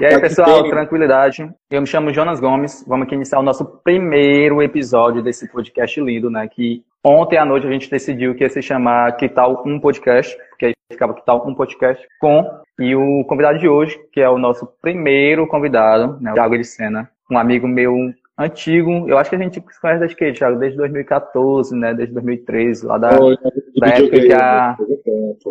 E aí, pessoal, tranquilidade. Eu me chamo Jonas Gomes. Vamos aqui iniciar o nosso primeiro episódio desse podcast lindo, né? Que ontem à noite a gente decidiu que ia se chamar Que Tal Um Podcast, porque aí ficava Que Tal Um Podcast com. E o convidado de hoje, que é o nosso primeiro convidado, né? O Thiago de Sena, um amigo meu antigo. Eu acho que a gente se conhece desde que, Thiago? Desde 2014, né? Desde 2013, lá da, Oi, da época que a.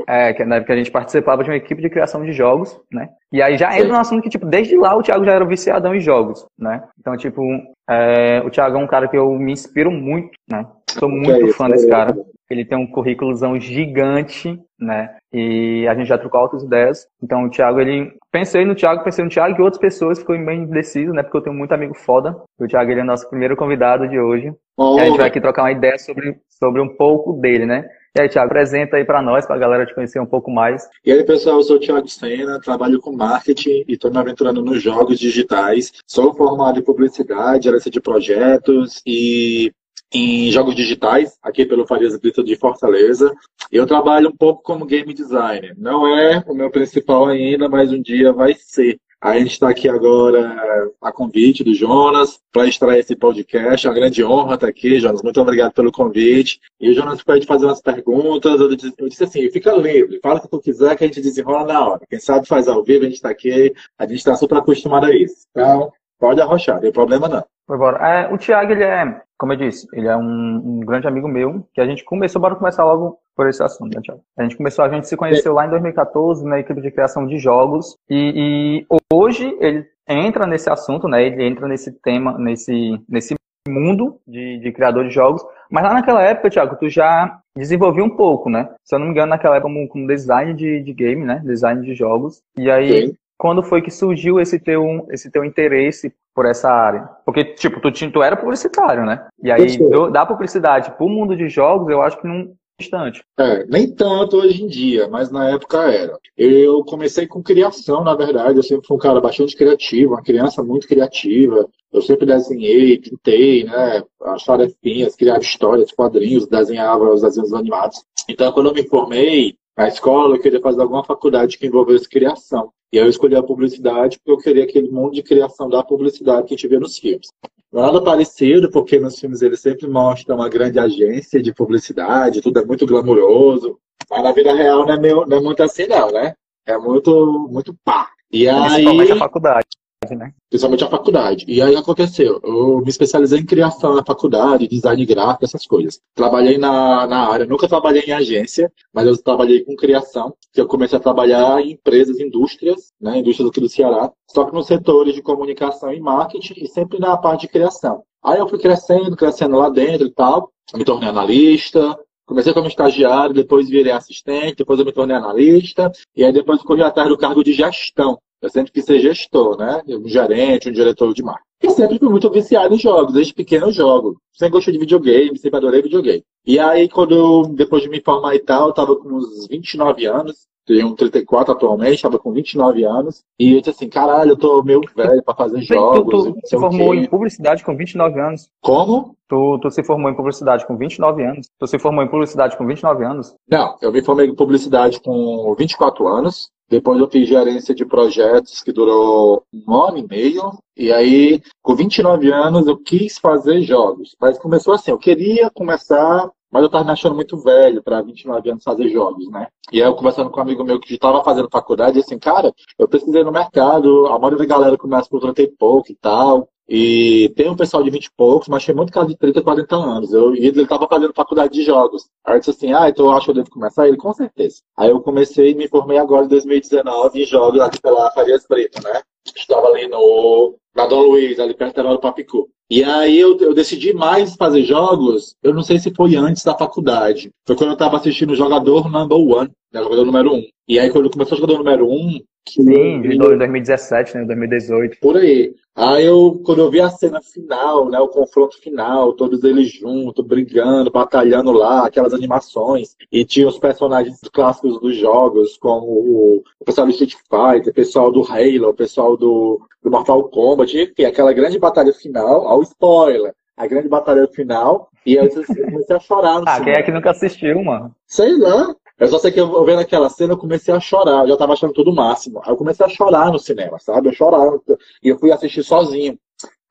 É, que na época a gente participava de uma equipe de criação de jogos, né? E aí já entra no assunto que, tipo, desde lá o Thiago já era viciadão em jogos, né? Então, tipo, é, o Thiago é um cara que eu me inspiro muito, né? Sou muito fã desse cara. Ele tem um currículozão gigante, né? E a gente já trocou altas ideias. Então, o Thiago, ele. Pensei no Thiago, pensei no Thiago e outras pessoas, ficou bem indeciso, né? Porque eu tenho muito amigo foda. O Thiago, ele é nosso primeiro convidado de hoje. Oh, e a gente vai aqui trocar uma ideia sobre, sobre um pouco dele, né? E aí, Thiago, apresenta aí para nós, para a galera te conhecer um pouco mais. E aí, pessoal, eu sou o Thiago Sena, trabalho com marketing e estou me aventurando nos jogos digitais. Sou formado em publicidade, gerência de projetos e em jogos digitais, aqui pelo Farias Brito de Fortaleza. Eu trabalho um pouco como game designer. Não é o meu principal ainda, mas um dia vai ser. A gente está aqui agora a convite do Jonas para extrair esse podcast. É uma grande honra estar aqui, Jonas. Muito obrigado pelo convite. E o Jonas pode fazer umas perguntas. Eu disse, eu disse, assim: fica livre, fala o que tu quiser que a gente desenrola na hora. Quem sabe faz ao vivo, a gente está aqui. A gente está super acostumado a isso. Então, pode arrochar, não tem problema não. Embora. É, o Thiago, ele é, como eu disse, ele é um, um, grande amigo meu, que a gente começou, bora começar logo por esse assunto, né, Thiago? A gente começou, a gente se conheceu lá em 2014 na equipe de criação de jogos, e, e hoje ele entra nesse assunto, né, ele entra nesse tema, nesse, nesse mundo de, de criador de jogos, mas lá naquela época, Thiago, tu já desenvolveu um pouco, né? Se eu não me engano, naquela época como, como design de, de game, né? Design de jogos. E aí, Sim quando foi que surgiu esse teu, esse teu interesse por essa área? Porque, tipo, tu, tu era publicitário, né? E aí, do, da publicidade pro mundo de jogos, eu acho que não distante. É, nem tanto hoje em dia, mas na época era. Eu comecei com criação, na verdade. Eu sempre fui um cara bastante criativo, uma criança muito criativa. Eu sempre desenhei, pintei, né? As tarefinhas, criava histórias, quadrinhos, desenhava os desenhos animados. Então, quando eu me formei na escola, eu queria fazer alguma faculdade que envolvesse criação. E aí eu escolhi a publicidade porque eu queria aquele mundo de criação da publicidade que a gente vê nos filmes. Nada parecido, porque nos filmes eles sempre mostram uma grande agência de publicidade, tudo é muito glamuroso. Mas na vida real não é, meio, não é muito assim, não, né? É muito, muito pá. E aí... Principalmente a faculdade né? Principalmente a faculdade. E aí aconteceu, eu me especializei em criação na faculdade, design gráfico, essas coisas. Trabalhei na, na área, nunca trabalhei em agência, mas eu trabalhei com criação, que eu comecei a trabalhar em empresas, indústrias, né, indústrias aqui do Ceará, só que nos setores de comunicação e marketing e sempre na parte de criação. Aí eu fui crescendo, crescendo lá dentro e tal, me tornei analista, Comecei como estagiário, depois virei assistente, depois eu me tornei analista, e aí depois corri atrás do cargo de gestão. Eu sempre quis ser gestor, né? Um gerente, um diretor de marketing. E sempre fui muito viciado em jogos, desde pequeno eu jogo. Sempre gostei de videogame, sempre adorei videogame. E aí, quando eu, depois de me formar e tal, eu tava com uns 29 anos, tenho 34 atualmente, estava com 29 anos, e eu disse assim, caralho, eu tô meio velho para fazer jogos. Tu, tu se formou em publicidade com 29 anos? Como? Tu, tu se formou em publicidade com 29 anos? Tu se formou em publicidade com 29 anos? Não, eu me formei em publicidade com 24 anos, depois eu fiz gerência de projetos, que durou um ano e meio. E aí, com 29 anos, eu quis fazer jogos. Mas começou assim, eu queria começar, mas eu estava me achando muito velho para 29 anos fazer jogos, né? E aí eu conversando com um amigo meu que estava fazendo faculdade, assim, cara, eu pesquisei no mercado, a maioria da galera começa por 30 e pouco e tal. E tem um pessoal de 20 e poucos, mas tinha muito cara de 30, 40 anos. Eu, e ele estava fazendo faculdade de jogos. Aí eu disse assim, ah, então eu acho que eu devo começar ele, com certeza. Aí eu comecei e me formei agora em 2019 em jogos aqui pela Farias Brito, né? Estava ali no, na Dom Luiz, ali perto da Papicu. E aí eu, eu, decidi mais fazer jogos, eu não sei se foi antes da faculdade. Foi quando eu estava assistindo o Jogador Number One, né, jogador número um. E aí quando começou o Jogador número um... Sim, em 2017, né, 2018. Por aí. Aí eu, quando eu vi a cena final, né, o confronto final, todos eles juntos, brigando, batalhando lá, aquelas animações, e tinha os personagens clássicos dos jogos, como o, o pessoal do Street Fighter, o pessoal do Halo, o pessoal do, do Mortal Kombat, enfim, aquela grande batalha final, ao spoiler, a grande batalha final, e aí eu comecei a chorar. ah, quem é que nunca assistiu, mano? Sei lá. Eu só sei que eu vendo aquela cena, eu comecei a chorar. Eu já tava achando tudo máximo. Aí eu comecei a chorar no cinema, sabe? Eu chorava. E eu fui assistir sozinho.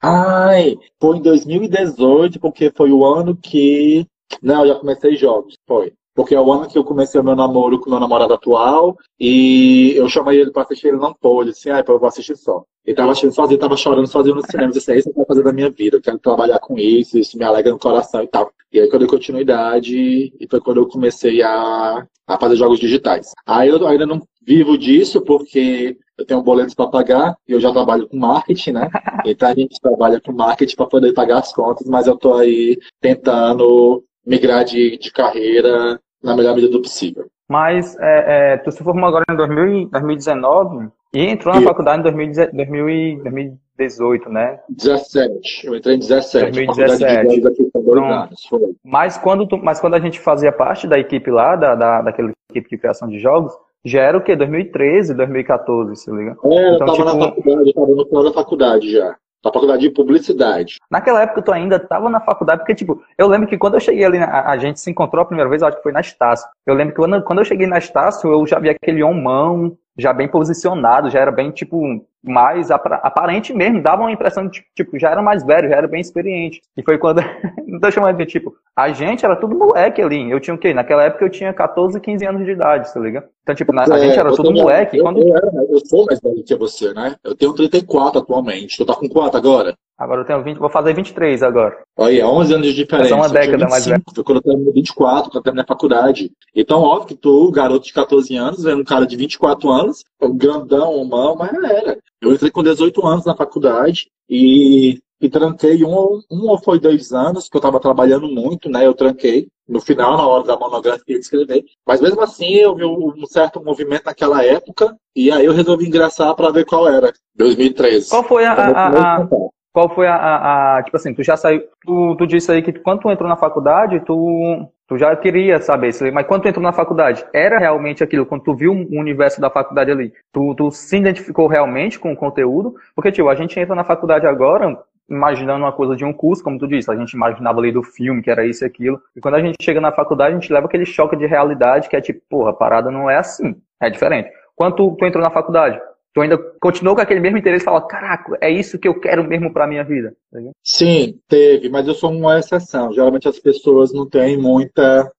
Ai, foi em 2018, porque foi o ano que. Não, eu já comecei jogos. Foi. Porque é o ano que eu comecei o meu namoro com o meu namorado atual e eu chamei ele para assistir, ele não pôde. Assim, ah, eu vou assistir só. Ele tava assistindo sozinho, tava chorando sozinho no cinema. Disse, é isso que eu quero fazer da minha vida, eu quero trabalhar com isso, isso me alegra no coração e tal. E aí quando eu continuidade, e foi quando eu comecei a, a fazer jogos digitais. Aí eu ainda não vivo disso, porque eu tenho boletos para pagar e eu já trabalho com marketing, né? Então a gente trabalha com marketing para poder pagar as contas, mas eu tô aí tentando migrar de, de carreira na melhor medida do possível. Mas é, é, tu se formou agora em 2000, 2019 e entrou na e... faculdade em 2018, né? 17. Eu entrei em 17. 2017. Aqui anos, mas, quando tu, mas quando a gente fazia parte da equipe lá, da, da, daquela equipe de criação de jogos, já era o quê? 2013, 2014, se liga? É, então, eu tava tipo, na faculdade, eu tava no final da faculdade já na faculdade de publicidade. Naquela época tu ainda estava na faculdade, porque, tipo, eu lembro que quando eu cheguei ali, a, a gente se encontrou a primeira vez, acho que foi na Estácio. Eu lembro que quando, quando eu cheguei na Estácio, eu já vi aquele homão, já bem posicionado, já era bem, tipo, mais aparente mesmo, dava uma impressão de, tipo, já era mais velho, já era bem experiente. E foi quando, não tô chamando de, tipo, a gente era tudo moleque ali. Eu tinha o quê? Naquela época eu tinha 14, 15 anos de idade, tá ligado? Então, tipo, a é, gente era tudo moleque. Eu, quando... eu, era, eu sou mais velho que você, né? Eu tenho 34 atualmente. Tu tá com quanto agora? Agora eu tenho 20, vou fazer 23 agora. Olha, 11 anos de diferença. Essa é uma década 25, mais velho. Foi quando eu terminei 24, quando eu terminei a faculdade. Então, óbvio que tu, garoto de 14 anos, vendo um cara de 24 anos, um grandão, mão, mas era. Eu entrei com 18 anos na faculdade e, e tranquei um, um ou foi dois anos, que eu estava trabalhando muito, né? Eu tranquei no final, na hora da monografia de escrever. Mas mesmo assim, eu vi um certo movimento naquela época e aí eu resolvi ingressar para ver qual era. 2013. Qual foi a, a, a, qual foi a, a, a, Tipo assim, tu já saiu. Tu, tu disse aí que quando tu entrou na faculdade, tu, tu já queria saber, mas quando tu entrou na faculdade, era realmente aquilo? Quando tu viu o universo da faculdade ali, tu, tu se identificou realmente com o conteúdo? Porque, tipo, a gente entra na faculdade agora imaginando uma coisa de um curso, como tu disse, a gente imaginava ali do filme que era isso e aquilo. E quando a gente chega na faculdade, a gente leva aquele choque de realidade que é tipo, porra, a parada não é assim, é diferente. Quando tu, tu entrou na faculdade, tu ainda continuou com aquele mesmo interesse e fala, caraca, é isso que eu quero mesmo para minha vida. Tá Sim, teve, mas eu sou uma exceção. Geralmente as pessoas não têm muita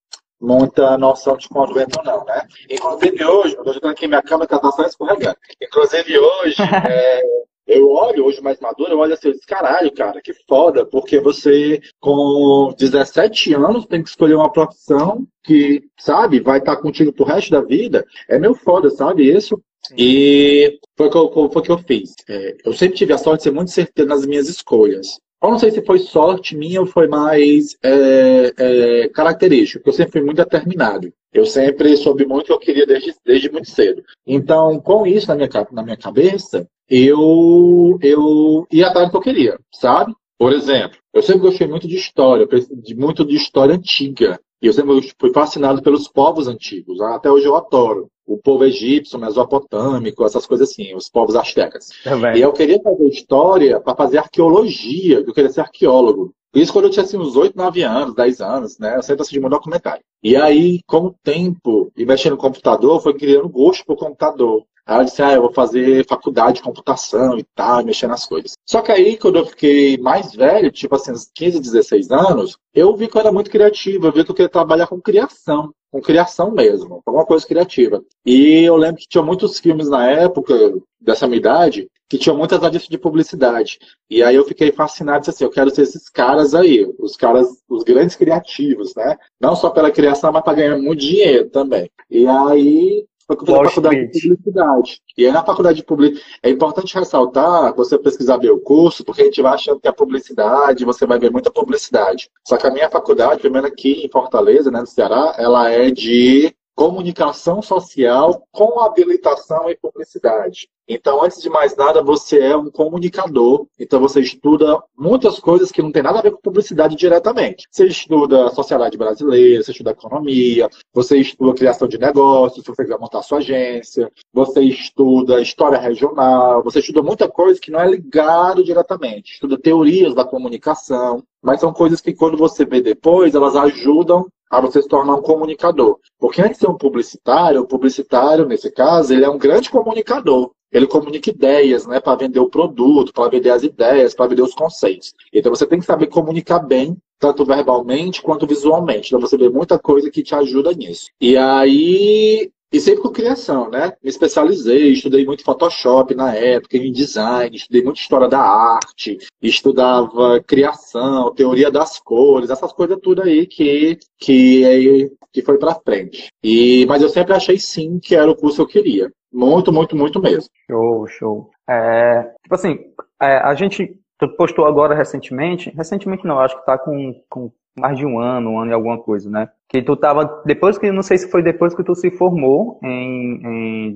muita noção de quando entra não, né? Inclusive hoje, eu estou aqui minha câmera que ela tá só escorregando. Inclusive hoje, é, eu olho hoje mais maduro, eu olho assim, eu disse, caralho, cara, que foda, porque você com 17 anos tem que escolher uma profissão que, sabe, vai estar contigo pro resto da vida. É meio foda, sabe? Isso e foi o que eu, foi que eu fiz. É, eu sempre tive a sorte de ser muito certeiro nas minhas escolhas. Eu não sei se foi sorte minha ou foi mais é, é, característico, porque eu sempre fui muito determinado. Eu sempre soube muito o que eu queria desde, desde muito cedo. Então, com isso na minha, na minha cabeça, eu, eu ia atrás do que eu queria, sabe? Por exemplo, eu sempre gostei muito de história, de, muito de história antiga. E eu sempre fui fascinado pelos povos antigos. Até hoje eu adoro. O povo egípcio, mesopotâmico, essas coisas assim, os povos astecas. Também. E eu queria fazer história para fazer arqueologia, eu queria ser arqueólogo. Isso quando eu tinha assim, uns 8, 9 anos, 10 anos, né? Eu sempre assisti muito documentário. E aí, com o tempo, e mexendo no computador, foi criando gosto pro computador. Ela disse, ah, eu vou fazer faculdade de computação e tal, mexer nas coisas. Só que aí, quando eu fiquei mais velho, tipo assim, uns 15, 16 anos, eu vi que eu era muito criativo, eu vi que eu queria trabalhar com criação, com criação mesmo, alguma coisa criativa. E eu lembro que tinha muitos filmes na época, dessa minha idade, que tinham muitas agências de publicidade. E aí eu fiquei fascinado, disse assim, eu quero ser esses caras aí, os caras, os grandes criativos, né? Não só pela criação, mas para ganhar muito dinheiro também. E aí foi que eu fiz a faculdade de publicidade. E aí na faculdade de publicidade, é importante ressaltar, você pesquisar bem o curso, porque a gente vai achando que a publicidade, você vai ver muita publicidade. Só que a minha faculdade, primeiro aqui em Fortaleza, né, no Ceará, ela é de comunicação social com habilitação em publicidade. Então, antes de mais nada, você é um comunicador. Então, você estuda muitas coisas que não tem nada a ver com publicidade diretamente. Você estuda a sociedade brasileira, você estuda economia, você estuda criação de negócios, se você quiser montar sua agência, você estuda história regional, você estuda muita coisa que não é ligado diretamente. Estuda teorias da comunicação, mas são coisas que quando você vê depois, elas ajudam a você se tornar um comunicador. Porque antes de ser um publicitário, o publicitário, nesse caso, ele é um grande comunicador. Ele comunica ideias, né, para vender o produto, para vender as ideias, para vender os conceitos. Então você tem que saber comunicar bem, tanto verbalmente quanto visualmente. Então você vê muita coisa que te ajuda nisso. E aí e sempre com criação, né? Me especializei, estudei muito Photoshop na época, em design, estudei muito história da arte, estudava criação, teoria das cores, essas coisas tudo aí que, que, que foi para frente. E, mas eu sempre achei sim que era o curso que eu queria. Muito, muito, muito mesmo. Show, show. É, tipo assim, é, a gente postou agora recentemente, recentemente não, acho que tá com, com mais de um ano, um ano e alguma coisa, né? Que tu tava, depois que, não sei se foi depois que tu se formou em, em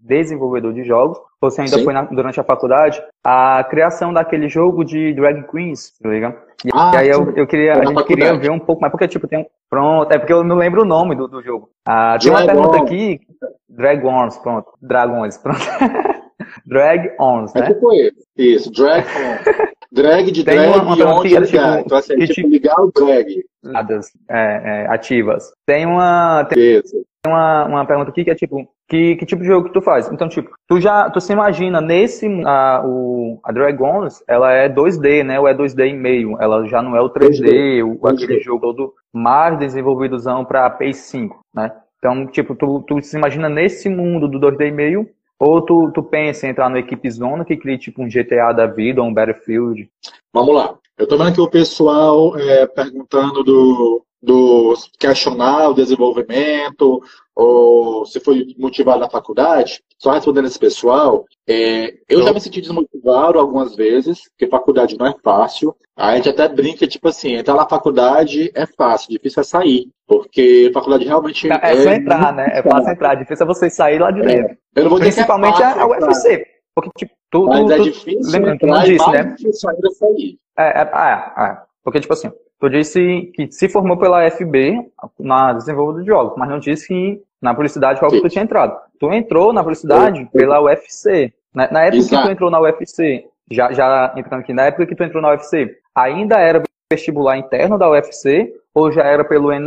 desenvolvedor de jogos, ou se ainda Sim. foi na, durante a faculdade, a criação daquele jogo de Drag Queens, tá ligado? E, ah, aí eu, eu queria, a gente queria ver um pouco mais, porque tipo, tem um, pronto, é porque eu não lembro o nome do, do jogo. Ah, tem uma pergunta aqui, Dragons, pronto, Dragões, pronto. Drag Ons, né? É tipo isso, Drag On. Drag de Tem drag uma, uma e on de ligar. Tipo, então, assim, que, tipo, ligar o drag. É, é, ativas. Tem uma. Tem Isso. uma, uma pergunta aqui que é tipo, que, que tipo de jogo que tu faz? Então, tipo, tu já tu se imagina nesse. A, o, a Dragons, ela é 2D, né? Ou é 2D e meio. Ela já não é o 3D, 3D. O, aquele 3D. jogo todo mais desenvolvidozão pra PS5, né? Então, tipo, tu, tu se imagina nesse mundo do 2D e meio ou tu, tu pensa em entrar no equipe zona que cria tipo um GTA da vida ou um Battlefield? Vamos lá. Eu tô vendo aqui o pessoal é, perguntando do, do questionar o desenvolvimento, ou se foi motivado na faculdade. Só respondendo esse pessoal, é, eu já me senti desmotivado algumas vezes, porque faculdade não é fácil. A gente até brinca, tipo assim, entrar na faculdade é fácil, difícil é sair. Porque faculdade realmente. É, é só entrar, né? É fácil entrar, difícil é você sair lá de é. dentro. Eu não vou Principalmente dizer é a UFC. Porque, tipo, tudo. Mas é difícil. Lembra que não disse, né? difícil ainda sair. É, é, é, é. Porque, tipo assim, tu disse que se formou pela FB na desenvolvimento de jogos, mas não disse que na publicidade qual que tu tinha entrado. Tu entrou na publicidade pela UFC. Na, na época Exato. que tu entrou na UFC, já, já entrando aqui, na época que tu entrou na UFC, ainda era vestibular interno da UFC ou já era pelo Enem?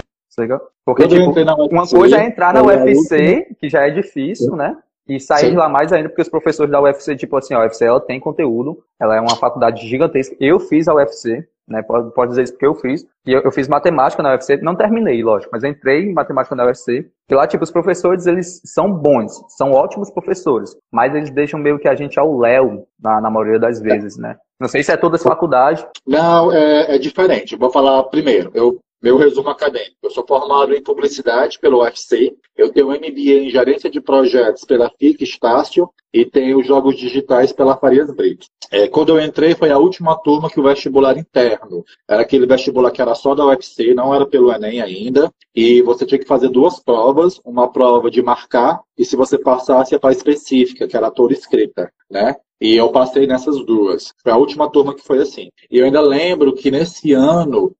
Porque, tipo, uma coisa é entrar na UFC, que já é difícil, né? E sair Sim. lá mais ainda, porque os professores da UFC, tipo assim, a UFC ela tem conteúdo, ela é uma faculdade gigantesca. Eu fiz a UFC, né? Pode, pode dizer isso porque eu fiz. E eu, eu, fiz matemática na UFC, não terminei, lógico, mas entrei em matemática na UFC. E lá, tipo, os professores, eles são bons, são ótimos professores, mas eles deixam meio que a gente ao léu, na, na maioria das vezes, né? Não sei se é toda essa faculdade. Não, é, é diferente. Vou falar primeiro. Eu meu resumo acadêmico. Eu sou formado em publicidade pelo UFC, eu tenho MBA em gerência de projetos pela FIC Estácio e tenho jogos digitais pela Farias Brito. É, quando eu entrei, foi a última turma que o vestibular interno. Era aquele vestibular que era só da UFC, não era pelo Enem ainda. E você tinha que fazer duas provas, uma prova de marcar, e se você passasse, a específica, que era ator escrita, né? E eu passei nessas duas. Foi a última turma que foi assim. E eu ainda lembro que nesse ano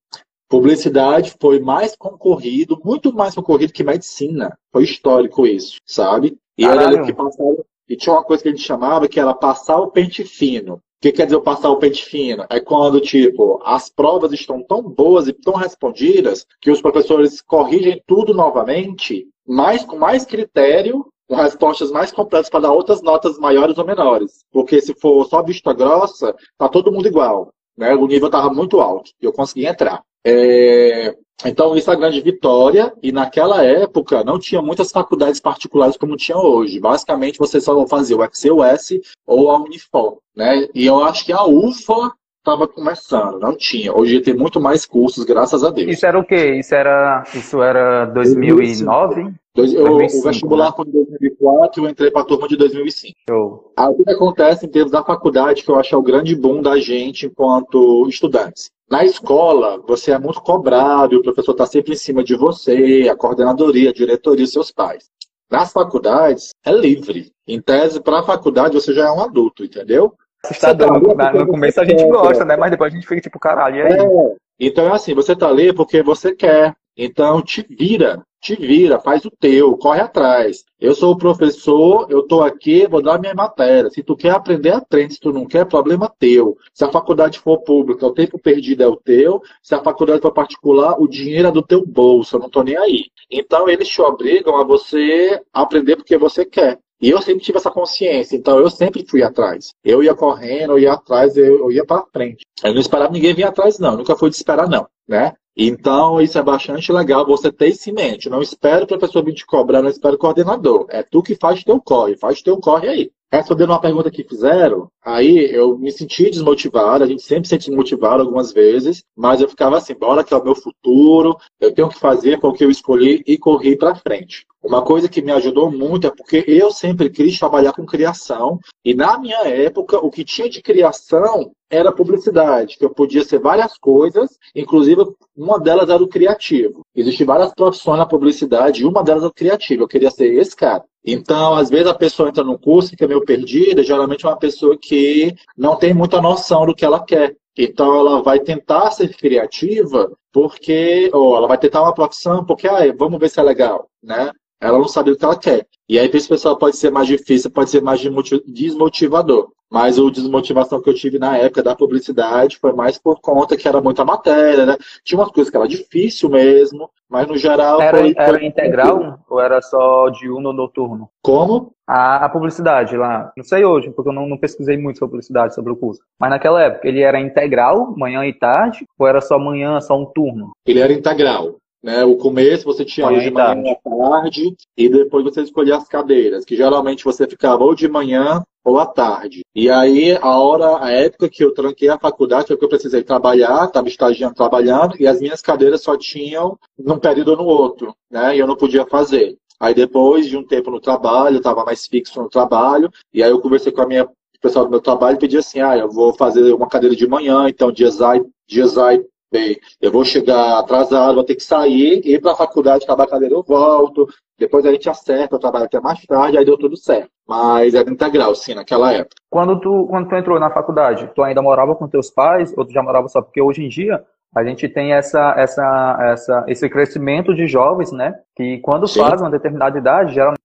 Publicidade foi mais concorrido, muito mais concorrido que medicina. Foi histórico isso, sabe? E era que passava, e tinha uma coisa que a gente chamava que era passar o pente fino. O que quer dizer passar o pente fino? É quando, tipo, as provas estão tão boas e tão respondidas que os professores corrigem tudo novamente, mas com mais critério, com respostas mais completas para dar outras notas maiores ou menores. Porque se for só vista grossa, tá todo mundo igual. Né? O nível estava muito alto e eu consegui entrar. É, então, isso é a grande vitória. E naquela época não tinha muitas faculdades particulares como tinha hoje. Basicamente, você só fazia o XCUS ou a Unifor. Né? E eu acho que a UFA estava começando, não tinha. Hoje tem muito mais cursos, graças a Deus. Isso era o quê? Isso era, isso era 2009? Dois, eu, 2005, o vestibular né? foi em 2004 e eu entrei para a turma de 2005. Show. Aí o que acontece em termos da faculdade, que eu acho é o grande boom da gente enquanto estudantes. Na escola, você é muito cobrado, o professor está sempre em cima de você, a coordenadoria, a diretoria, seus pais. Nas faculdades, é livre. Em tese, para a faculdade, você já é um adulto, entendeu? Assustador. Tá no, no começo a gente gosta, né? Mas depois a gente fica tipo, caralho, e aí? É. Então é assim, você tá ali porque você quer. Então, te vira, te vira, faz o teu, corre atrás. Eu sou o professor, eu estou aqui, vou dar minha matéria. Se tu quer aprender, aprende. Se tu não quer, problema teu. Se a faculdade for pública, o tempo perdido é o teu. Se a faculdade for particular, o dinheiro é do teu bolso. Eu não estou nem aí. Então, eles te obrigam a você aprender porque você quer. E eu sempre tive essa consciência, então eu sempre fui atrás. Eu ia correndo, eu ia atrás, eu, eu ia para frente. Eu não esperava ninguém vir atrás, não. Nunca fui de esperar, não. Né? Então, isso é bastante legal você ter isso em mente. Não espere o professor vir te cobrar, não espere o coordenador. É tu que faz teu corre, faz teu corre aí. Respondendo uma pergunta que fizeram, aí eu me senti desmotivado, a gente sempre se sente desmotivado algumas vezes, mas eu ficava assim, bora que é o meu futuro, eu tenho que fazer com o que eu escolhi e corri para frente. Uma coisa que me ajudou muito é porque eu sempre quis trabalhar com criação e na minha época o que tinha de criação era publicidade, que eu podia ser várias coisas, inclusive uma delas era o criativo. Existem várias profissões na publicidade e uma delas é o criativo. Eu queria ser esse cara. Então, às vezes a pessoa entra num curso e fica meio perdida, geralmente é uma pessoa que não tem muita noção do que ela quer. Então ela vai tentar ser criativa porque, ou ela vai tentar uma profissão porque, ah, vamos ver se é legal, né? Ela não sabe o que ela quer. E aí, para esse pessoal, pode ser mais difícil, pode ser mais desmotivador. Mas o desmotivação que eu tive na época da publicidade foi mais por conta que era muita matéria, né? Tinha umas coisas que era difícil mesmo, mas no geral. Era, foi, era foi... integral ou era só diurno ou noturno? Como? A, a, publicidade lá. Não sei hoje, porque eu não, não, pesquisei muito sobre publicidade, sobre o curso. Mas naquela época, ele era integral, manhã e tarde, ou era só manhã, só um turno? Ele era integral. Né? O começo você tinha manhã de manhã à tarde e depois você escolhia as cadeiras, que geralmente você ficava ou de manhã ou à tarde. E aí a hora, a época que eu tranquei a faculdade foi que eu precisei trabalhar, estava estagiando trabalhando e as minhas cadeiras só tinham num período ou no outro, né? E eu não podia fazer. Aí depois de um tempo no trabalho, eu estava mais fixo no trabalho, e aí eu conversei com a minha pessoal do meu trabalho e pedi assim, ah, eu vou fazer uma cadeira de manhã, então dias A, dias A bem, eu vou chegar atrasado, vou ter que sair, ir para a faculdade, acabar a cadeira, eu volto, depois a gente acerta, eu trabalho até mais tarde, aí deu tudo certo. Mas era integral, sim, naquela época. Quando tu, quando tu entrou na faculdade, tu ainda morava com teus pais, ou tu já morava só? Porque hoje em dia, a gente tem essa, essa, essa, esse crescimento de jovens, né? Que quando sim. fazem uma determinada idade, geralmente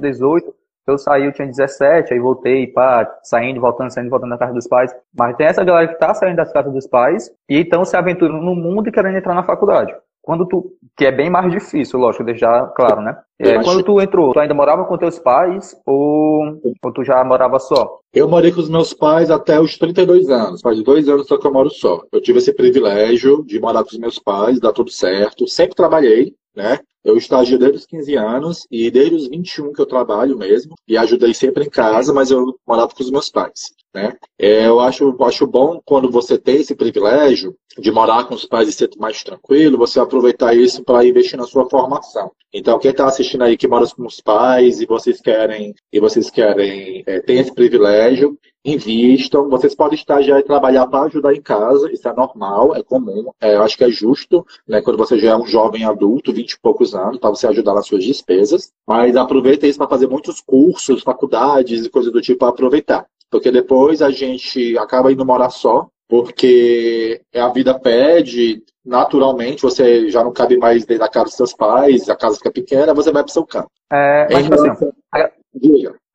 18, eu saí, eu tinha 17, aí voltei, pá, saindo, voltando, saindo, voltando da casa dos pais. Mas tem essa galera que tá saindo das casas dos pais e então se aventurando no mundo e querendo entrar na faculdade. Quando tu, que é bem mais difícil, lógico, deixar claro, né? É, quando tu entrou, tu ainda morava com teus pais ou, ou tu já morava só? Eu morei com os meus pais até os 32 anos. Faz dois anos só que eu moro só. Eu tive esse privilégio de morar com os meus pais, dar tudo certo. Sempre trabalhei, né? Eu estagio desde os 15 anos e desde os 21 que eu trabalho mesmo. E ajudei sempre em casa, mas eu morava com os meus pais. Né? É, eu acho, acho bom quando você tem esse privilégio de morar com os pais e ser mais tranquilo, você aproveitar isso para investir na sua formação. Então, quem está assistindo aí que mora com os pais e vocês querem e vocês querem é, tem esse privilégio, invistam. Vocês podem estagiar e trabalhar para ajudar em casa, isso é normal, é comum. É, eu acho que é justo, né, quando você já é um jovem adulto, 20 e poucos anos, para você ajudar nas suas despesas. Mas aproveita isso para fazer muitos cursos, faculdades e coisas do tipo para aproveitar. Porque depois a gente acaba indo morar só, porque a vida pede, naturalmente, você já não cabe mais dentro da casa dos seus pais, a casa fica pequena, você vai para o seu campo. É, mas, assim, a,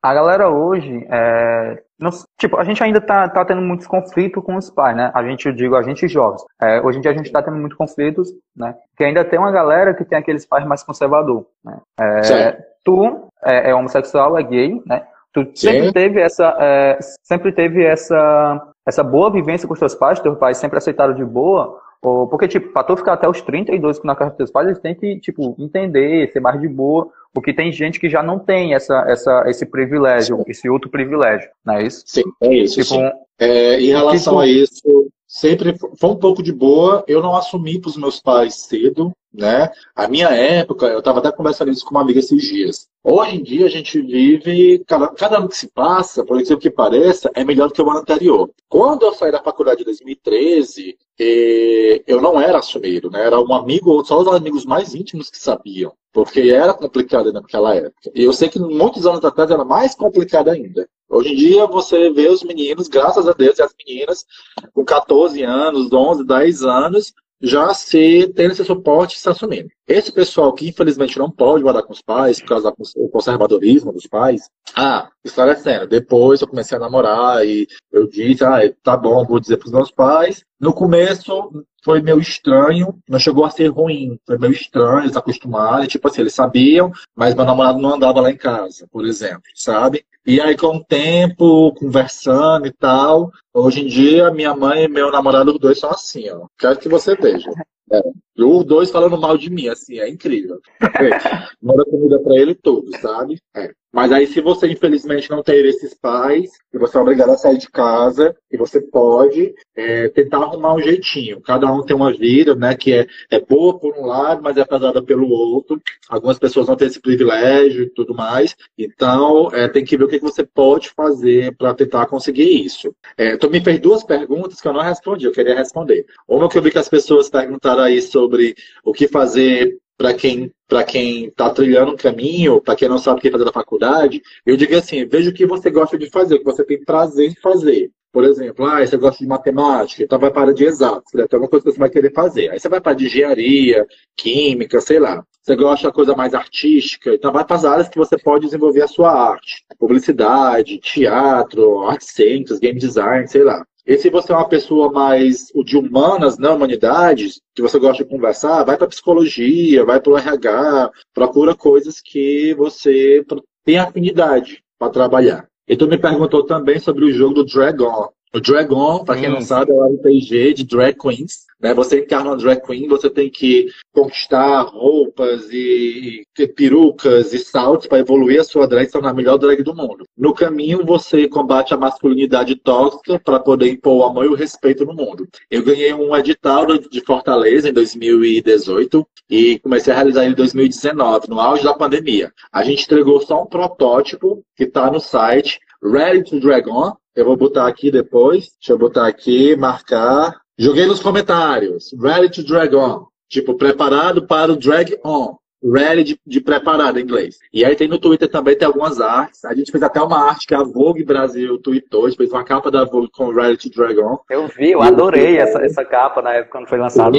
a galera hoje, é, não, tipo, a gente ainda tá, tá tendo muitos conflitos com os pais, né? A gente, eu digo, a gente jovens. É, hoje em dia a gente tá tendo muitos conflitos, né? Que ainda tem uma galera que tem aqueles pais mais conservador, né? É, tu é, é homossexual, é gay, né? Tu sempre teve essa, é, sempre teve essa, essa boa vivência com os teus pais, teus pais sempre aceitaram de boa, porque, tipo, pra tu ficar até os 32 na casa dos teus pais, eles têm que, tipo, entender, ser mais de boa, porque tem gente que já não tem essa, essa, esse privilégio, sim. esse outro privilégio, não é isso? Sim, é isso, tipo, sim. É, em relação tipo, a isso, sempre foi um pouco de boa, eu não assumi para os meus pais cedo, né? A minha época, eu estava até conversando isso com uma amiga esses dias. Hoje em dia a gente vive, cada, cada ano que se passa, por exemplo que pareça, é melhor do que o ano anterior. Quando eu saí da faculdade em 2013, eh, eu não era assumido, né? Era um amigo, só os amigos mais íntimos que sabiam, porque era complicado naquela época. E eu sei que muitos anos atrás era mais complicado ainda. Hoje em dia você vê os meninos, graças a Deus, e as meninas com 14 anos, 11, 10 anos, já se tendo esse suporte se assumindo. Esse pessoal que infelizmente não pode morar com os pais por causa do conservadorismo dos pais, ah, esclarecendo, depois eu comecei a namorar e eu disse, ah, tá bom, vou dizer para os meus pais. No começo foi meio estranho, não chegou a ser ruim, foi meio estranho, eles acostumaram, tipo assim, eles sabiam, mas meu namorado não andava lá em casa, por exemplo, sabe? E aí, com o tempo, conversando e tal, hoje em dia, minha mãe e meu namorado, os dois são assim, ó. Quero que você veja. É. Os dois falando mal de mim, assim, é incrível. Manda comida pra ele tudo, sabe? É. Mas aí, se você infelizmente não ter esses pais, e você é obrigado a sair de casa, e você pode é, tentar arrumar um jeitinho. Cada um tem uma vida, né, que é, é boa por um lado, mas é pesada pelo outro. Algumas pessoas não têm esse privilégio e tudo mais. Então, é, tem que ver que você pode fazer para tentar conseguir isso. É, tu me fez duas perguntas que eu não respondi, eu queria responder. Uma que eu vi que as pessoas perguntaram aí sobre o que fazer para quem para quem está trilhando um caminho, para quem não sabe o que fazer na faculdade, eu digo assim, veja o que você gosta de fazer, o que você tem prazer em fazer. Por exemplo, ah, você gosta de matemática, então vai para de exatos, né? tem alguma coisa que você vai querer fazer. Aí você vai para de engenharia, química, sei lá. Você gosta de coisa mais artística, então vai para as áreas que você pode desenvolver a sua arte. Publicidade, teatro, artes cênicas, game design, sei lá. E se você é uma pessoa mais de humanas, não humanidades, que você gosta de conversar, vai para psicologia, vai para o RH, procura coisas que você tem afinidade para trabalhar. E tu me perguntou também sobre o jogo do Dragon. O Dragon, para quem hum. não sabe, é um RPG de drag queens. Né? Você encarna uma drag queen, você tem que conquistar roupas e, e perucas e saltos para evoluir a sua drag e se tornar a melhor drag do mundo. No caminho, você combate a masculinidade tóxica para poder impor o amor e o respeito no mundo. Eu ganhei um edital de Fortaleza em 2018 e comecei a realizar ele em 2019, no auge da pandemia. A gente entregou só um protótipo que está no site Ready to Dragon. Eu vou botar aqui depois. Deixa eu botar aqui, marcar. Joguei nos comentários. Ready to drag on. Tipo, preparado para o drag on. Ready de, de preparado em inglês. E aí tem no Twitter também, tem algumas artes. A gente fez até uma arte que a Vogue Brasil tweetou. A gente fez uma capa da Vogue com Ready to Drag On. Eu vi, eu adorei essa, essa capa na época quando foi lançado.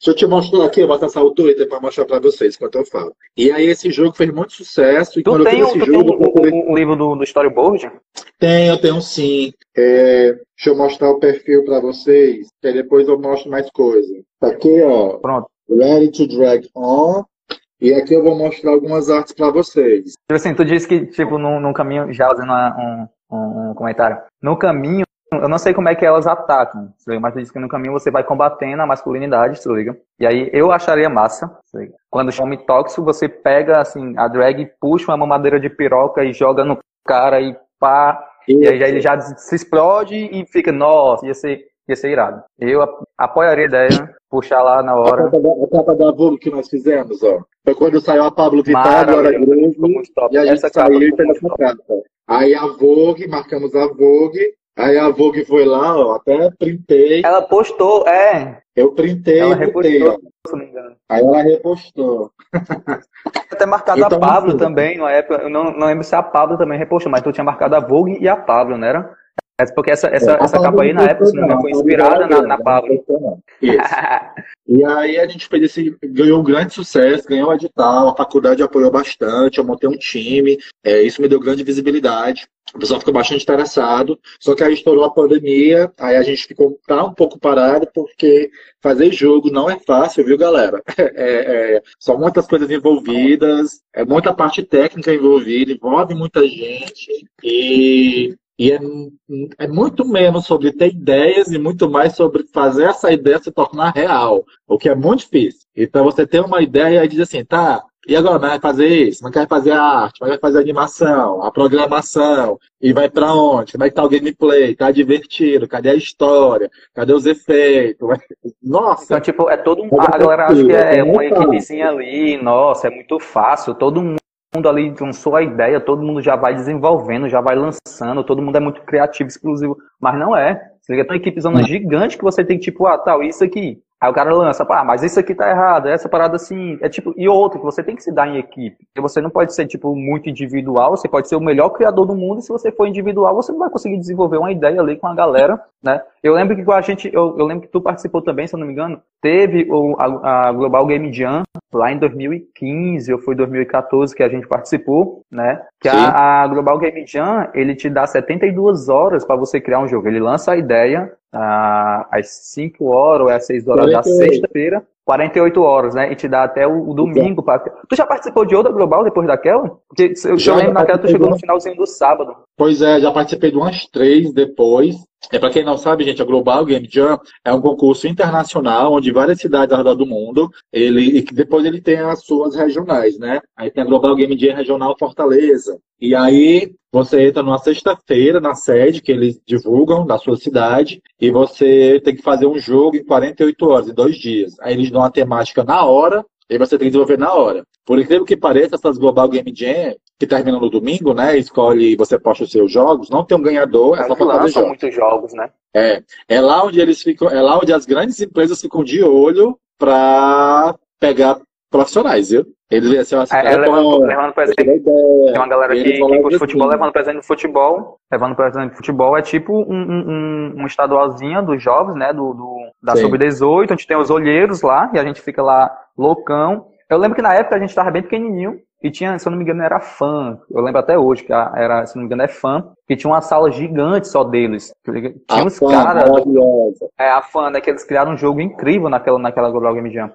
Deixa eu te mostrar aqui, eu vou acessar o Twitter para mostrar para vocês enquanto eu falo. E aí esse jogo fez muito sucesso. E tu quando tem, eu fiz esse jogo, tem um, um, livro do, do storyboard? Tenho, tenho sim. É, deixa eu mostrar o perfil para vocês, que aí depois eu mostro mais coisa. Tá aqui, ó. Pronto. Ready to drag on. E aqui eu vou mostrar algumas artes para vocês. Tipo assim, tu disse que, tipo, no, no caminho, já fazendo um, um, um, comentário, no caminho, eu não sei como é que elas atacam, mas tu disse que no caminho você vai combatendo a masculinidade, se liga? E aí eu acharia massa, quando chama tóxico, você pega, assim, a drag, puxa uma mamadeira de piroca e joga no cara e pá. E aí ele já se explode e fica, nossa, ia ser ia ser irado. Eu apoiaria a ideia, puxar lá na hora. A capa da, Vogue que nós fizemos, ó. Foi quando saiu a Pablo Vittar, agora grande, e a gente essa saiu e fez essa capa. Aí a Vogue, marcamos a Vogue, aí a Vogue foi lá, ó, até printei. Ela postou, é. Eu printei ela repostou, se não me engano. Aí ela repostou. Até marcado então, a Pablo também, na época, eu não, não lembro se a Pablo também repostou, mas tu tinha marcado a Vogue e a Pablo, não era? É porque essa, essa, é, essa capa aí, na época, se não foi inspirada na, na Pablo. e aí a gente fez esse, ganhou um grande sucesso, ganhou o edital, a faculdade apoiou bastante, eu montei um time, é, isso me deu grande visibilidade. O pessoal ficou bastante interessado, só que aí estourou a pandemia, aí a gente ficou tá um pouco parado, porque fazer jogo não é fácil, viu, galera? É, é, são muitas coisas envolvidas, é muita parte técnica envolvida, envolve muita gente, e e é, é, muito menos sobre ter ideias e muito mais sobre fazer essa ideia se tornar real, o que é muito difícil. Então você tem uma ideia e diz assim, tá, e agora vai fazer isso? Mas quer fazer a arte, vai fazer a animação, a programação, e vai para onde? Como é que tá o gameplay? Tá divertido? Cadê a história? Cadê os efeitos? Nossa! Então, tipo, é todo um. A galera acha que é, é uma equipezinha ali, nossa, é muito fácil, todo mundo mundo ali lançou a ideia, todo mundo já vai desenvolvendo, já vai lançando, todo mundo é muito criativo, exclusivo, mas não é. Você liga, tem uma equipe zona gigante que você tem tipo, ah, tal, isso aqui. Aí o cara lança, pá, mas isso aqui tá errado, essa parada assim, é tipo, e outro, que você tem que se dar em equipe. Você não pode ser, tipo, muito individual, você pode ser o melhor criador do mundo, e se você for individual, você não vai conseguir desenvolver uma ideia ali com a galera, né? Eu lembro que com a gente, eu, eu lembro que tu participou também, se eu não me engano, teve o, a, a Global Game Jam lá em 2015 ou foi 2014 que a gente participou, né? Que a, a, Global Game Jam, ele te dá 72 horas para você criar um jogo. Ele lança a ideia às 5 horas ou às 6 horas 48. da sexta-feira, 48 horas, né? E te dá até o, o domingo. Pra... Tu já participou de outra Global depois daquela? Porque eu, já eu lembro naquela tu chegou no finalzinho do sábado. Pois é, já participei de umas três depois. É para quem não sabe, gente, a Global Game Jam é um concurso internacional onde várias cidades ao redor do mundo, ele e depois ele tem as suas regionais, né? Aí tem a Global Game Jam regional Fortaleza. E aí você entra numa sexta-feira na sede que eles divulgam da sua cidade e você tem que fazer um jogo em 48 horas, em dois dias. Aí eles dão a temática na hora e você tem que desenvolver na hora. Por incrível que pareça, essas Global Game Jam, que terminam no domingo, né? Escolhe, você posta os seus jogos, não tem um ganhador, é só pra fazer jogos. muitos jogos, né? É. É lá onde eles ficam, é lá onde as grandes empresas ficam de olho para pegar profissionais, viu? Eles assim, é, é, levando, levando presente. Tem uma galera que, que curte futebol assim. levando presente no futebol. Levando presente no futebol é tipo um, um, um estadualzinho dos jovens, né? Do, do da Sub-18, onde tem os olheiros lá, e a gente fica lá loucão. Eu lembro que na época a gente tava bem pequenininho, e tinha, se eu não me engano, era fã. Eu lembro até hoje que era, se não me engano, é fã. Que tinha uma sala gigante só deles. Tinha a uns caras. É, a fã, né? Que eles criaram um jogo incrível naquela, naquela Global Game Jam.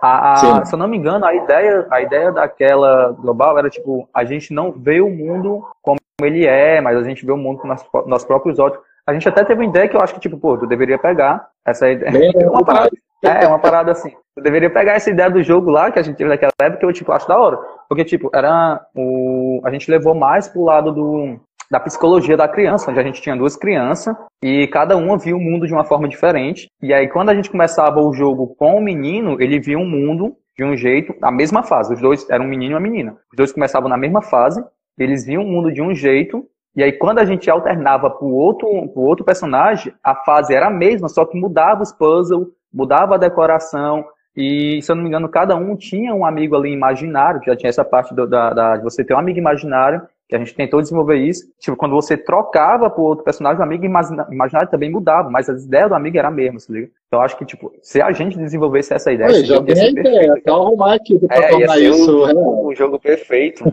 A, a, se eu não me engano, a ideia, a ideia daquela global era tipo, a gente não vê o mundo como ele é, mas a gente vê o mundo com nossos, nossos próprios olhos. A gente até teve uma ideia que eu acho que, tipo, pô, tu deveria pegar essa ideia. É uma parada, é, uma parada assim. Tu deveria pegar essa ideia do jogo lá, que a gente teve naquela época, que eu, tipo, acho da hora. Porque, tipo, era o... A gente levou mais pro lado do da psicologia da criança, onde a gente tinha duas crianças e cada uma via o mundo de uma forma diferente. E aí, quando a gente começava o jogo com o menino, ele via o mundo de um jeito, na mesma fase. Os dois eram um menino e uma menina. Os dois começavam na mesma fase, eles viam o mundo de um jeito. E aí, quando a gente alternava pro outro, pro outro personagem, a fase era a mesma, só que mudava os puzzles, mudava a decoração, e, se eu não me engano, cada um tinha um amigo ali imaginário, já tinha essa parte do, da, da, de você ter um amigo imaginário, que a gente tentou desenvolver isso. Tipo, quando você trocava por outro personagem, o amigo imaginário também mudava, mas as ideias do amigo era a mesma, se liga? Então, acho que, tipo, se a gente desenvolvesse essa ideia... Oi, já tem a ideia, só arrumar aqui pra é, tornar isso... O, o jogo perfeito.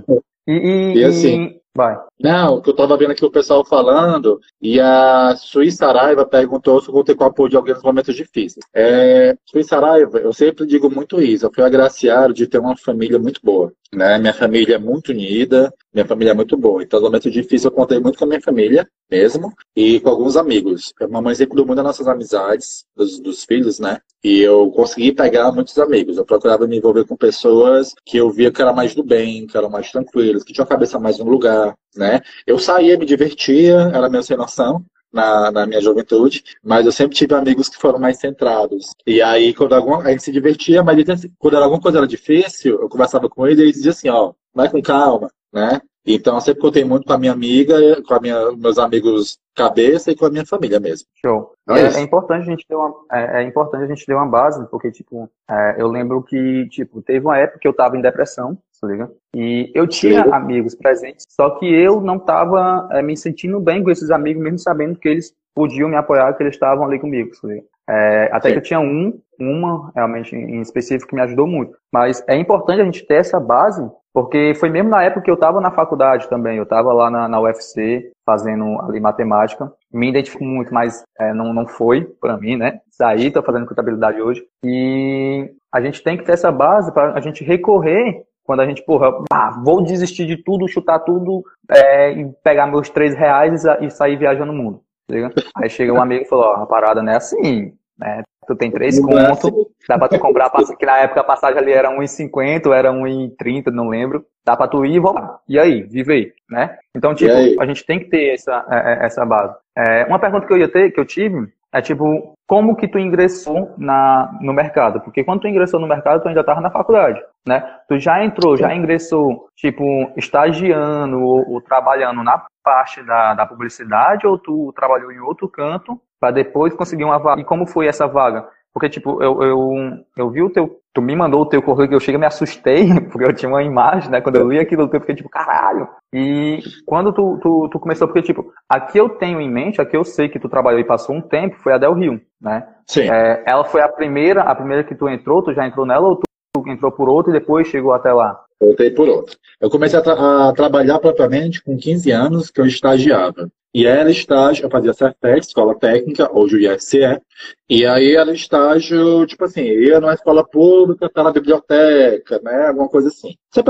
E, e, e assim... Vai. Não, o que eu estava vendo aqui o pessoal falando, e a Suíça Araiva perguntou se eu vou ter com o apoio de alguém nos momentos difíceis. É, Suíça Araiva, eu sempre digo muito isso, eu fui agraciado de ter uma família muito boa. Né? Minha família é muito unida, minha família é muito boa. Então, no momento difícil, eu contei muito com a minha família mesmo e com alguns amigos. A mamãe sempre cuidou muito das nossas amizades, dos, dos, filhos, né? E eu consegui pegar muitos amigos. Eu procurava me envolver com pessoas que eu via que eram mais do bem, que eram mais tranquilos, que tinham a cabeça mais no lugar, né? Eu saía, me divertia, era meio sem noção, na, na, minha juventude, mas eu sempre tive amigos que foram mais centrados. E aí, quando alguma, a gente se divertia, mas quando alguma coisa era difícil, eu conversava com ele e ele dizia assim, ó, vai com calma, né? Então, eu sempre contei muito com a minha amiga, com a minha, meus amigos cabeça e com a minha família mesmo. Show. Então, é, é, importante a gente ter uma, é, é, importante a gente ter uma base, porque, tipo, é, eu lembro que, tipo, teve uma época que eu tava em depressão, tá ligado? E eu tinha Sim. amigos presentes, só que eu não tava é, me sentindo bem com esses amigos, mesmo sabendo que eles podiam me apoiar, que eles estavam ali comigo, tá ligado? É, até Sim. que eu tinha um, uma realmente em específico que me ajudou muito. Mas é importante a gente ter essa base porque foi mesmo na época que eu estava na faculdade também, eu estava lá na, na, UFC fazendo ali matemática, me identifico muito, mas é, não, não foi para mim, né? Saí, estou fazendo contabilidade hoje. E a gente tem que ter essa base para a gente recorrer quando a gente, porra, ah, vou desistir de tudo, chutar tudo, é, e pegar meus três reais e, sair viajando no mundo. Tá Aí chega um amigo e falou, ó, a parada não é assim, né? Tu tem três contos, dá pra tu comprar, que na época a passagem ali era 1,50, era 1,30, não lembro. Dá pra tu ir e voltar. E aí, vive aí, né? Então, tipo, a gente tem que ter essa, é, é, essa base. É, uma pergunta que eu ia ter, que eu tive, é tipo, como que tu ingressou na, no mercado? Porque quando tu ingressou no mercado, tu ainda estava na faculdade, né? Tu já entrou, já ingressou, tipo, estagiando ou, ou trabalhando na parte da, da publicidade ou tu trabalhou em outro canto para depois conseguir uma vaga. E como foi essa vaga? Porque, tipo, eu, eu, eu vi o teu. Tu me mandou o teu currículo, eu cheguei e me assustei, porque eu tinha uma imagem, né? Quando eu li aquilo, eu fiquei tipo, caralho. E quando tu, tu, tu começou, porque, tipo, aqui eu tenho em mente, aqui eu sei que tu trabalhou e passou um tempo, foi a Del Rio, né? Sim. É, ela foi a primeira, a primeira que tu entrou, tu já entrou nela ou tu entrou por outra e depois chegou até lá? Voltei por outra. Eu comecei a, tra a, trabalhar propriamente com 15 anos, que eu estagiava. E era estágio, eu fazia CERTEC, Escola Técnica, hoje o IFCE, e aí era estágio, tipo assim, ia numa escola pública, tá na biblioteca, né, alguma coisa assim. Você,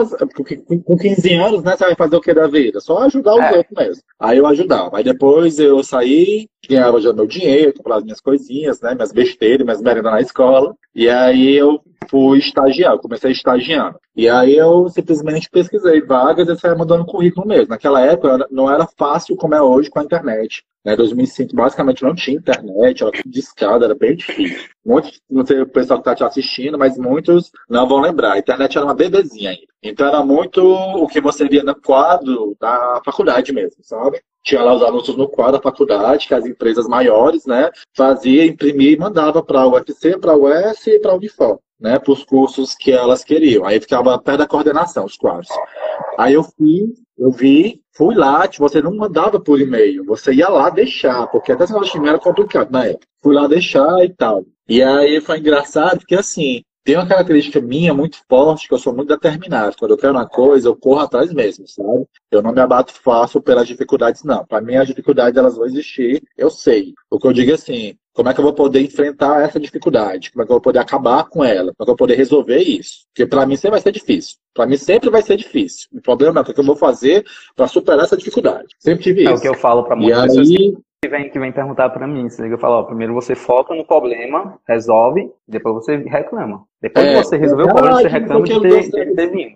com 15 anos, né, você vai fazer o que da vida? Só ajudar os é. outros mesmo. Aí eu ajudava. Aí depois eu saí, ganhava já meu dinheiro, comprava minhas coisinhas, né, minhas besteiras, minhas merendas na escola, e aí eu fui estagiar, eu comecei estagiando. E aí eu simplesmente pesquisei vagas e saí mandando currículo mesmo. Naquela época não era fácil como é hoje com a internet. Né, 2005 basicamente não tinha internet, era tudo discada, era bem difícil. Muitos, não sei o pessoal que está te assistindo, mas muitos não vão lembrar. A internet era uma bebezinha ainda. Então era muito o que você via no quadro da faculdade mesmo, sabe? Tinha lá os anúncios no quadro da faculdade, que as empresas maiores, né, fazia, imprimia e mandava para o UFC, para o US e para a Unifor né, para os cursos que elas queriam. Aí ficava perto da coordenação, os quadros. Aí eu fui, eu vi, fui lá, tipo, você não mandava por e-mail, você ia lá deixar, porque até esse negócio de e-mail era complicado na época. Fui lá deixar e tal. E aí foi engraçado, porque assim, tem uma característica minha muito forte, que eu sou muito determinado. Quando eu quero uma coisa, eu corro atrás mesmo, sabe? Eu não me abato fácil pelas dificuldades, não. Para mim, as dificuldades, elas vão existir, eu sei. O que eu digo é assim, como é que eu vou poder enfrentar essa dificuldade? Como é que eu vou poder acabar com ela? Como é que eu vou poder resolver isso? Porque para mim sempre vai ser difícil. Para mim sempre vai ser difícil. O problema é o que eu vou fazer para superar essa dificuldade. Sempre tive isso. É o que eu falo para muitas pessoas aí... que vem, que vem perguntar para mim. Você liga e fala, ó, primeiro você foca no problema, resolve, depois você reclama. Depois é, que você resolveu o problema, você reclama de ter, de ter vindo.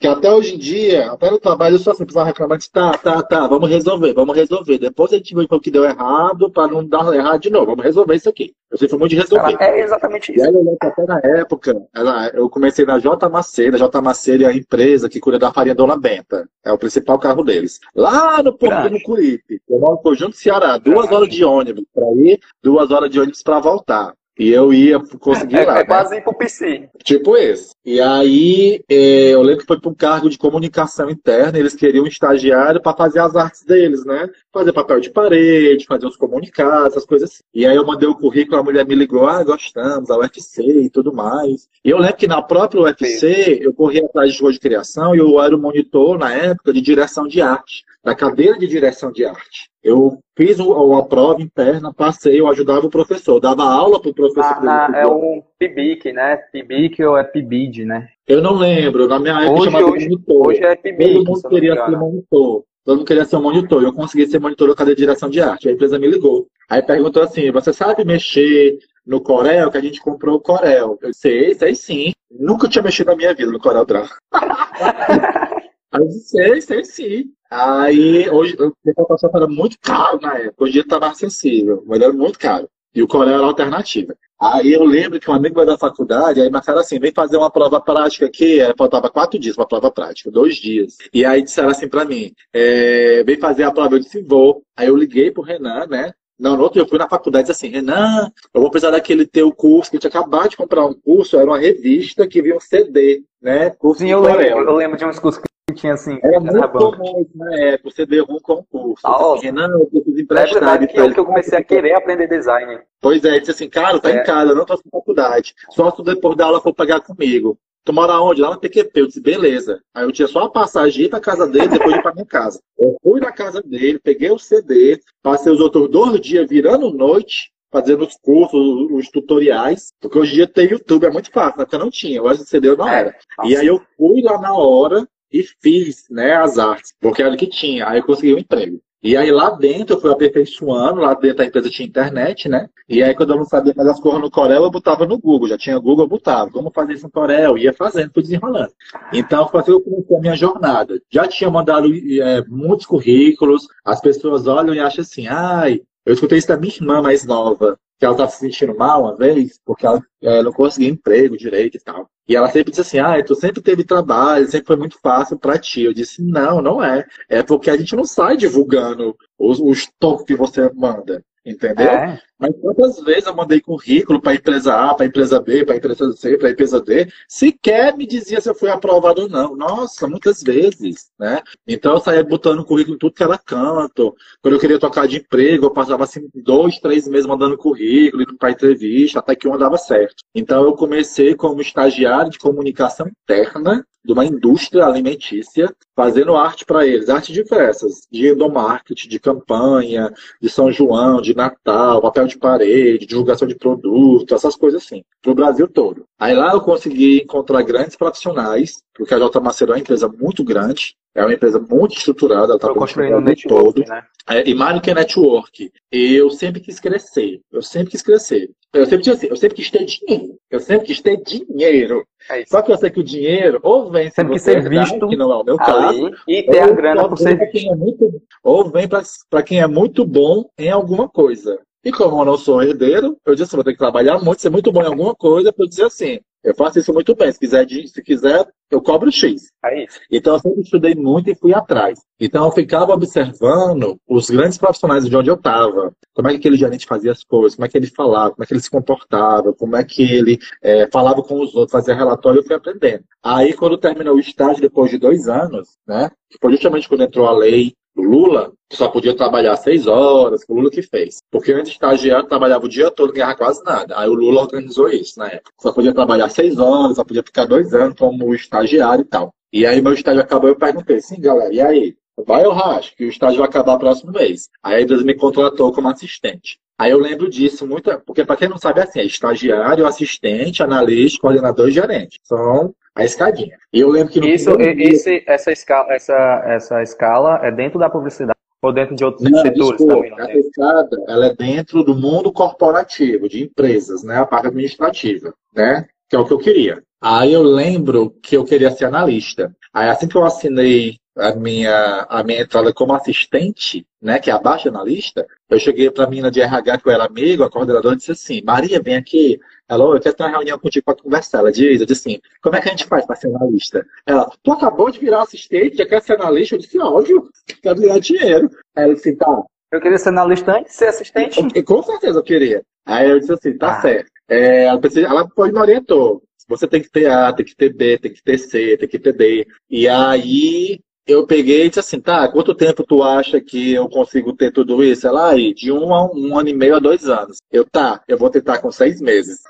Que até hoje em dia, até no trabalho, eu só assim, precisava reclamar de tá, tá, tá, vamos resolver, vamos resolver. Depois a gente vê o que deu errado para não dar errado de novo. Vamos resolver isso aqui. Eu sempre fui muito de resolver. é exatamente isso. E eu até na época, ela, eu comecei na J Macedo, a J Macedo é a empresa que cuida da farinha Dona Benta. É o principal carro deles. Lá no Porto do Curipe. Eu moro no Conjunto Ceará, duas horas de ônibus para ir, duas horas de ônibus para voltar. E eu ia conseguir é, lá. É né? quase ir pro PC. Tipo esse. E aí, é, eu lembro que foi para um cargo de comunicação interna, eles queriam um estagiário para fazer as artes deles, né? Fazer papel de parede, fazer os comunicados, essas coisas assim. E aí eu mandei o currículo, a mulher me ligou, ah, gostamos, a UFC e tudo mais. E eu lembro que na própria UFC, eu corri atrás de jogo de criação e eu era o monitor, na época, de direção de arte, da cadeira de direção de arte. Eu fiz uma prova interna, passei, eu ajudava o professor, dava aula para o professor. Ah, é o PIBIC, né? PIBIC ou é PIBID, né? Eu não lembro, na minha época hoje, chamava hoje, monitor. Hoje é PIBIC. Todo mundo queria ser monitor. Todo mundo queria ser monitor. Eu consegui ser monitor da cadeira de direção de arte. A empresa me ligou. Aí perguntou assim: você sabe mexer no Corel? Que a gente comprou o Corel. Eu sei, sei sim. Nunca tinha mexido na minha vida no Corel Draw. Aí eu disse, sei, sei sim. Aí, hoje, o decotação era muito caro na época. Hoje dia tá acessível, mas era muito caro. E o Corel era alternativa. Aí eu lembro que um amigo vai da faculdade, aí marcaram assim, vem fazer uma prova prática aqui, aí faltava quatro dias para prova prática, dois dias. E aí disseram assim para mim, é, vem fazer a prova, eu disse, vou. Aí eu liguei pro Renan, né? Não, no outro dia eu fui na faculdade e disse assim, Renan, eu vou precisar daquele teu curso, que eu tinha acabado de comprar um curso, era uma revista que vinha um CD, né? Curso Sim, eu lembro, eu lembro de uns cursos que tinha assim. Era muito comum na época, você deu um concurso. Ah, assim, não, eu preciso emprestar. É que eu, que eu comecei a querer aprender design. Pois é, disse assim, cara, tá é. em casa, não tô na faculdade. Só se depois da aula for pagar comigo. Tu mora onde? Lá no PQP. Eu disse, beleza. Aí eu tinha só a passagem pra casa dele, depois de pra minha casa. Eu fui na casa dele, peguei o CD, passei os outros dois dias virando noite, fazendo os cursos, os tutoriais, porque hoje em dia tem YouTube, é muito fácil, né? porque não tinha, eu acho que CD eu não era. E aí eu fui lá na hora, e fiz né, as artes, porque era o que tinha. Aí eu consegui um emprego. E aí lá dentro eu fui aperfeiçoando, lá dentro da empresa tinha internet, né? E aí quando eu não sabia mais as coisas no Corel, eu botava no Google. Já tinha Google, eu botava. Como fazer isso no Corel? Ia fazendo, fui desenrolando. Então, foi assim eu a minha jornada. Já tinha mandado é, muitos currículos, as pessoas olham e acham assim, ai, eu escutei isso da minha irmã mais nova que ela estava se sentindo mal uma vez, porque ela é, não conseguia emprego direito e tal. E ela sempre disse assim: Ah, tu sempre teve trabalho, sempre foi muito fácil para ti. Eu disse: Não, não é. É porque a gente não sai divulgando os, os que você manda. entendeu? É. Mas quantas vezes eu mandei currículo para empresa A, para empresa B, para empresa C, para empresa D, sequer me dizia se eu fui aprovado ou não. Nossa, muitas vezes, né? Então eu saía botando currículo em tudo que era canto. Quando eu queria tocar de emprego, eu passava assim dois, três meses mandando currículo, indo para entrevista, até que um dava certo. Então eu comecei como estagiário de comunicação interna de uma indústria alimentícia, fazendo arte para eles, arte diversas, de endomarketing, de campanha, de São João, de Natal, papel de parede, divulgação de produto, essas coisas assim, para o Brasil todo. Aí lá eu consegui encontrar grandes profissionais, porque a J Macedo é uma empresa muito grande, é uma empresa muito estruturada, ela está construindo o network, todo. Né? É, e mais do que network, eu sempre quis crescer. Eu sempre quis crescer. Eu sempre assim, eu sempre quis ter dinheiro. Eu sempre quis ter dinheiro. É Só que eu sei que o dinheiro ou vem sempre que ser visto, que não é o meu caso, e ter a grana por ser visto. É muito, ou vem para quem é muito bom em alguma coisa. E como eu não sou herdeiro, eu disse, vou ter que trabalhar muito, ser muito bom em alguma coisa, para eu dizer assim, eu faço isso muito bem. Se quiser, se quiser eu cobro X. É então eu sempre estudei muito e fui atrás. Então eu ficava observando os grandes profissionais de onde eu estava. Como é que aquele gerente fazia as coisas, como é que ele falava, como é que ele se comportava, como é que ele é, falava com os outros, fazia relatório, eu fui aprendendo. Aí quando terminou o estágio, depois de dois anos, né? Que foi justamente quando entrou a lei Lula só podia trabalhar seis horas, o Lula que fez. Porque antes estagiário trabalhava o dia todo, ganhava quase nada. Aí o Lula organizou isso na época. Só podia trabalhar seis horas, só podia ficar dois anos como estagiário e tal. E aí meu estágio acabou, eu perguntei, sim, galera, e aí? Vai ou racho, que o estágio vai acabar próximo mês. Aí empresa me contratou como assistente. Aí eu lembro disso muito, porque para quem não sabe, é assim, é estagiário, assistente, analista, coordenador e gerente. São a escadinha. E eu lembro que no Isso, esse, essa, escala, essa, essa escala é dentro da publicidade ou dentro de outros não, setores desculpa, também? Não essa escada ela é dentro do mundo corporativo, de empresas, né? A parte administrativa, né? Que é o que eu queria. Aí eu lembro que eu queria ser analista. Aí assim que eu assinei a minha, a minha entrada como assistente, né, que é abaixo analista, eu cheguei para a menina de RH, que eu era amigo, a coordenadora, disse assim, Maria, vem aqui. Ela, eu quero ter uma reunião contigo para conversar. Ela diz, eu disse assim, como é que a gente faz para ser analista? Ela, tu acabou de virar assistente, já quer ser analista? Eu disse, óbvio, quero ganhar dinheiro. Ela disse, tá. Eu queria ser analista antes de ser assistente? Eu, com certeza eu queria. Aí eu disse assim, tá ah. certo. É, ela, ela foi me orientou. Você tem que ter A, tem que ter B, tem que ter C, tem que ter D. E aí eu peguei e disse assim, tá, quanto tempo tu acha que eu consigo ter tudo isso? Ela aí, de um a um, um ano e meio a dois anos. Eu, tá, eu vou tentar com seis meses.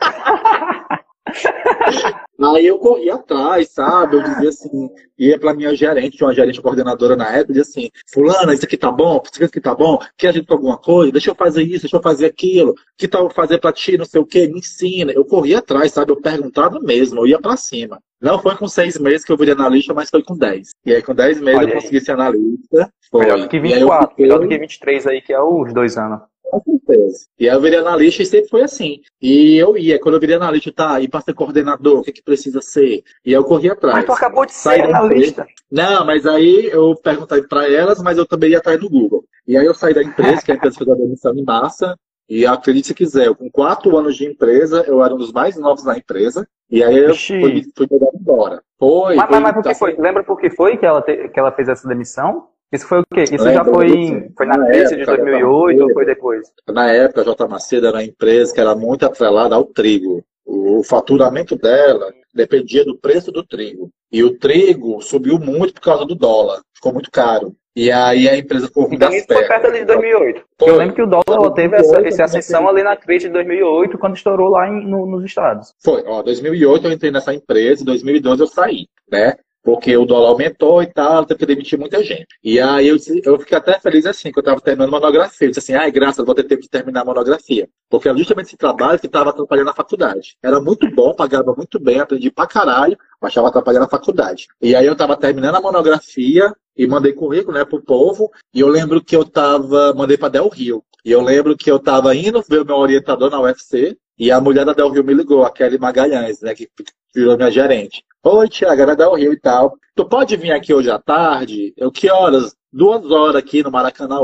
Aí eu corri atrás, sabe? Eu dizia assim, ia pra minha gerente, tinha uma gerente coordenadora na época, dizia assim, fulana, isso aqui tá bom, isso aqui tá bom, quer ajuda com alguma coisa? Deixa eu fazer isso, deixa eu fazer aquilo, que tal fazer pra ti, não sei o que, me ensina. Eu corri atrás, sabe? Eu perguntava mesmo, eu ia pra cima. Não foi com seis meses que eu virei analista, mas foi com dez. E aí com dez meses Olha eu consegui ser analista. Foi. Melhor do que 24, fiquei... melhor do que 23 aí, que é os dois anos. Com certeza. E aí eu virei analista e sempre foi assim. E eu ia, quando eu virei analista, tá, e para ser coordenador, o que, que precisa ser? E eu corria atrás. Mas tu acabou de ser analista. Não, mas aí eu perguntei para elas, mas eu também ia atrás no Google. E aí eu saí da empresa, que a empresa fez a demissão em massa, e acredite se quiser, eu, com quatro anos de empresa, eu era um dos mais novos na empresa. E aí eu fui, fui embora. Foi. Mas, foi, mas, mas por que tá foi? Lembra por que foi que ela, te, que ela fez essa demissão? Isso foi o quê? Isso Lembra, já foi, foi na, na crise de 2008 ou foi depois? Na época, a J. Macedo era uma empresa que era muito atrelada ao trigo. O faturamento dela dependia do preço do trigo. E o trigo subiu muito por causa do dólar. Ficou muito caro. E aí a empresa correu Então isso foi perto ali de 2008. Foi. Eu lembro que o dólar teve essa, essa ascensão ali na crise de 2008, quando estourou lá em, no, nos estados. Foi. Ó, 2008 eu entrei nessa empresa, em 2012 eu saí, né? Porque o dólar aumentou e tal, teve que demitir muita gente. E aí eu, eu fiquei até feliz assim, que eu estava terminando a monografia. Eu disse assim, ai, graças, vou ter tempo de terminar a monografia. Porque era justamente esse trabalho que estava atrapalhando a faculdade. Era muito bom, pagava muito bem, aprendi pra caralho, mas estava atrapalhando a faculdade. E aí eu estava terminando a monografia e mandei currículo, né, pro povo, e eu lembro que eu estava, mandei para Del Rio. E eu lembro que eu estava indo ver o meu orientador na UFC, e a mulher da Del Rio me ligou, a Kelly Magalhães, né, que virou minha gerente. Oi, Tiago, era Del Rio e tal. Tu pode vir aqui hoje à tarde? Eu, que horas? Duas horas aqui no Maracanã.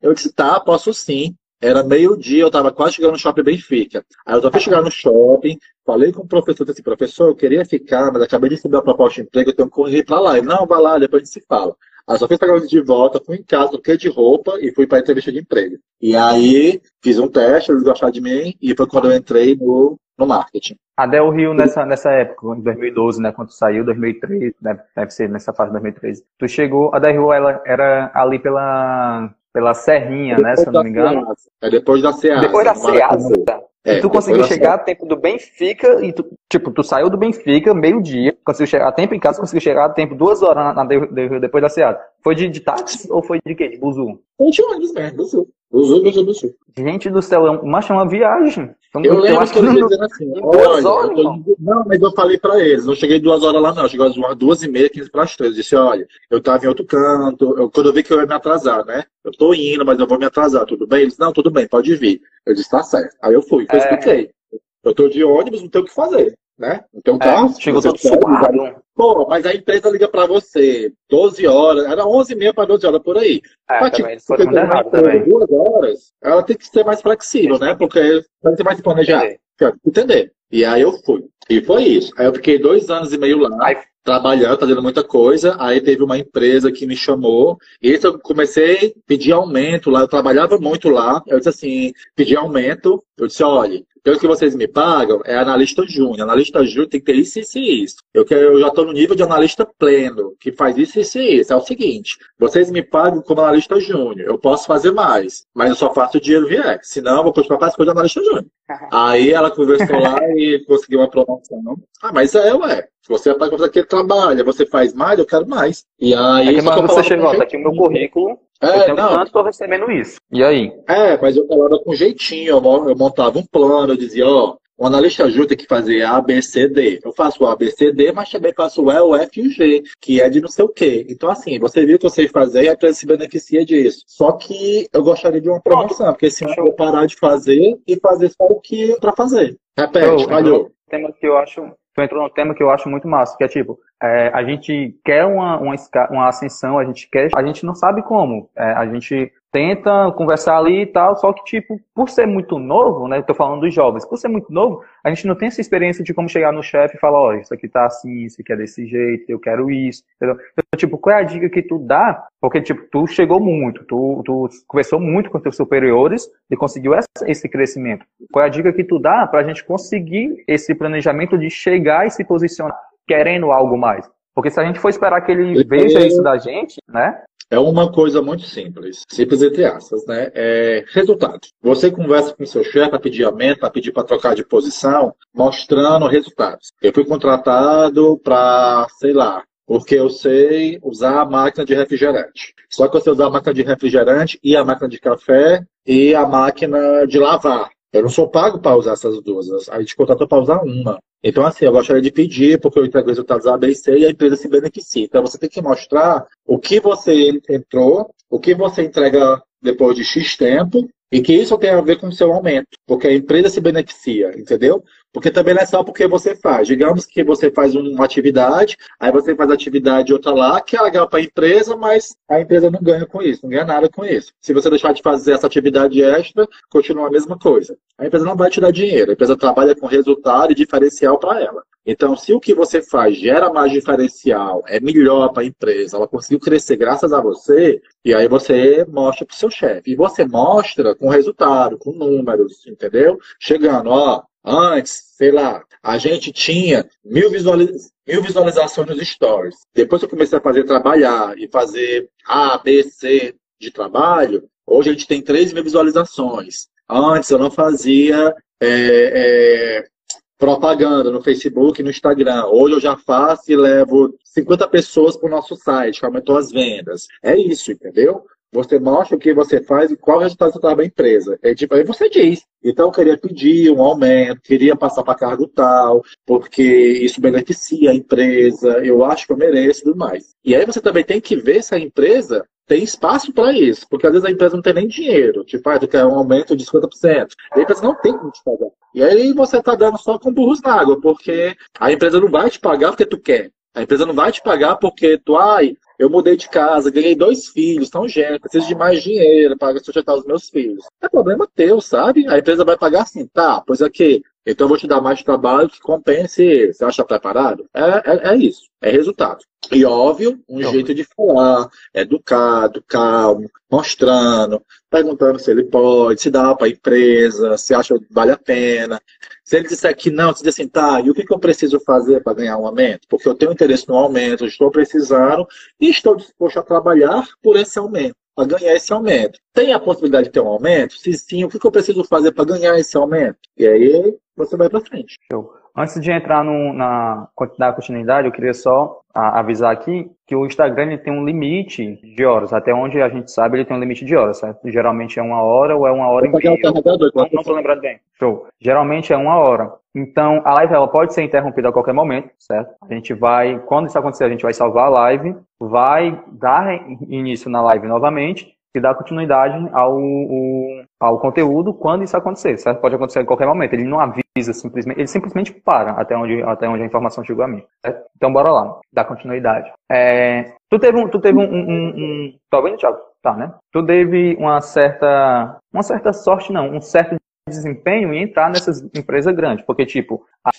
Eu disse, tá, posso sim. Era meio-dia, eu estava quase chegando no shopping Benfica. Aí eu fui chegar no shopping, falei com o professor, disse, professor, eu queria ficar, mas acabei de receber a proposta de emprego, eu tenho que correr para lá. Ele, não, vai lá, depois a gente se fala. Aí só fiz pagamento de volta, fui em casa, troquei de roupa e fui para entrevista de emprego. E aí fiz um teste, eles gostaram de mim e foi quando eu entrei no, no marketing. A Del Rio nessa, nessa época, em 2012, né, quando tu saiu, 2003, né, deve ser nessa fase de 2013. Tu chegou, a Del Rio ela era ali pela pela Serrinha, né, se eu não me engano. É depois da Ceasa. Depois da Ceasa. É, e tu conseguiu chegar a tempo do Benfica e tu, tipo, tu saiu do Benfica meio-dia, conseguiu chegar a tempo em casa, conseguiu chegar a tempo duas horas na, na depois da Ceasa. Foi de, de táxi ou foi de quê? De buzu? Foi de ônibus mesmo, buzu. Buzu, buzu, buzu. Gente do céu, mas é uma viagem. Então, eu, eu lembro que eles dizendo assim, olha, horas, tô... não, mas eu falei para eles, não cheguei duas horas lá não, eu cheguei às duas e meia, quinze para as três, eu disse, olha, eu estava em outro canto, eu, quando eu vi que eu ia me atrasar, né, eu tô indo, mas eu vou me atrasar, tudo bem? Eles, não, tudo bem, pode vir. Eu disse, tá certo. Aí eu fui, eu é... expliquei, eu tô de ônibus, não tenho o que fazer né? Então tá. É, chegou todo suado. Pô, mas a empresa liga para você 12 horas, era 11 e meia para 12 horas por aí. É, pra, também, tipo, errado também. Duas horas, ela tem que ser mais flexível, né? Porque tem que ser mais planejado. Entender. E aí eu fui. E foi isso. Aí eu fiquei dois anos e meio lá. Aí trabalhando, fazendo muita coisa. Aí teve uma empresa que me chamou. E eu comecei a pedir aumento lá. Eu trabalhava muito lá. Eu disse assim, pedi aumento. Eu disse, olha, pelo que vocês me pagam, é analista júnior. Analista júnior tem que ter isso, isso e isso. Eu, quero, eu já estou no nível de analista pleno, que faz isso, isso e isso. É o seguinte, vocês me pagam como analista júnior. Eu posso fazer mais, mas eu só faço o dinheiro vier. Senão, eu vou continuar fazendo coisa de analista júnior. Aí ela conversou lá e conseguiu uma promoção. Ah, mas é, ué. Você vai fazer aquele trabalho, você faz mais, eu quero mais. E aí. É que quando você chegou, tá aqui o meu currículo. É, eu tenho não. tanto, tô recebendo isso. E aí? É, mas eu falava com jeitinho, eu montava um plano, eu dizia, ó, o analista júnior tem que fazer A, B, C, D. Eu faço o A, B, C, D, mas também faço o E, o F e o G, que é de não sei o quê. Então, assim, você viu que eu sei fazer e a empresa se beneficia disso. Só que eu gostaria de uma promoção, porque senão eu vou parar de fazer e fazer só o que é pra fazer. Repete, falhou. Tema que eu acho tu entrou num tema que eu acho muito massa, que é tipo, é, a gente quer uma, uma, uma, ascensão, a gente quer, a gente não sabe como. É, a gente tenta conversar ali e tal, só que, tipo, por ser muito novo, né, tô falando dos jovens, por ser muito novo, a gente não tem essa experiência de como chegar no chefe e falar, ó, oh, isso aqui tá assim, isso aqui é desse jeito, eu quero isso, entendeu? Então, tipo, qual é a dica que tu dá? Porque, tipo, tu chegou muito, tu, tu conversou muito com teus superiores e conseguiu essa, esse crescimento. Qual é a dica que tu dá pra gente conseguir esse planejamento de chegar e se posicionar querendo algo mais? Porque se a gente for esperar que ele veja isso da gente, né? É uma coisa muito simples, simples entre aspas, né? É resultado. Você conversa com seu chefe para pedir aumento, para pedir para trocar de posição, mostrando resultados. Eu fui contratado para, sei lá, porque eu sei usar a máquina de refrigerante. Só que eu sei usar a máquina de refrigerante e a máquina de café e a máquina de lavar. Eu não sou pago para usar essas duas. A gente contratou para usar uma. Então, assim, eu gostaria de pedir, porque eu entrego resultados A, B e C e a empresa se beneficia. Então, você tem que mostrar o que você entrou, o que você entrega depois de X tempo, e que isso tem a ver com o seu aumento, porque a empresa se beneficia, entendeu? Porque também não é só porque você faz. Digamos que você faz uma atividade, aí você faz atividade outra lá, que é legal para a empresa, mas a empresa não ganha com isso, não ganha nada com isso. Se você deixar de fazer essa atividade extra, continua a mesma coisa. A empresa não vai te dar dinheiro, a empresa trabalha com resultado e diferencial para ela. Então, se o que você faz gera mais diferencial, é melhor para a empresa, ela conseguiu crescer graças a você, e aí você mostra para o seu chefe. E você mostra com resultado, com números, entendeu? Chegando, ó, Antes, sei lá, a gente tinha mil, visualiz... mil visualizações nos stories. Depois que eu comecei a fazer trabalhar e fazer A, B, C de trabalho, hoje a gente tem 3 mil visualizações. Antes eu não fazia é, é, propaganda no Facebook e no Instagram. Hoje eu já faço e levo 50 pessoas para o nosso site, que aumentou as vendas. É isso, entendeu? Você mostra o que você faz e qual resultado você traz para a empresa. É tipo, aí você diz. Então, eu queria pedir um aumento, queria passar para cargo tal, porque isso beneficia a empresa, eu acho que eu mereço e tudo mais. E aí você também tem que ver se a empresa tem espaço para isso, porque às vezes a empresa não tem nem dinheiro, tipo, ah, tu quer um aumento de 50%, a empresa não tem como te pagar. E aí você está dando só com burros na água, porque a empresa não vai te pagar porque tu quer. A empresa não vai te pagar porque tu, ai, eu mudei de casa, ganhei dois filhos, tão gênero, preciso de mais dinheiro para sustentar os meus filhos. É problema teu, sabe? A empresa vai pagar assim, tá, pois aqui, Então eu vou te dar mais trabalho que compense. Você acha preparado? É, é, é isso. É resultado. E óbvio, um então, jeito de falar, educado, calmo, mostrando, perguntando se ele pode, se dá para a empresa, se acha que vale a pena. Se ele disser que não, você diz assim, tá, e o que, que eu preciso fazer para ganhar um aumento? Porque eu tenho interesse no aumento, estou precisando e estou disposto a trabalhar por esse aumento para ganhar esse aumento. Tem a possibilidade de ter um aumento? Se sim, o que eu preciso fazer para ganhar esse aumento? E aí você vai para frente. Show. Antes de entrar no, na da continuidade, eu queria só a, avisar aqui que o Instagram ele tem um limite de horas. Até onde a gente sabe, ele tem um limite de horas, certo? Geralmente é uma hora ou é uma hora e meia. Não, não tô lembrando bem. Show. Geralmente é uma hora. Então, a live ela pode ser interrompida a qualquer momento, certo? A gente vai, quando isso acontecer, a gente vai salvar a live, vai dar início na live novamente e dar continuidade ao, ao conteúdo quando isso acontecer, certo? Pode acontecer a qualquer momento. Ele não avisa simplesmente, ele simplesmente para até onde, até onde a informação chegou a mim. Certo? Então, bora lá, dar continuidade. É, tu teve um, tu teve um, um, um, tá vendo, Thiago? Tá, né? Tu teve uma certa, uma certa sorte, não, um certo desempenho em entrar nessas empresas grandes, porque tipo a,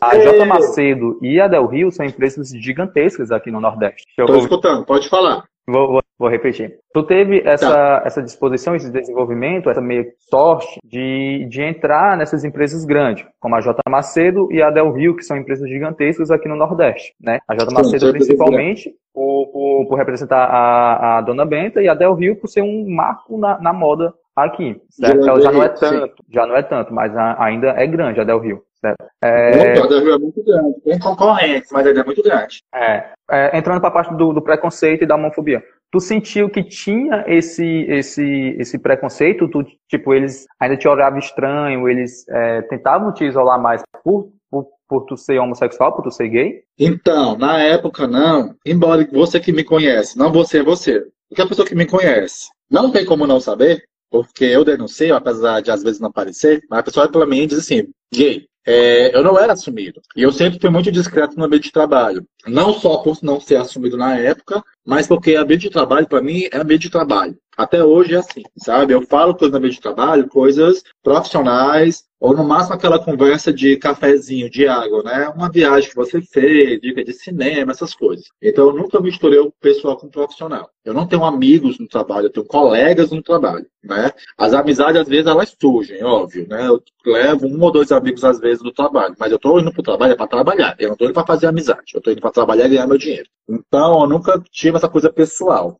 a J Macedo e a Del Rio são empresas gigantescas aqui no Nordeste. Estou escutando, pode falar. Vou, vou, vou, repetir. Tu teve essa, tá. essa disposição, esse desenvolvimento, essa meio sorte de, de entrar nessas empresas grandes, como a J Macedo e a Del Rio, que são empresas gigantescas aqui no Nordeste. Né? A J Macedo, principalmente, por, por, por, representar a, a Dona Benta, e a Del Rio por ser um marco na, na moda aqui, certo? Ela já não é tanto, sim. já não é tanto, mas ainda é grande a Del Rio. Certo? É... a Del Rio é muito grande. Tem concorrentes, mas ainda é muito grande. É, é entrando para a parte do, do, preconceito e da homofobia. Tu sentiu que tinha esse, esse, esse preconceito? Tu, tipo, eles ainda te olhavam estranho, eles é, tentavam te isolar mais por, por, por tu ser homossexual, por tu ser gay? Então, na época não. Embora você que me conhece, não você é você. Porque a pessoa que me conhece não tem como não saber porque eu denuncio, apesar de às vezes não parecer, mas a pessoa pra mim diz assim, gay. É, eu não era assumido. E eu sempre fui muito discreto no ambiente de trabalho. Não só por não ser assumido na época, mas porque ambiente de trabalho, para mim, é ambiente de trabalho. Até hoje é assim, sabe? Eu falo coisas no ambiente de trabalho, coisas profissionais, ou no máximo aquela conversa de cafezinho, de água, né? Uma viagem que você fez, dica de cinema, essas coisas. Então eu nunca misturei o pessoal com o profissional. Eu não tenho amigos no trabalho, eu tenho colegas no trabalho, né? As amizades às vezes elas surgem, óbvio, né? Eu levo um ou dois amigos às vezes do trabalho, mas eu tô indo pro trabalho é para trabalhar, eu não tô indo para fazer amizade, eu tô indo para trabalhar e ganhar meu dinheiro. Então eu nunca tive essa coisa pessoal.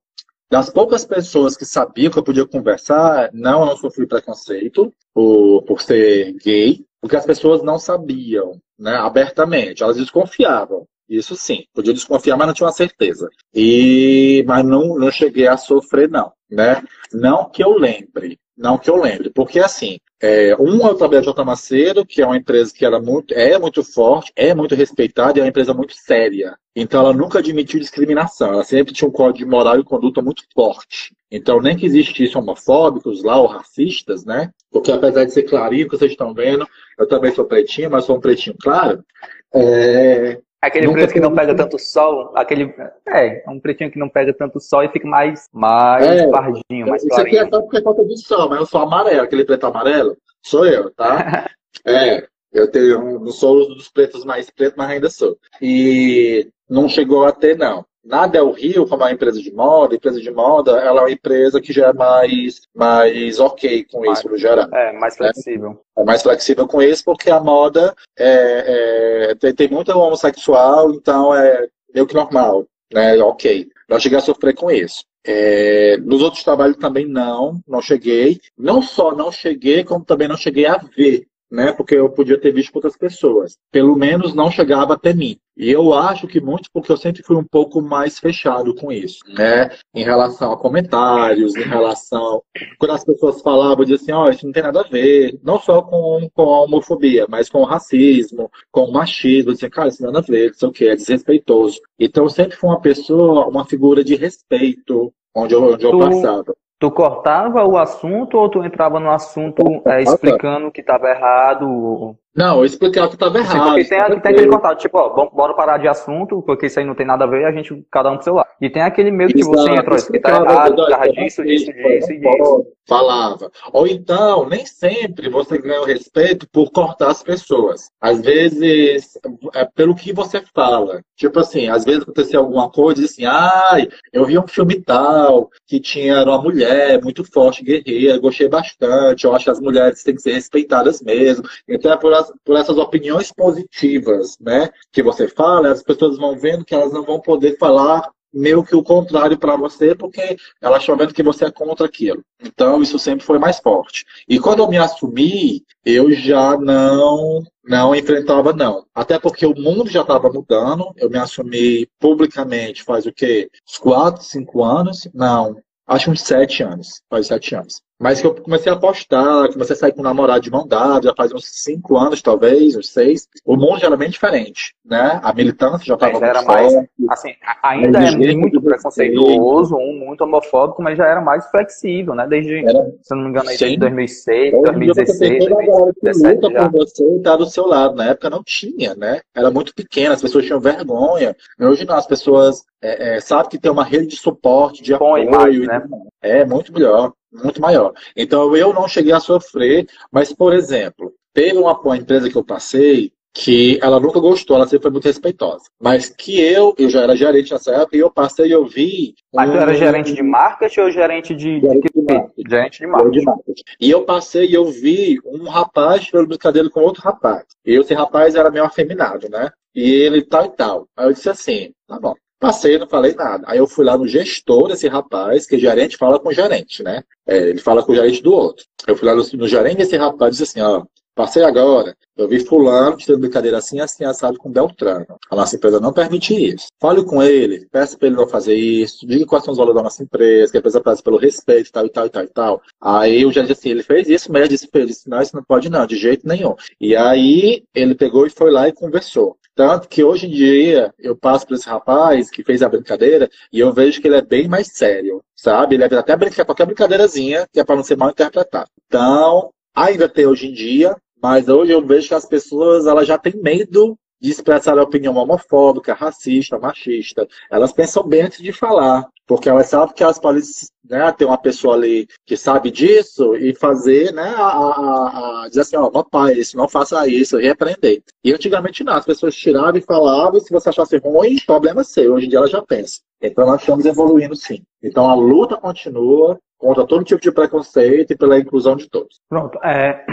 Das poucas pessoas que sabiam que eu podia conversar, não, eu não sofri preconceito por, por ser gay, porque as pessoas não sabiam, né, abertamente, elas desconfiavam. Isso sim, podia desconfiar, mas não tinha uma certeza. E, mas não, não cheguei a sofrer, não, né? Não que eu lembre, não que eu lembre, porque assim, é, um é o Trabalho J. Macedo, que é uma empresa que era muito, é muito forte, é muito respeitada e é uma empresa muito séria. Então ela nunca admitiu discriminação, ela sempre tinha um código de moral e conduta muito forte. Então, nem que existissem homofóbicos lá ou racistas, né? Porque apesar de ser clarinho, que vocês estão vendo, eu também sou pretinho, mas sou um pretinho claro. É, Aquele preto que não pega tanto sol, aquele. É, um pretinho que não pega tanto sol e fica mais, mais é, pardinho, mais Isso clarinho. aqui é só porque é falta de sol, mas eu sou amarelo, aquele preto amarelo, sou eu, tá? é, eu tenho, não sou dos pretos mais pretos, mas ainda sou. E não chegou a ter, não. Na Del Rio, como é uma empresa de moda, empresa de moda, ela é uma empresa que já é mais, mais ok com mais, isso, no geral. É, mais flexível. É, é mais flexível com isso, porque a moda é, é, tem, tem muito homossexual, então é meio que normal, né? Ok. Não cheguei a sofrer com isso. É, nos outros trabalhos também não, não cheguei. Não só não cheguei, como também não cheguei a ver né? Porque eu podia ter visto outras pessoas. Pelo menos não chegava até mim. E eu acho que muito porque eu sempre fui um pouco mais fechado com isso, né? Em relação a comentários, em relação. Quando as pessoas falavam, eu dizia assim: ó, oh, isso não tem nada a ver, não só com, com a homofobia, mas com o racismo, com o machismo. Eu dizia, cara, isso não tem nada a ver, isso é o que? É desrespeitoso. Então eu sempre fui uma pessoa, uma figura de respeito onde eu, onde eu passava. Tu cortava o assunto ou tu entrava no assunto é, explicando que estava errado? Não, eu expliquei o que estava errado. Sim, porque tem, tem aquele contato, tipo, ó, bora parar de assunto, porque isso aí não tem nada a ver, a gente, cada um pro seu lado. E tem aquele meio que você entra, ó, aqui tá errado, por causa disso, disso, disso disso. Falava. Ou então, nem sempre você ganha o respeito por cortar as pessoas. Às vezes, é pelo que você fala. Tipo assim, às vezes aconteceu alguma coisa assim, ai, eu vi um filme tal, que tinha uma mulher muito forte, guerreira, gostei bastante, eu acho que as mulheres têm que ser respeitadas mesmo. Então é por, as, por essas opiniões positivas, né, que você fala, as pessoas vão vendo que elas não vão poder falar meio que o contrário para você, porque elas estão vendo que você é contra aquilo. Então, isso sempre foi mais forte. E quando eu me assumi, eu já não não enfrentava, não. Até porque o mundo já estava mudando. Eu me assumi publicamente faz o quê? Uns 4, 5 anos? Não. Acho uns 7 anos. Faz 7 anos. Mas que eu comecei a apostar, comecei a sair com um namorado de mão dada, já faz uns cinco anos, talvez, uns seis. O mundo já era bem diferente, né? A militância já estava era mais, assim, ainda é muito preconceituoso, um muito homofóbico, mas já era mais flexível, né? Desde, era, se não me engano, aí, desde 2006, 2016, 2017 luta já. por você e tá do seu lado. Na época não tinha, né? Era muito pequena, as pessoas tinham vergonha. Hoje não, as pessoas é, é, sabem que tem uma rede de suporte, de apoio. Mais, né? É muito melhor muito maior. Então eu não cheguei a sofrer, mas, por exemplo, teve uma, uma empresa que eu passei que ela nunca gostou, ela sempre foi muito respeitosa. Mas que eu, eu já era gerente nessa época, e eu passei e eu vi. Mas um... tu era gerente de marketing ou gerente de. Gerente de, marketing. Gerente de marketing. marketing. E eu passei e eu vi um rapaz fazendo brincadeira com outro rapaz. E esse rapaz era meio afeminado, né? E ele tal e tal. Aí eu disse assim: tá bom. Passei, não falei nada. Aí eu fui lá no gestor desse rapaz, que gerente fala com gerente, né? É, ele fala com o gerente do outro. Eu fui lá no, no gerente desse rapaz e disse assim, ó, passei agora, eu vi fulano tendo brincadeira assim, assim, assado com Beltrano. A nossa empresa não permite isso. Fale com ele, peça para ele não fazer isso, diga quais são os valores da nossa empresa, que a empresa peça pelo respeito, tal e tal e tal e tal. Aí o gerente disse assim, ele fez isso, mas ele disse, disse, não, isso não pode não, de jeito nenhum. E aí ele pegou e foi lá e conversou. Tanto que hoje em dia eu passo por esse rapaz que fez a brincadeira e eu vejo que ele é bem mais sério, sabe? Ele deve até brincar qualquer brincadeirazinha que é para não ser mal interpretado. Então, ainda tem hoje em dia, mas hoje eu vejo que as pessoas elas já têm medo de expressar a opinião homofóbica, racista, machista. Elas pensam bem antes de falar, porque elas sabem que elas podem né, ter uma pessoa ali que sabe disso e fazer, né, a, a, a dizer assim, ó, papai, isso, não faça isso, repreender. E antigamente não, as pessoas tiravam e falavam, se você achasse ruim, problema seu. Hoje em dia elas já pensam. Então nós estamos evoluindo sim. Então a luta continua contra todo tipo de preconceito e pela inclusão de todos. Pronto. É,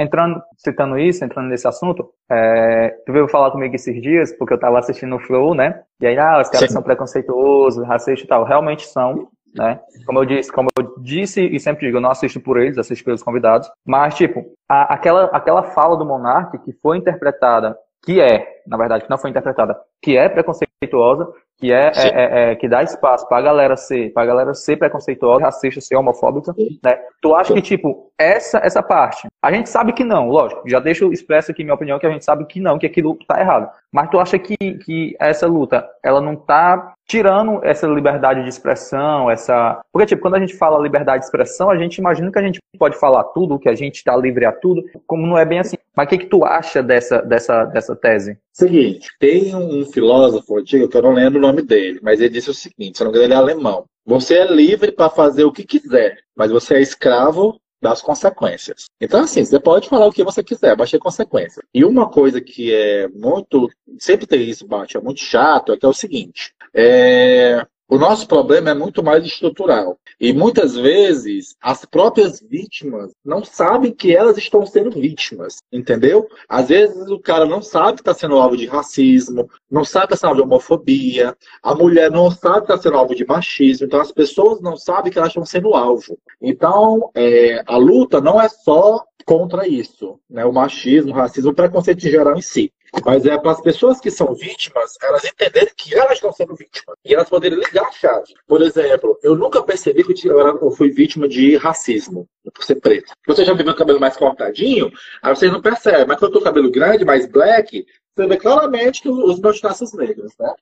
entrando, citando isso, entrando nesse assunto, é, tu veio falar comigo esses dias, porque eu estava assistindo o Flow, né? E aí, ah, os caras sim. são preconceituosos, racistas e tal. Realmente são né? Como eu disse, como eu disse e sempre digo, eu não assisto por eles, assisto pelos convidados. Mas, tipo, a, aquela, aquela fala do Monark que foi interpretada, que é, na verdade, que não foi interpretada, que é preconceituosa, que é, é, é, é, que dá espaço pra galera ser, pra galera ser preconceituosa, racista, ser homofóbica, né? Tu acha que, tipo, essa, essa parte, a gente sabe que não, lógico, já deixo expresso aqui minha opinião que a gente sabe que não, que aquilo tá errado. Mas tu acha que, que essa luta, ela não tá tirando essa liberdade de expressão, essa. Porque, tipo, quando a gente fala liberdade de expressão, a gente imagina que a gente pode falar tudo, que a gente está livre a tudo, como não é bem assim. Mas o que, que tu acha dessa, dessa, dessa tese? Seguinte, tem um filósofo antigo, que eu não lembro o nome dele, mas ele disse o seguinte: se não me engano, ele é alemão. Você é livre para fazer o que quiser, mas você é escravo das consequências. Então, assim, você pode falar o que você quiser, mas tem consequência. E uma coisa que é muito. Sempre tem isso, bate, é muito chato, é que é o seguinte. É, o nosso problema é muito mais estrutural. E muitas vezes as próprias vítimas não sabem que elas estão sendo vítimas, entendeu? Às vezes o cara não sabe que está sendo alvo de racismo, não sabe que está sendo alvo de homofobia, a mulher não sabe que está sendo alvo de machismo, então as pessoas não sabem que elas estão sendo alvo. Então é, a luta não é só contra isso, né? o machismo, o racismo, o preconceito em geral em si. Mas é para as pessoas que são vítimas, elas entenderem que elas estão sendo vítimas. E elas poderem ligar a chave. Por exemplo, eu nunca percebi que eu fui vítima de racismo, por ser preto. Você já viu meu cabelo mais cortadinho, aí você não percebe. Mas quando eu tô cabelo grande, mais black, você vê claramente que os meus traços negros, né?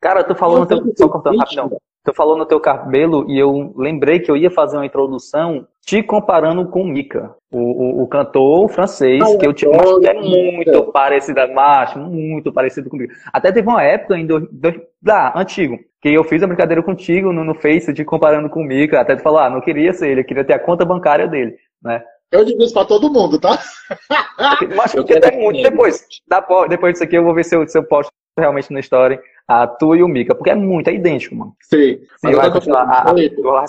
Cara, tu falando, só cortando rapidão. Tu falou no teu cabelo e eu lembrei que eu ia fazer uma introdução te comparando com Mika, o, o, o cantor francês, Ai, que eu te acho que é muito parecido, macho, muito parecido comigo. Até teve uma época em do, do, ah, antigo, que eu fiz a brincadeira contigo no, no Face de comparando com o Mika, até tu falou, ah, não queria ser ele, eu queria ter a conta bancária dele, né? Eu digo isso pra todo mundo, tá? Mas porque tem muito. Depois, depois disso aqui, eu vou ver se eu, se eu posto realmente na história a tu e o Mika, porque é muito, é idêntico, mano. Sim. Sim vai continuar. A, a,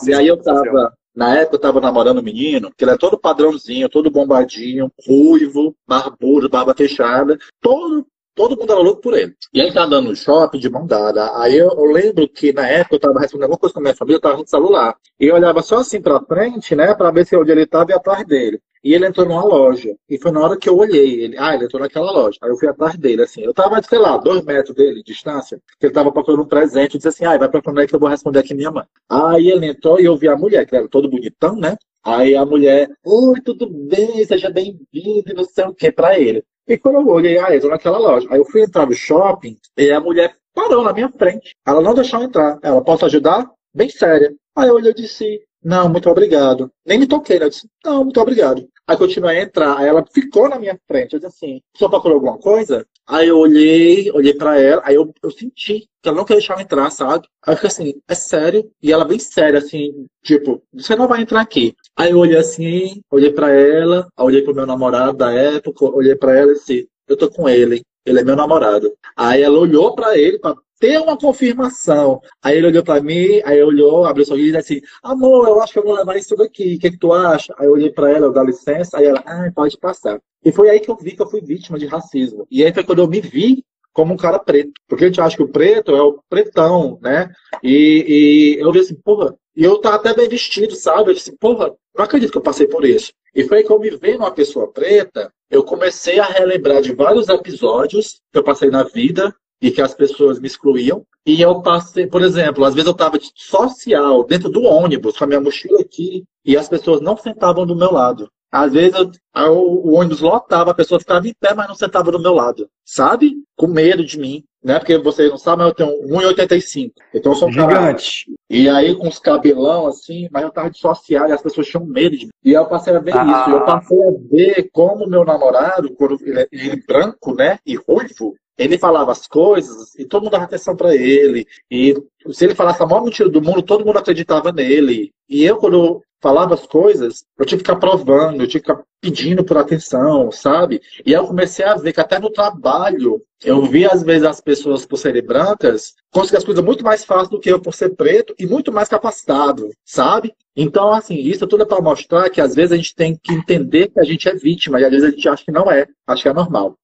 e aí eu tava, na época eu tava namorando um menino, que ele é todo padrãozinho, todo bombadinho, ruivo, barbudo, barba fechada, todo todo mundo era louco por ele. E aí tá andando no shopping de mão dada. Aí eu, eu, lembro que na época eu tava respondendo alguma coisa com a minha família, eu tava no celular. E eu olhava só assim pra frente, né, pra ver se onde ele tava e atrás dele. E ele entrou numa loja. E foi na hora que eu olhei ele. Ah, ele entrou naquela loja. Aí eu fui atrás dele, assim. Eu tava, sei lá, dois metros dele de distância. Ele tava procurando um presente. Eu disse assim, ah, vai pra onde é que eu vou responder aqui minha mãe. Aí ele entrou e eu vi a mulher, que era todo bonitão, né? Aí a mulher, oi, tudo bem, seja bem-vindo, não sei o que, pra ele. E quando eu olhei, ah, entrou naquela loja. Aí eu fui entrar no shopping e a mulher parou na minha frente. Ela não deixou eu entrar. Ela, posso ajudar? Bem séria. Aí eu olhei e disse, não, muito obrigado. Nem me toquei, né? Eu disse, não, muito obrigado. Aí continuei a entrar. Aí ela ficou na minha frente. Eu disse assim, só procurou alguma coisa? Aí eu olhei, olhei para ela, aí eu, eu senti que ela não queria deixar eu entrar, sabe? Aí eu fiquei assim, é sério? E ela bem séria, assim, tipo, você não vai entrar aqui. Aí eu olhei assim, olhei para ela, olhei pro meu namorado da época, olhei para ela e disse, eu tô com ele, ele é meu namorado. Aí ela olhou para ele, pra ter uma confirmação. Aí ele olhou para mim, aí olhou, abriu o sorriso e disse assim, amor, eu acho que eu vou levar isso daqui, o que, é que tu acha? Aí eu olhei para ela, eu dá licença, aí ela, ah, pode passar. E foi aí que eu vi que eu fui vítima de racismo. E aí foi quando eu me vi como um cara preto. Porque a gente acha que o preto é o pretão, né? E, e eu vi assim, porra, e eu tava até bem vestido, sabe? Eu disse, porra, não acredito que eu passei por isso. E foi que eu me vi numa pessoa preta, eu comecei a relembrar de vários episódios que eu passei na vida e que as pessoas me excluíam. E eu passei, por exemplo, às vezes eu estava social, dentro do ônibus, com a minha mochila aqui, e as pessoas não sentavam do meu lado. Às vezes eu, o ônibus lotava, a pessoa ficava em pé, mas não sentava do meu lado, sabe? Com medo de mim, né? Porque vocês não sabem, mas eu tenho 1,85. Então eu sou um Gigante. E aí com os cabelão assim, mas eu tava de social e as pessoas tinham medo de mim. E eu passei a ver ah. isso. Eu passei a ver como meu namorado, quando ele é, ele é branco, né? E ruivo, ele falava as coisas e todo mundo dava atenção para ele. E se ele falasse a maior mentira do mundo, todo mundo acreditava nele. E eu, quando falava as coisas, eu tinha que ficar provando, eu tinha que ficar pedindo por atenção, sabe? E eu comecei a ver que até no trabalho, eu vi às vezes as pessoas por serem brancas conseguir as coisas muito mais fácil do que eu por ser preto e muito mais capacitado, sabe? Então, assim, isso tudo é para mostrar que às vezes a gente tem que entender que a gente é vítima e às vezes a gente acha que não é, acha que é normal.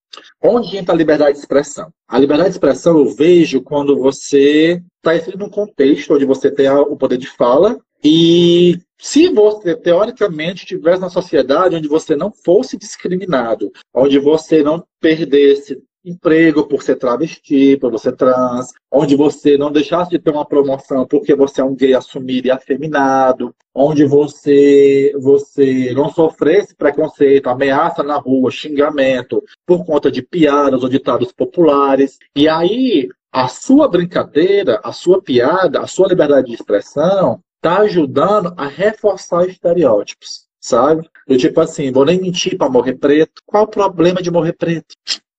Onde entra a liberdade de expressão? A liberdade de expressão eu vejo quando você está inserido num contexto onde você tem o poder de fala e se você, teoricamente, estivesse na sociedade onde você não fosse discriminado, onde você não perdesse emprego por ser travesti, por você trans, onde você não deixasse de ter uma promoção porque você é um gay assumido e afeminado, onde você você não sofresse preconceito, ameaça na rua, xingamento por conta de piadas ou ditados populares. E aí a sua brincadeira, a sua piada, a sua liberdade de expressão está ajudando a reforçar estereótipos, sabe? Eu tipo assim, vou nem mentir para morrer preto. Qual o problema de morrer preto?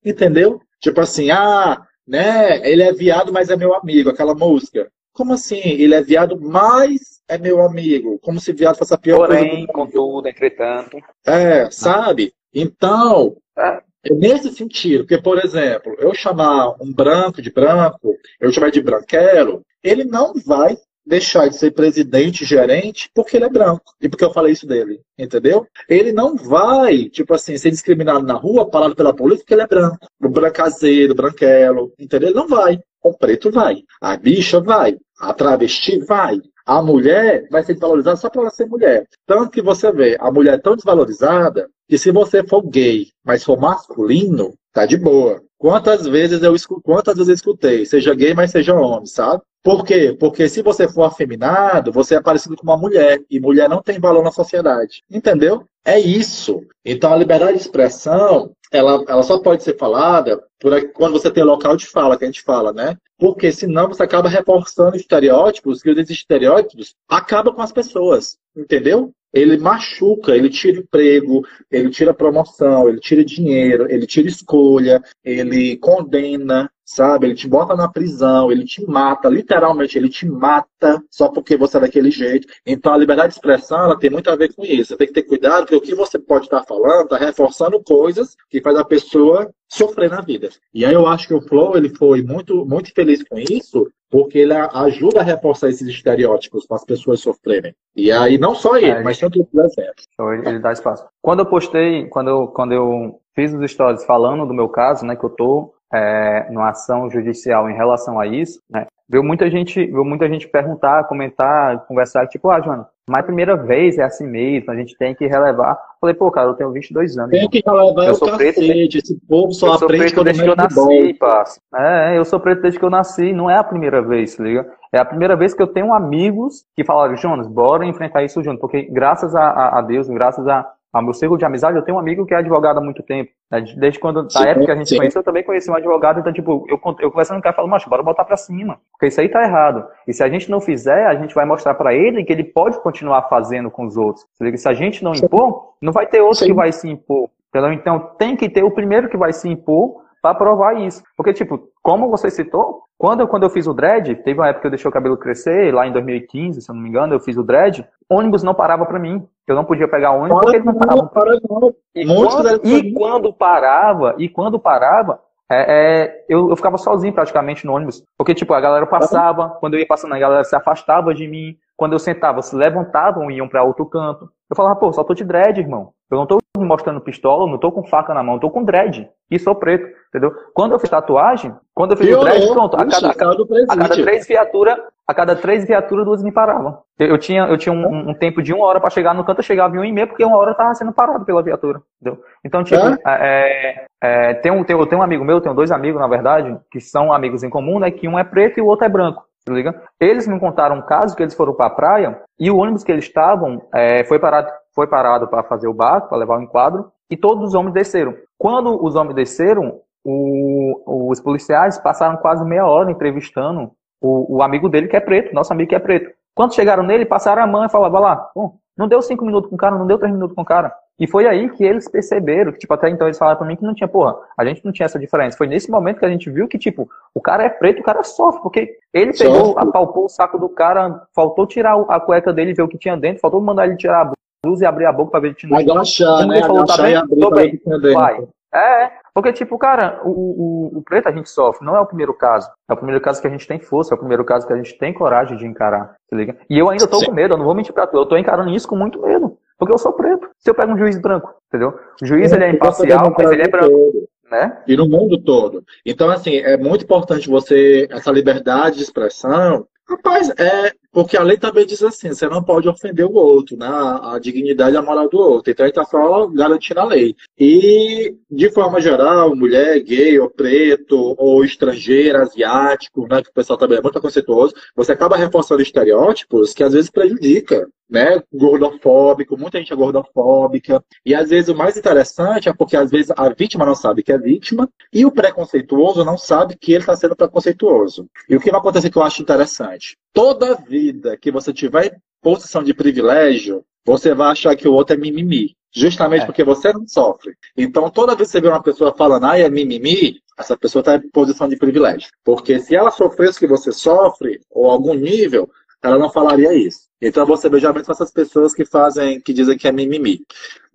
Entendeu? Tipo assim, ah, né? Ele é viado, mas é meu amigo, aquela música. Como assim? Ele é viado, mas é meu amigo. Como se viado fosse a pior Porém, coisa. contudo, entretanto. É, sabe? Então, é. é nesse sentido, porque, por exemplo, eu chamar um branco de branco, eu chamar de branquelo, ele não vai deixar de ser presidente, gerente, porque ele é branco. E porque eu falei isso dele, entendeu? Ele não vai, tipo assim, ser discriminado na rua, parado pela polícia, porque ele é branco. Brancazeiro, branquelo, entendeu? Ele não vai. O preto vai. A bicha vai. A travesti vai. A mulher vai ser desvalorizada só para ela ser mulher. Tanto que você vê, a mulher é tão desvalorizada que se você for gay, mas for masculino, tá de boa. Quantas vezes eu quantas vezes eu escutei, seja gay, mas seja homem, sabe? Por quê? Porque se você for afeminado, você é parecido com uma mulher. E mulher não tem valor na sociedade. Entendeu? É isso. Então a liberdade de expressão ela, ela só pode ser falada por quando você tem local de fala, que a gente fala, né? Porque senão você acaba reforçando estereótipos, e esses estereótipos acabam com as pessoas, entendeu? Ele machuca, ele tira emprego, ele tira promoção, ele tira dinheiro, ele tira escolha, ele condena, sabe? Ele te bota na prisão, ele te mata, literalmente, ele te mata só porque você é daquele jeito. Então, a liberdade de expressão, ela tem muito a ver com isso. Você tem que ter cuidado, porque o que você pode estar falando está reforçando coisas que faz a pessoa sofrer na vida. E aí eu acho que o Flow, ele foi muito, muito feliz com isso, porque ele ajuda a reforçar esses estereótipos para as pessoas sofrerem. E aí, não só ele, é, mas tanto outros exemplos. Então, ele dá espaço. Quando eu postei, quando eu, quando eu fiz os stories falando do meu caso, né, que eu tô é, numa ação judicial em relação a isso, né, veio muita gente, veio muita gente perguntar, comentar, conversar, tipo, ah, Joana, mas a primeira vez é assim mesmo, a gente tem que relevar. Falei, pô, cara, eu tenho 22 anos. Tem que relevar eu o cacete, preto, esse povo só eu aprende quando desde que eu nasci, parça. É, eu sou preto desde que eu nasci, não é a primeira vez, liga? É a primeira vez que eu tenho amigos que falaram, Jonas, bora enfrentar isso junto, porque graças a, a, a Deus, graças a, ao meu círculo de amizade, eu tenho um amigo que é advogado há muito tempo. Né? Desde quando, na sim, época que a gente sim. conheceu, eu também conheci um advogado, então, tipo, eu, eu conversando com o cara, falo, macho, bora botar pra cima, porque isso aí tá errado. E se a gente não fizer, a gente vai mostrar para ele que ele pode continuar fazendo com os outros. Se a gente não impor, não vai ter outro sim. que vai se impor. Então, tem que ter o primeiro que vai se impor para provar isso. Porque, tipo, como você citou, quando eu, quando eu fiz o dread, teve uma época que eu deixei o cabelo crescer, lá em 2015, se eu não me engano, eu fiz o dread, ônibus não parava para mim. Eu não podia pegar ônibus porque ele não parava. Para. E, quando, e quando parava, e quando parava, é, é, eu, eu, ficava sozinho praticamente no ônibus. Porque, tipo, a galera passava, quando eu ia passando, a galera se afastava de mim. Quando eu sentava, se levantavam e iam para outro canto. Eu falava, pô, só tô de dread, irmão. Eu não tô mostrando pistola, não tô com faca na mão, tô com dread. E sou preto, entendeu? Quando eu fiz tatuagem, quando eu fiz o dread, pronto, a cada, a cada, a cada três viaturas, a cada três viaturas, duas me paravam. Eu, eu tinha, eu tinha um, um, tempo de uma hora para chegar no canto, eu chegava em um e meio, porque uma hora eu tava sendo parado pela viatura, entendeu? Então, tipo, é? É, é, tem um, tem, eu tenho um amigo meu, tenho dois amigos, na verdade, que são amigos em comum, né? Que um é preto e o outro é branco. Tá liga? Eles me contaram um caso que eles foram para a praia e o ônibus que eles estavam é, foi parado foi parado para fazer o barco, para levar o enquadro, e todos os homens desceram. Quando os homens desceram, o, os policiais passaram quase meia hora entrevistando o, o, amigo dele que é preto, nosso amigo que é preto. Quando chegaram nele, passaram a mão e falavam lá, não deu cinco minutos com o cara, não deu três minutos com o cara. E foi aí que eles perceberam, que, tipo, até então eles falaram pra mim que não tinha, porra, a gente não tinha essa diferença. Foi nesse momento que a gente viu que, tipo, o cara é preto, o cara sofre, porque ele pegou, sofre. apalpou o saco do cara, faltou tirar a cueca dele ver o que tinha dentro, faltou mandar ele tirar a blusa e abrir a boca pra ver se tinha. Agachar, né? Falou, tá bem? Tô bem. Vai. É, porque, tipo, cara, o, o, o, preto a gente sofre, não é o primeiro caso. É o primeiro caso que a gente tem força, é o primeiro caso que a gente tem coragem de encarar, tá ligado? E eu ainda tô Sim. com medo, eu não vou mentir pra tu, eu tô encarando isso com muito medo. Porque eu sou preto. Se eu pego um juiz branco, entendeu? O juiz, é, ele é imparcial, mas ele é branco. Né? E no mundo todo. Então, assim, é muito importante você, essa liberdade de expressão, Rapaz, é porque a lei também diz assim, você não pode ofender o outro, né? A, dignidade e a moral do outro. Então ele está só garantindo a lei. E, de forma geral, mulher, gay, ou preto, ou estrangeiro, asiático, né? Que o pessoal também é muito conceituoso, você acaba reforçando estereótipos que às vezes prejudica né, gordofóbico, muita gente é gordofóbica. E às vezes o mais interessante é porque às vezes a vítima não sabe que é vítima e o preconceituoso não sabe que ele está sendo preconceituoso. E o que vai acontecer que eu acho interessante? Toda vida que você tiver posição de privilégio, você vai achar que o outro é mimimi. Justamente é. porque você não sofre. Então, toda vez que você vê uma pessoa falando, ah, é mimimi, essa pessoa está em posição de privilégio. Porque se ela sofresse o que você sofre, ou algum nível, ela não falaria isso. Então você vê geralmente essas pessoas que fazem, que dizem que é mimimi.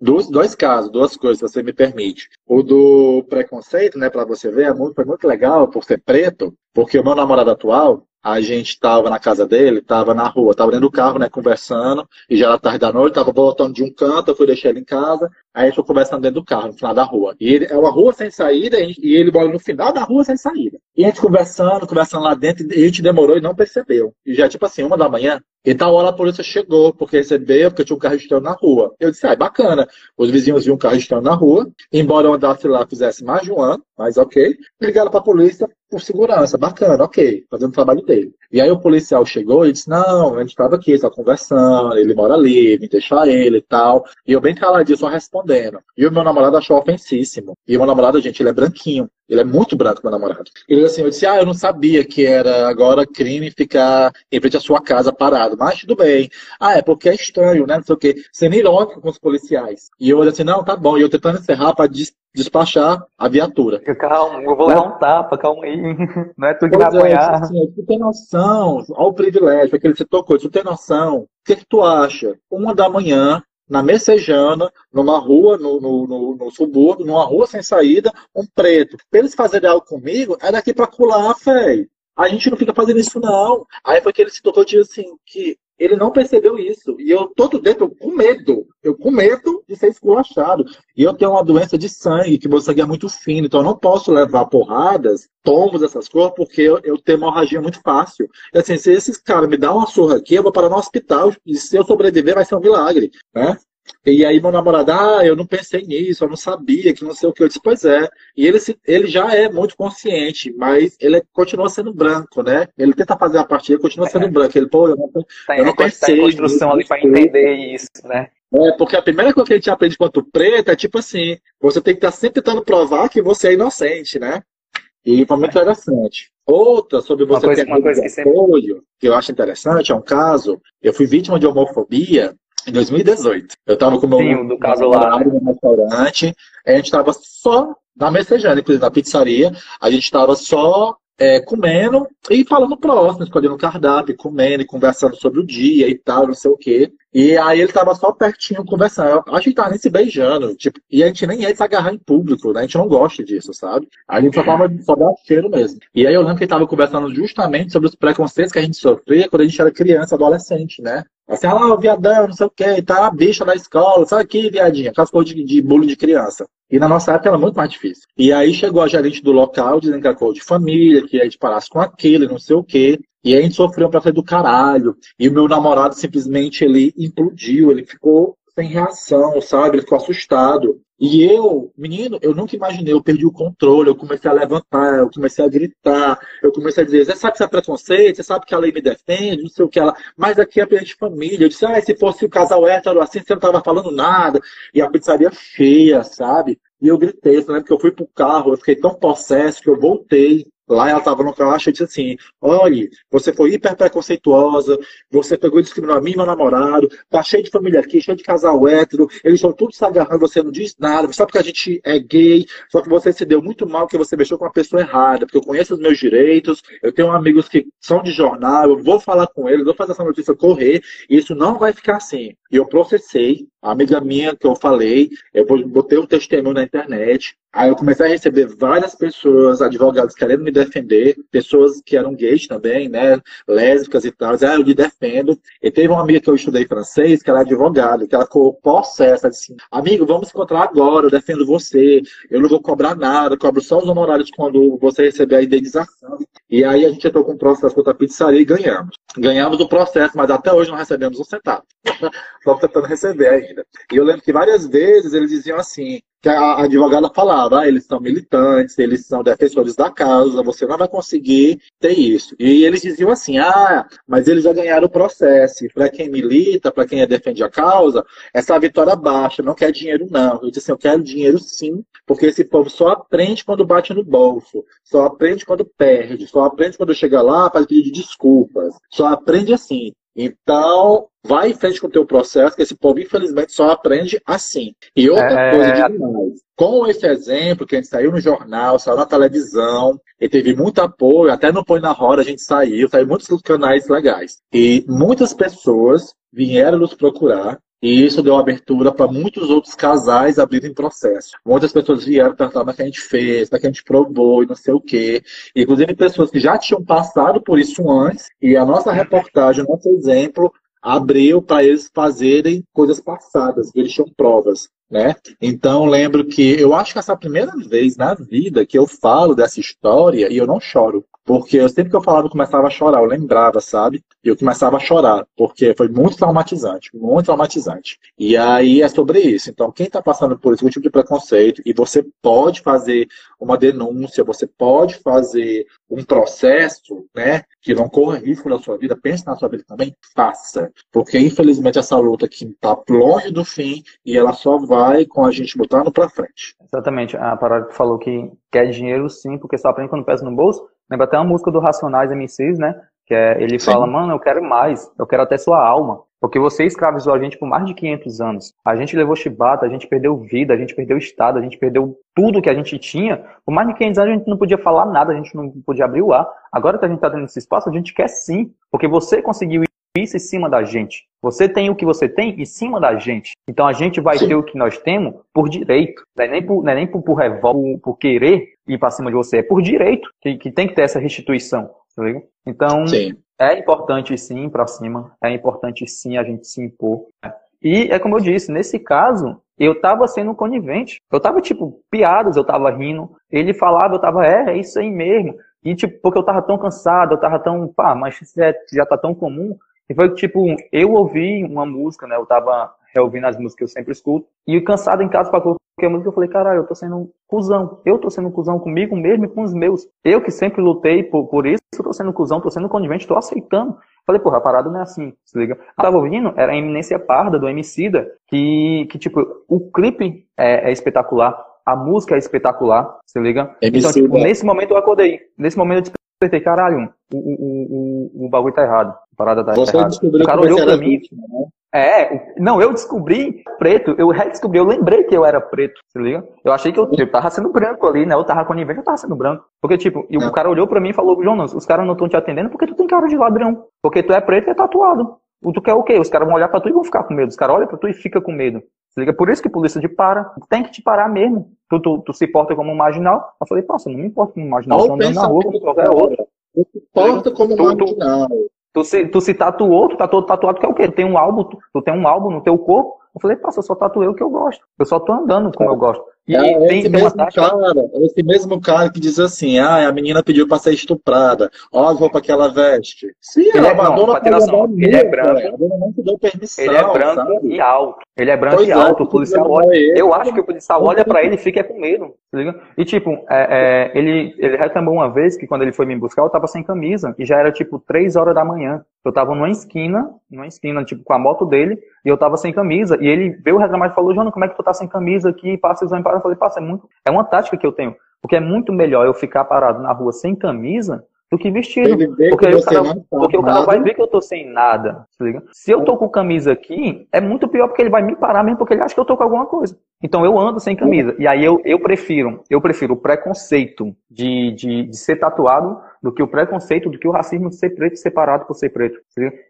Dois, dois casos, duas coisas, se você me permite. O do preconceito, né, para você ver, é muito, foi muito legal por ser preto, porque o meu namorado atual, a gente estava na casa dele, estava na rua, estava dentro do carro, né, conversando, e já era tarde da noite, estava voltando de um canto, eu fui deixar ele em casa, aí a gente foi conversando dentro do carro, no final da rua. E ele, é uma rua sem saída, e ele mora no final da rua sem saída. E a gente conversando, conversando lá dentro, e a gente demorou e não percebeu. E já, tipo assim, uma da manhã, e tal hora a polícia chegou, porque recebeu, porque tinha um carro estranho na rua. Eu disse, ah, é bacana. Os vizinhos viam um carro estranho na rua, embora eu andasse lá, fizesse mais de um ano, mas ok. Ligaram para a polícia por segurança, bacana, ok, fazendo o trabalho dele. E aí o policial chegou e disse, não, a gente estava aqui, só conversando, ele mora ali, me deixar ele e tal. E eu bem caladinho, só respondendo. E o meu namorado achou ofensíssimo. E o meu namorado, gente, ele é branquinho. Ele é muito branco, meu namorado. Ele assim, eu disse, ah, eu não sabia que era agora crime ficar em frente à sua casa parado. Mas tudo bem. Ah, é porque é estranho, né? Não sei o quê. Sendo irônico com os policiais. E eu olhei assim, não, tá bom. E eu tentando encerrar para despachar a viatura. Calma, eu vou levar um tapa, calma aí. Não é tu que vai é, apanhar. Assim, tu tem noção, olha o privilégio, aquele que você tocou, tu tem noção. O que, que tu acha? Uma da manhã, na Messejana, numa rua, no, no, no, no, subúrbio, numa rua sem saída, um preto. Pra eles fazerem algo comigo, é daqui pra colar, fé. A gente não fica fazendo isso, não. Aí foi que ele se tocou de assim, que ele não percebeu isso. E eu todo dentro com medo. Eu com medo de ser esculachado. E eu tenho uma doença de sangue, que meu sangue é muito fino, então eu não posso levar porradas, tomos, essas coisas, porque eu, eu tenho hemorragia muito fácil. E assim, se esses caras me dão uma surra aqui, eu vou parar no hospital, e se eu sobreviver, vai ser um milagre, né? E aí meu namorado, ah, eu não pensei nisso, eu não sabia, que não sei o que. Eu disse, pois é. E ele, ele já é muito consciente, mas ele é, continua sendo branco, né? Ele tenta fazer a parte, ele continua sendo é. branco. Ele, pô, eu não, tá eu não pensei. Tá construção ali para entender isso, né? É, porque a primeira coisa que a gente aprende quanto preto é tipo assim, você tem que estar sempre tentando provar que você é inocente, né? E foi muito é. interessante. Outra sobre você uma coisa, ter uma coisa que, sempre... apoio, que eu acho interessante, é um caso, eu fui vítima de homofobia em 2018. Eu estava com o meu Sim, do caso lá. no restaurante, a gente estava só na messejana, inclusive na pizzaria, a gente estava só é, comendo e falando próximo, escolhendo o cardápio, comendo e conversando sobre o dia e tal, não sei o quê. E aí ele tava só pertinho conversando. A gente tava nem se beijando, tipo, e a gente nem ia se agarrar em público, né? A gente não gosta disso, sabe? A gente só tava só dar cheiro mesmo. E aí eu lembro que ele tava conversando justamente sobre os preconceitos que a gente sofria quando a gente era criança, adolescente, né? Assim, ah lá, o viadão, não sei o quê, tá a bicha da escola, sabe aqui, viadinha, aquelas coisas de, de bullying de criança. E na nossa época era muito mais difícil. E aí chegou a gerente do local dizendo que era coisa de família, que a gente parasse com aquilo, não sei o quê. E a gente sofreu um processo do caralho. E o meu namorado simplesmente ele implodiu, ele ficou sem reação, sabe? Ele ficou assustado. E eu, menino, eu nunca imaginei, eu perdi o controle, eu comecei a levantar, eu comecei a gritar, eu comecei a dizer, você sabe que isso é preconceito, você sabe que a lei me defende, não sei o que ela. Mas aqui é a de família. Eu disse, ah, se fosse o casal hétero assim, você não tava falando nada. E a pizzaria cheia, sabe? E eu gritei, eu lembro que eu fui pro carro, eu fiquei tão possesso que eu voltei. Lá ela estava no caixa e disse assim: olha, você foi hiper preconceituosa, você pegou e discriminou a mim e meu namorado, tá cheio de família aqui, cheio de casal hétero, eles estão todos se agarrando, você não diz nada, só porque a gente é gay, só que você se deu muito mal que você mexeu com a pessoa errada, porque eu conheço os meus direitos, eu tenho amigos que são de jornal, eu vou falar com eles, vou fazer essa notícia correr, e isso não vai ficar assim. E eu processei, a amiga minha que eu falei, eu botei um testemunho na internet, Aí eu comecei a receber várias pessoas, advogados querendo me defender, pessoas que eram gays também, né, lésbicas e tal. Ah, eu lhe defendo. E teve uma amiga que eu estudei francês, que era advogada, que ela ficou possessa, disse assim, amigo, vamos encontrar agora, eu defendo você, eu não vou cobrar nada, cobro só os honorários quando você receber a indenização. E aí a gente entrou com o processo contra a pizzaria e ganhamos. Ganhamos o processo, mas até hoje não recebemos um centavo. Estamos tentando receber ainda. E eu lembro que várias vezes eles diziam assim, que a advogada falava, ah, eles são militantes, eles são defensores da causa, você não vai conseguir ter isso. E eles diziam assim, ah, mas eles já ganharam o processo. Para quem milita, para quem defende a causa, essa vitória baixa, não quer dinheiro não. Eu disse assim, eu quero dinheiro sim, porque esse povo só aprende quando bate no bolso, só aprende quando perde, só aprende quando chega lá para pedir desculpas, só aprende assim. Então, vai em frente com o teu processo, que esse povo, infelizmente, só aprende assim. E outra é... coisa demais, com esse exemplo, que a gente saiu no jornal, saiu na televisão, e teve muito apoio, até no Põe na Roda a gente saiu, saiu muitos canais legais. E muitas pessoas vieram nos procurar e isso deu abertura para muitos outros casais abrirem processo. Muitas pessoas vieram perguntar o que a gente fez, o que a gente provou e não sei o quê. Inclusive pessoas que já tinham passado por isso antes. E a nossa reportagem, nosso exemplo, abriu para eles fazerem coisas passadas, eles tinham provas. Né? Então lembro que eu acho que essa é a primeira vez na vida que eu falo dessa história e eu não choro. Porque eu, sempre que eu falava, eu começava a chorar, eu lembrava, sabe? Eu começava a chorar, porque foi muito traumatizante, muito traumatizante. E aí é sobre isso. Então, quem está passando por esse tipo de preconceito, e você pode fazer uma denúncia, você pode fazer um processo, né, que não corra risco na sua vida, pense na sua vida também, faça. Porque, infelizmente, essa luta aqui está longe do fim e ela só vai com a gente botando para frente. Exatamente. A parada que falou que quer dinheiro, sim, porque só aprende quando pesa no bolso. Lembra até uma música do Racionais MCs, né? Que é, ele Sim. fala, mano, eu quero mais, eu quero até sua alma. Porque você escravizou a gente por mais de 500 anos. A gente levou chibata, a gente perdeu vida, a gente perdeu estado, a gente perdeu tudo que a gente tinha. Por mais de 500 anos a gente não podia falar nada, a gente não podia abrir o ar. Agora que a gente está tendo esse espaço, a gente quer sim. Porque você conseguiu isso em cima da gente. Você tem o que você tem em cima da gente. Então a gente vai Sim. ter o que nós temos por direito. Não é nem por, não é nem por, por revolta, por querer ir para cima de você. É por direito que, que tem que ter essa restituição. Tá então, sim. é importante sim para cima. É importante sim a gente se impor. E é como eu disse, nesse caso, eu tava sendo conivente. Eu tava, tipo, piadas, eu tava rindo. Ele falava, eu tava, é, é isso aí mesmo. E, tipo, porque eu tava tão cansado, eu tava tão, pá, mas isso é, já tá tão comum. E foi tipo, eu ouvi uma música, né? Eu tava reouvindo as músicas que eu sempre escuto. E cansado em casa pra qualquer música, eu falei, caralho, eu tô sendo um cuzão. Eu tô sendo um cuzão comigo mesmo e com os meus. Eu que sempre lutei por, por isso, eu tô sendo cuzão, tô sendo conivente, tô aceitando. Falei, porra, a parada não é assim, se liga. Eu tava ouvindo, era a Eminência Parda, do Emicida, que, que tipo, o clipe é, é espetacular, a música é espetacular, se liga. Então, tipo, nesse momento eu acordei. Nesse momento eu despertei, caralho, o, o, o, o bagulho tá errado. A parada tá Você errada. O cara olhou pra mim. Vítima, né? É, não, eu descobri preto, eu redescobri, eu lembrei que eu era preto, se liga? Eu achei que eu, eu tava sendo branco ali, né? Eu tava conivente, eu tava sendo branco. Porque, tipo, e o cara olhou pra mim e falou, Jonas, os caras não estão te atendendo porque tu tem cara de ladrão. Porque tu é preto e é tatuado. Tu quer o quê? Os caras vão olhar pra tu e vão ficar com medo. Os caras olham pra tu e ficam com medo. Se liga? Por isso que a polícia te para. Tem que te parar mesmo. Tu, tu, tu se porta como um marginal. Eu falei, nossa, não me importa como um marginal. Eu andando na rua como qualquer outro. Tu se porta como um marginal. Tu se, tu se tatuou, tu tá todo tatuado, que é o quê? Tu tem um álbum, tu, tu tem um álbum no teu corpo. Eu falei, passa, eu só tatuei o que eu gosto. Eu só tô andando como eu gosto. E é, tem, esse, tem mesmo cara, esse mesmo cara que diz assim, ah, a menina pediu pra ser estuprada, ó a roupa que ela veste. Sim, ele é, não, noção, ele é branco. deu permissão, ele é branco sabe? e alto. Ele é branco pois e é, alto. o policial olha. Eu acho que o policial olha pra ele e fica com medo. Tá e tipo, é, é, ele, ele reclamou uma vez que quando ele foi me buscar, eu tava sem camisa. E já era tipo 3 horas da manhã. Eu tava numa esquina, numa esquina, tipo, com a moto dele, e eu tava sem camisa. E ele veio reclamar e falou, João, como é que tu tá sem camisa aqui? Passa o exame para. Eu falei, passa, é muito. É uma tática que eu tenho. Porque é muito melhor eu ficar parado na rua sem camisa do que vestido. Porque, o cara, tá porque o cara vai ver que eu tô sem nada. Se eu tô com camisa aqui, é muito pior porque ele vai me parar mesmo porque ele acha que eu tô com alguma coisa. Então eu ando sem camisa. E aí eu, eu prefiro, eu prefiro o preconceito de, de, de ser tatuado do que o preconceito, do que o racismo de ser preto separado por ser preto.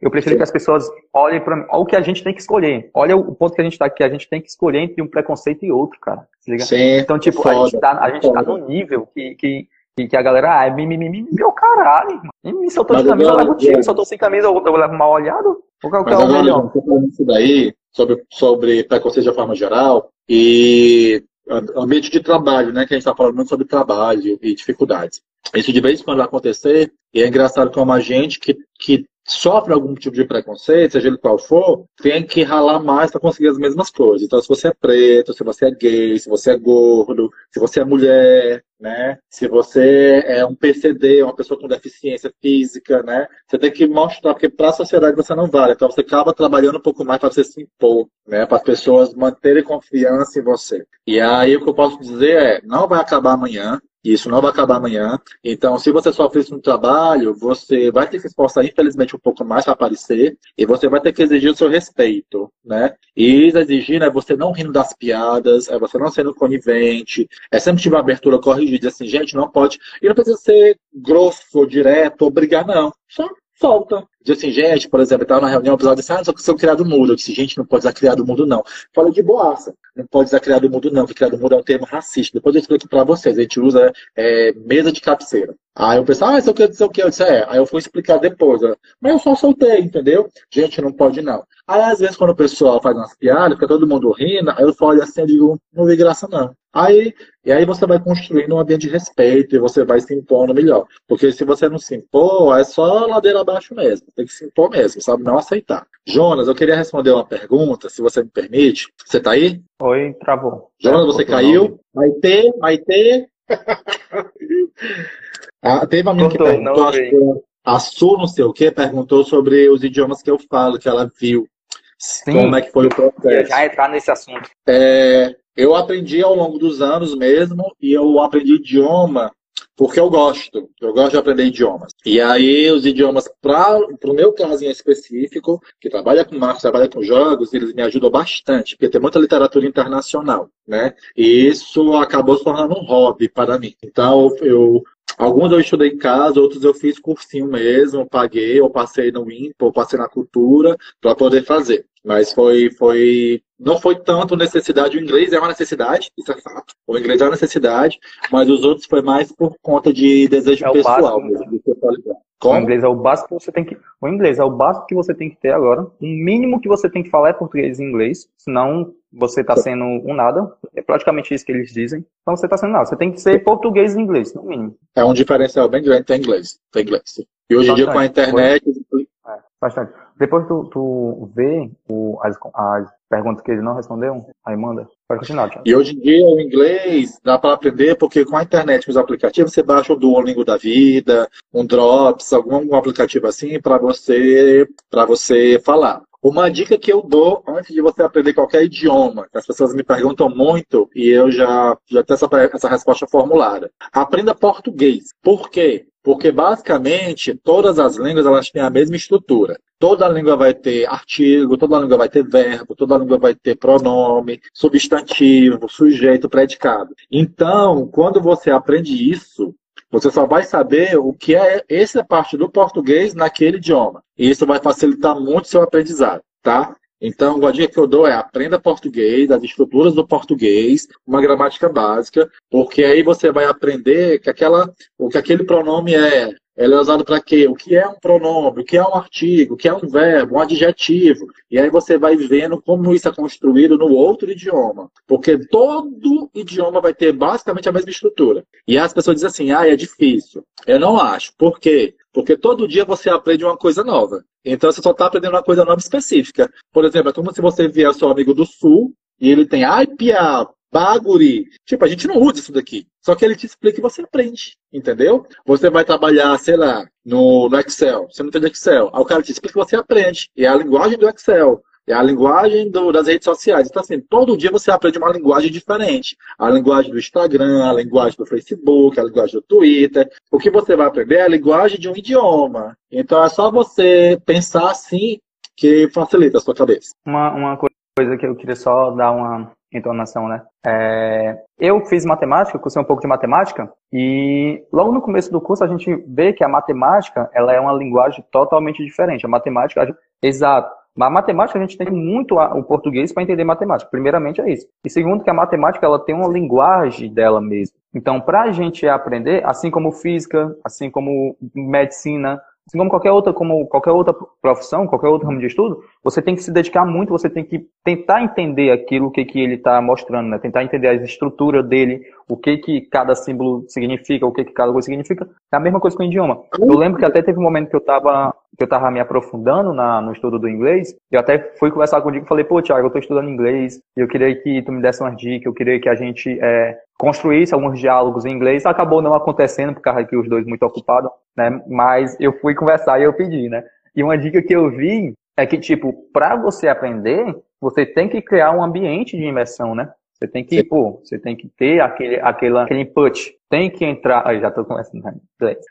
Eu prefiro Sim. que as pessoas olhem para olha o que a gente tem que escolher. Olha o ponto que a gente tá aqui, a gente tem que escolher entre um preconceito e outro, cara. Sim, então, tipo, foda, a gente tá, a gente tá num nível que, que que, a galera, ah, mimimi, meu caralho, mano. Se eu tô de camisa, eu levo tiro. Se eu tô sem camisa, eu, eu levo mal olhado. O que é o melhor? Isso daí, sobre, sobre preconceito de forma geral, e ambiente de trabalho, né? Que a gente está falando muito sobre trabalho e dificuldades. Isso de vez em quando vai acontecer, e é engraçado como a gente que, que sofre algum tipo de preconceito, seja ele qual for, tem que ralar mais para conseguir as mesmas coisas. Então, se você é preto, se você é gay, se você é gordo, se você é mulher, né? Se você é um PCD, uma pessoa com deficiência física, né? Você tem que mostrar, porque para a sociedade você não vale. Então, você acaba trabalhando um pouco mais para você se impor, né? Para as pessoas manterem confiança em você. E aí, o que eu posso dizer é, não vai acabar amanhã, isso não vai acabar amanhã. Então, se você sofre isso no trabalho, você vai ter que se esforçar, infelizmente, um pouco mais para aparecer e você vai ter que exigir o seu respeito, né? E exigir é você não rindo das piadas, é você não sendo conivente, é sempre tiver abertura corrigida, assim, gente, não pode. E não precisa ser grosso, direto, obrigar, não. Só solta. Diz assim, gente, por exemplo, estava na reunião, o pessoal disse, ah, só que seu criado mudo. Eu disse, gente, não pode usar criado mudo, não. Fala de boaça. Não pode usar criado mudo, não, porque criado mudo é um termo racista. Depois eu explico para vocês. A gente usa é, mesa de cabeceira. Aí eu pensei, ah, isso aqui, isso aqui. Eu disse, é. Aí eu fui explicar depois. Né? Mas eu só soltei, entendeu? Gente, não pode, não. Aí, às vezes, quando o pessoal faz umas piadas, fica todo mundo rindo, aí eu falo assim, eu digo, não vi graça, não. Aí, e aí você vai construindo um ambiente de respeito e você vai se impondo melhor. Porque se você não se impor, é só ladeira abaixo mesmo. Tem que se impor mesmo, sabe? Não aceitar. Jonas, eu queria responder uma pergunta, se você me permite. Você tá aí? Oi, travou. Jonas, você caiu? Vai ter, vai ter. ah, teve uma menina que perguntou, acho que a Su, não sei o que, perguntou sobre os idiomas que eu falo, que ela viu. Sim. Como é que foi o processo? Já entrar nesse assunto. É, eu aprendi ao longo dos anos mesmo, e eu aprendi idioma porque eu gosto. Eu gosto de aprender idiomas. E aí, os idiomas, para o meu caso em específico, que trabalha com marketing, trabalha com jogos, eles me ajudam bastante, porque tem muita literatura internacional, né? E isso acabou se tornando um hobby para mim. Então, eu Alguns eu estudei em casa, outros eu fiz cursinho mesmo, paguei, ou passei no INPA, ou passei na cultura, para poder fazer. Mas foi, foi, não foi tanto necessidade. O inglês é uma necessidade, isso é fato. O inglês é uma necessidade, mas os outros foi mais por conta de desejo é pessoal mesmo, de O inglês é o básico que você tem que. O inglês é o básico que você tem que ter agora. O mínimo que você tem que falar é português e inglês, senão você está sendo um nada. É praticamente isso que eles dizem. Então você está sendo nada. Você tem que ser português e inglês, no mínimo. É um diferencial bem grande ter inglês. Ter inglês. E hoje em dia com a internet. É, bastante. Depois tu, tu vê o, as, as perguntas que ele não respondeu, aí manda. Pode continuar. E hoje em dia o inglês dá para aprender porque com a internet, com os aplicativos, você baixa o Duolingo da vida, um Drops, algum, algum aplicativo assim para você você falar. Uma dica que eu dou antes de você aprender qualquer idioma, que as pessoas me perguntam muito e eu já, já tenho essa, essa resposta formulada. Aprenda português. Por quê? Porque basicamente todas as línguas elas têm a mesma estrutura. Toda língua vai ter artigo, toda língua vai ter verbo, toda língua vai ter pronome, substantivo, sujeito, predicado. Então, quando você aprende isso, você só vai saber o que é essa parte do português naquele idioma. E isso vai facilitar muito seu aprendizado, tá? Então, a dica que eu dou é aprenda português, as estruturas do português, uma gramática básica, porque aí você vai aprender que aquela, o que aquele pronome é, ela é usada para quê? O que é um pronome? O que é um artigo? O que é um verbo? Um adjetivo? E aí você vai vendo como isso é construído no outro idioma. Porque todo idioma vai ter basicamente a mesma estrutura. E as pessoas dizem assim, ah, é difícil. Eu não acho. Por quê? Porque todo dia você aprende uma coisa nova. Então você só está aprendendo uma coisa nova específica. Por exemplo, é como se você vier seu amigo do sul e ele tem, ai, pia, baguri. Tipo, a gente não usa isso daqui. Só que ele te explica e você aprende, entendeu? Você vai trabalhar, sei lá, no, no Excel. Você não entende Excel. Aí o cara te explica e você aprende. É a linguagem do Excel. É a linguagem do, das redes sociais. Então, assim, todo dia você aprende uma linguagem diferente. A linguagem do Instagram, a linguagem do Facebook, a linguagem do Twitter. O que você vai aprender é a linguagem de um idioma. Então, é só você pensar assim que facilita a sua cabeça. Uma, uma coisa que eu queria só dar uma entonação, né? É, eu fiz matemática, cursei um pouco de matemática, e logo no começo do curso a gente vê que a matemática ela é uma linguagem totalmente diferente. A matemática, exato. Mas matemática a gente tem muito o português para entender matemática. Primeiramente é isso. E segundo que a matemática ela tem uma linguagem dela mesma. Então, para a gente aprender, assim como física, assim como medicina, Assim como qualquer outra, como qualquer outra profissão, qualquer outro ramo de estudo, você tem que se dedicar muito, você tem que tentar entender aquilo que, que ele está mostrando, né? Tentar entender a estrutura dele, o que que cada símbolo significa, o que que cada coisa significa. É a mesma coisa com o idioma. Eu lembro que até teve um momento que eu estava que eu tava me aprofundando na, no estudo do inglês, e eu até fui conversar contigo e falei, pô, Thiago, eu estou estudando inglês, e eu queria que tu me desse umas dicas, eu queria que a gente é, construísse alguns diálogos em inglês. Acabou não acontecendo, por causa que os dois muito ocupados, né? Mas eu fui conversar e eu pedi, né? E uma dica que eu vi é que, tipo, para você aprender, você tem que criar um ambiente de imersão, né? Você tem que, pô, você tem que ter aquele, aquele, aquele input. Tem que entrar. Aí já tô começando. Né?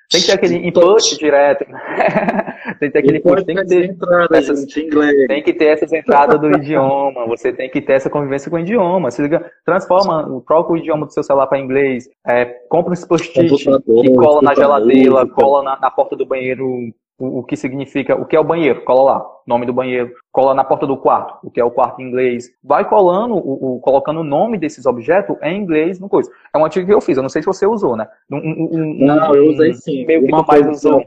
Tem que ter aquele input direto. tem que ter aquele input. Tem que ter, essas, tem que ter essas entradas do idioma. Você tem que ter essa convivência com o idioma. Você liga, transforma, troca o idioma do seu celular para inglês. É, compra um post-it e cola na geladeira, cola na, na porta do banheiro o, o, que significa, o que é o banheiro, cola lá, nome do banheiro, cola na porta do quarto, o que é o quarto em inglês. Vai colando, o, o colocando o nome desses objetos em inglês no coisa. É um artigo que eu fiz, eu não sei se você usou, né? Um, um, não, eu usei sim. Meio que Uma mais usou.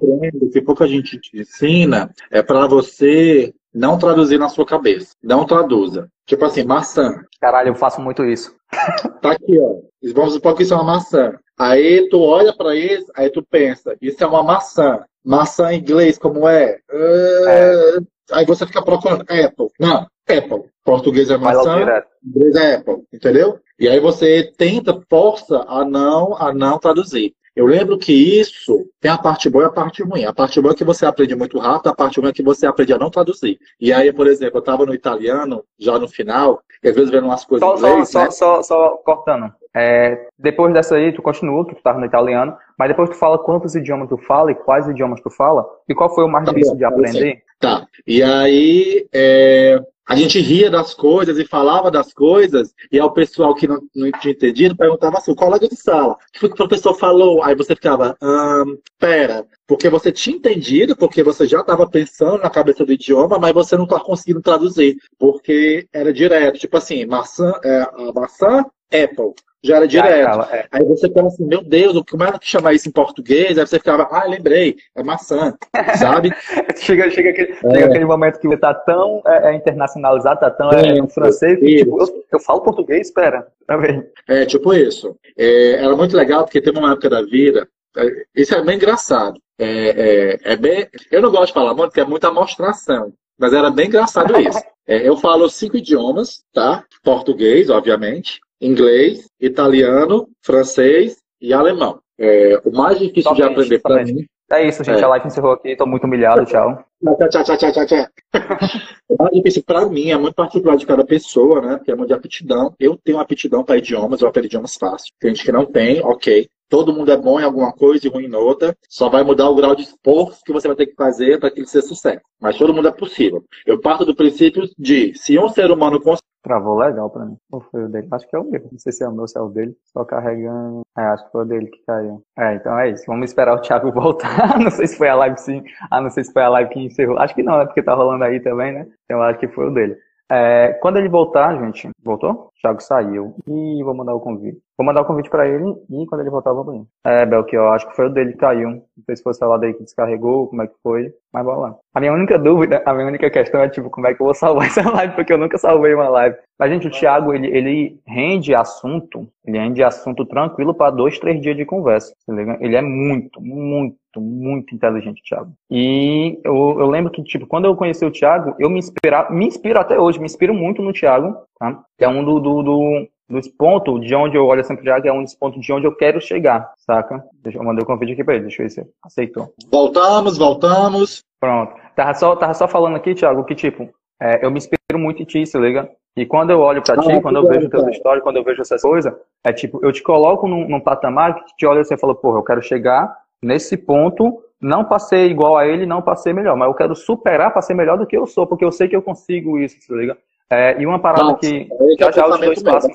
Que pouca gente te ensina é para você não traduzir na sua cabeça. Não traduza. Tipo assim, maçã. Caralho, eu faço muito isso. Tá aqui, ó. Vamos supor que isso é uma maçã. Aí tu olha para isso, aí tu pensa, isso é uma maçã. Maçã em inglês, como é? É. Aí você fica procurando Apple. Não, Apple. Português é maçã, inglês é Apple, entendeu? E aí você tenta, força a não, a não traduzir. Eu lembro que isso tem a parte boa e a parte ruim. A parte boa é que você aprende muito rápido, a parte ruim é que você aprende a não traduzir. E aí, por exemplo, eu estava no italiano, já no final, e às vezes vendo umas coisas só, inglês, só, né? só, só, só cortando. É, depois dessa aí, tu continua, que tu estava no italiano, mas depois tu fala quantos idiomas tu fala e quais idiomas tu fala, e qual foi o mais tá difícil bom, de aprender? Tá. E aí, é, a gente ria das coisas e falava das coisas, e ao pessoal que não, não tinha entendido perguntava assim, colega de sala, o que foi que o professor falou? Aí você ficava, hum, pera, porque você tinha entendido, porque você já estava pensando na cabeça do idioma, mas você não está conseguindo traduzir, porque era direto, tipo assim, maçã, é, maçã, Apple já era direto. Já, é. Aí você pensa assim, meu Deus, como é que chamar isso em português? Aí você ficava, ah, lembrei, é maçã, sabe? chega, chega, aquele, é. chega aquele momento que você tá tão é, é internacionalizado, tá tão é, é francês, que, tipo, eu, eu, falo português, espera, tá bem. É, tipo isso. É, era muito legal, porque teve uma época da vida, isso é bem engraçado. É, é, bem, eu não gosto de falar muito, porque é muita amostração. Mas era bem engraçado isso. eu falo cinco idiomas, tá? Português, obviamente inglês, italiano, francês e alemão. É, o mais difícil somente, de aprender para mim. É isso, gente. É. A live encerrou aqui. Estou muito humilhado. Tchau. Tchau, tchau, tchau, tchau, tchau. o mais difícil para mim é muito particular de cada pessoa, né? Porque é muito de aptidão. Eu tenho aptidão para idiomas, eu aprendo idiomas fácil. Tem gente que não tem, ok. Todo mundo é bom em alguma coisa e ruim em outra. Só vai mudar o grau de esforço que você vai ter que fazer para que ele seja sucesso. Mas todo mundo é possível. Eu parto do princípio de se um ser humano Travou legal pra mim. Ou foi o dele? Acho que é o meu. Não sei se é o meu, se é o dele. Só carregando. É, acho que foi o dele que caiu. É, então é isso. Vamos esperar o Thiago voltar. não sei se foi a live sim. Ah, não sei se foi a live que encerrou. Acho que não, é porque tá rolando aí também, né? Então acho que foi o dele. É, quando ele voltar, gente, voltou? O Thiago saiu. E vou mandar o convite. Vou mandar o convite para ele e quando ele voltar, eu vou ele. É, Belchior, acho que foi o dele que caiu. Não sei se foi o celular dele que descarregou, como é que foi. Mas bora lá. A minha única dúvida, a minha única questão é, tipo, como é que eu vou salvar essa live, porque eu nunca salvei uma live. Mas, gente, o Thiago, ele, ele rende assunto, ele rende assunto tranquilo para dois, três dias de conversa. Tá ele é muito, muito, muito inteligente, Thiago. E eu, eu lembro que, tipo, quando eu conheci o Thiago, eu me inspira, me inspiro até hoje, me inspiro muito no Thiago, tá? Que é um do, do, do dos pontos de onde eu olho sempre que é um dos pontos de onde eu quero chegar, saca? Deixa eu mandar o um convite aqui pra ele, deixa eu ver se aceitou. Voltamos, voltamos. Pronto. Tava só, tava só falando aqui, Thiago, que tipo, é, eu me inspiro muito em ti, se liga? E quando eu olho pra ah, ti, quando eu vejo teus histórias, quando eu vejo essas coisas, é tipo, eu te coloco num, num patamar que te olha e fala, porra, eu quero chegar nesse ponto, não passei igual a ele, não passei melhor, mas eu quero superar para ser melhor do que eu sou, porque eu sei que eu consigo isso, se liga? É, e uma parada Nossa, que já já eu te dou espaço,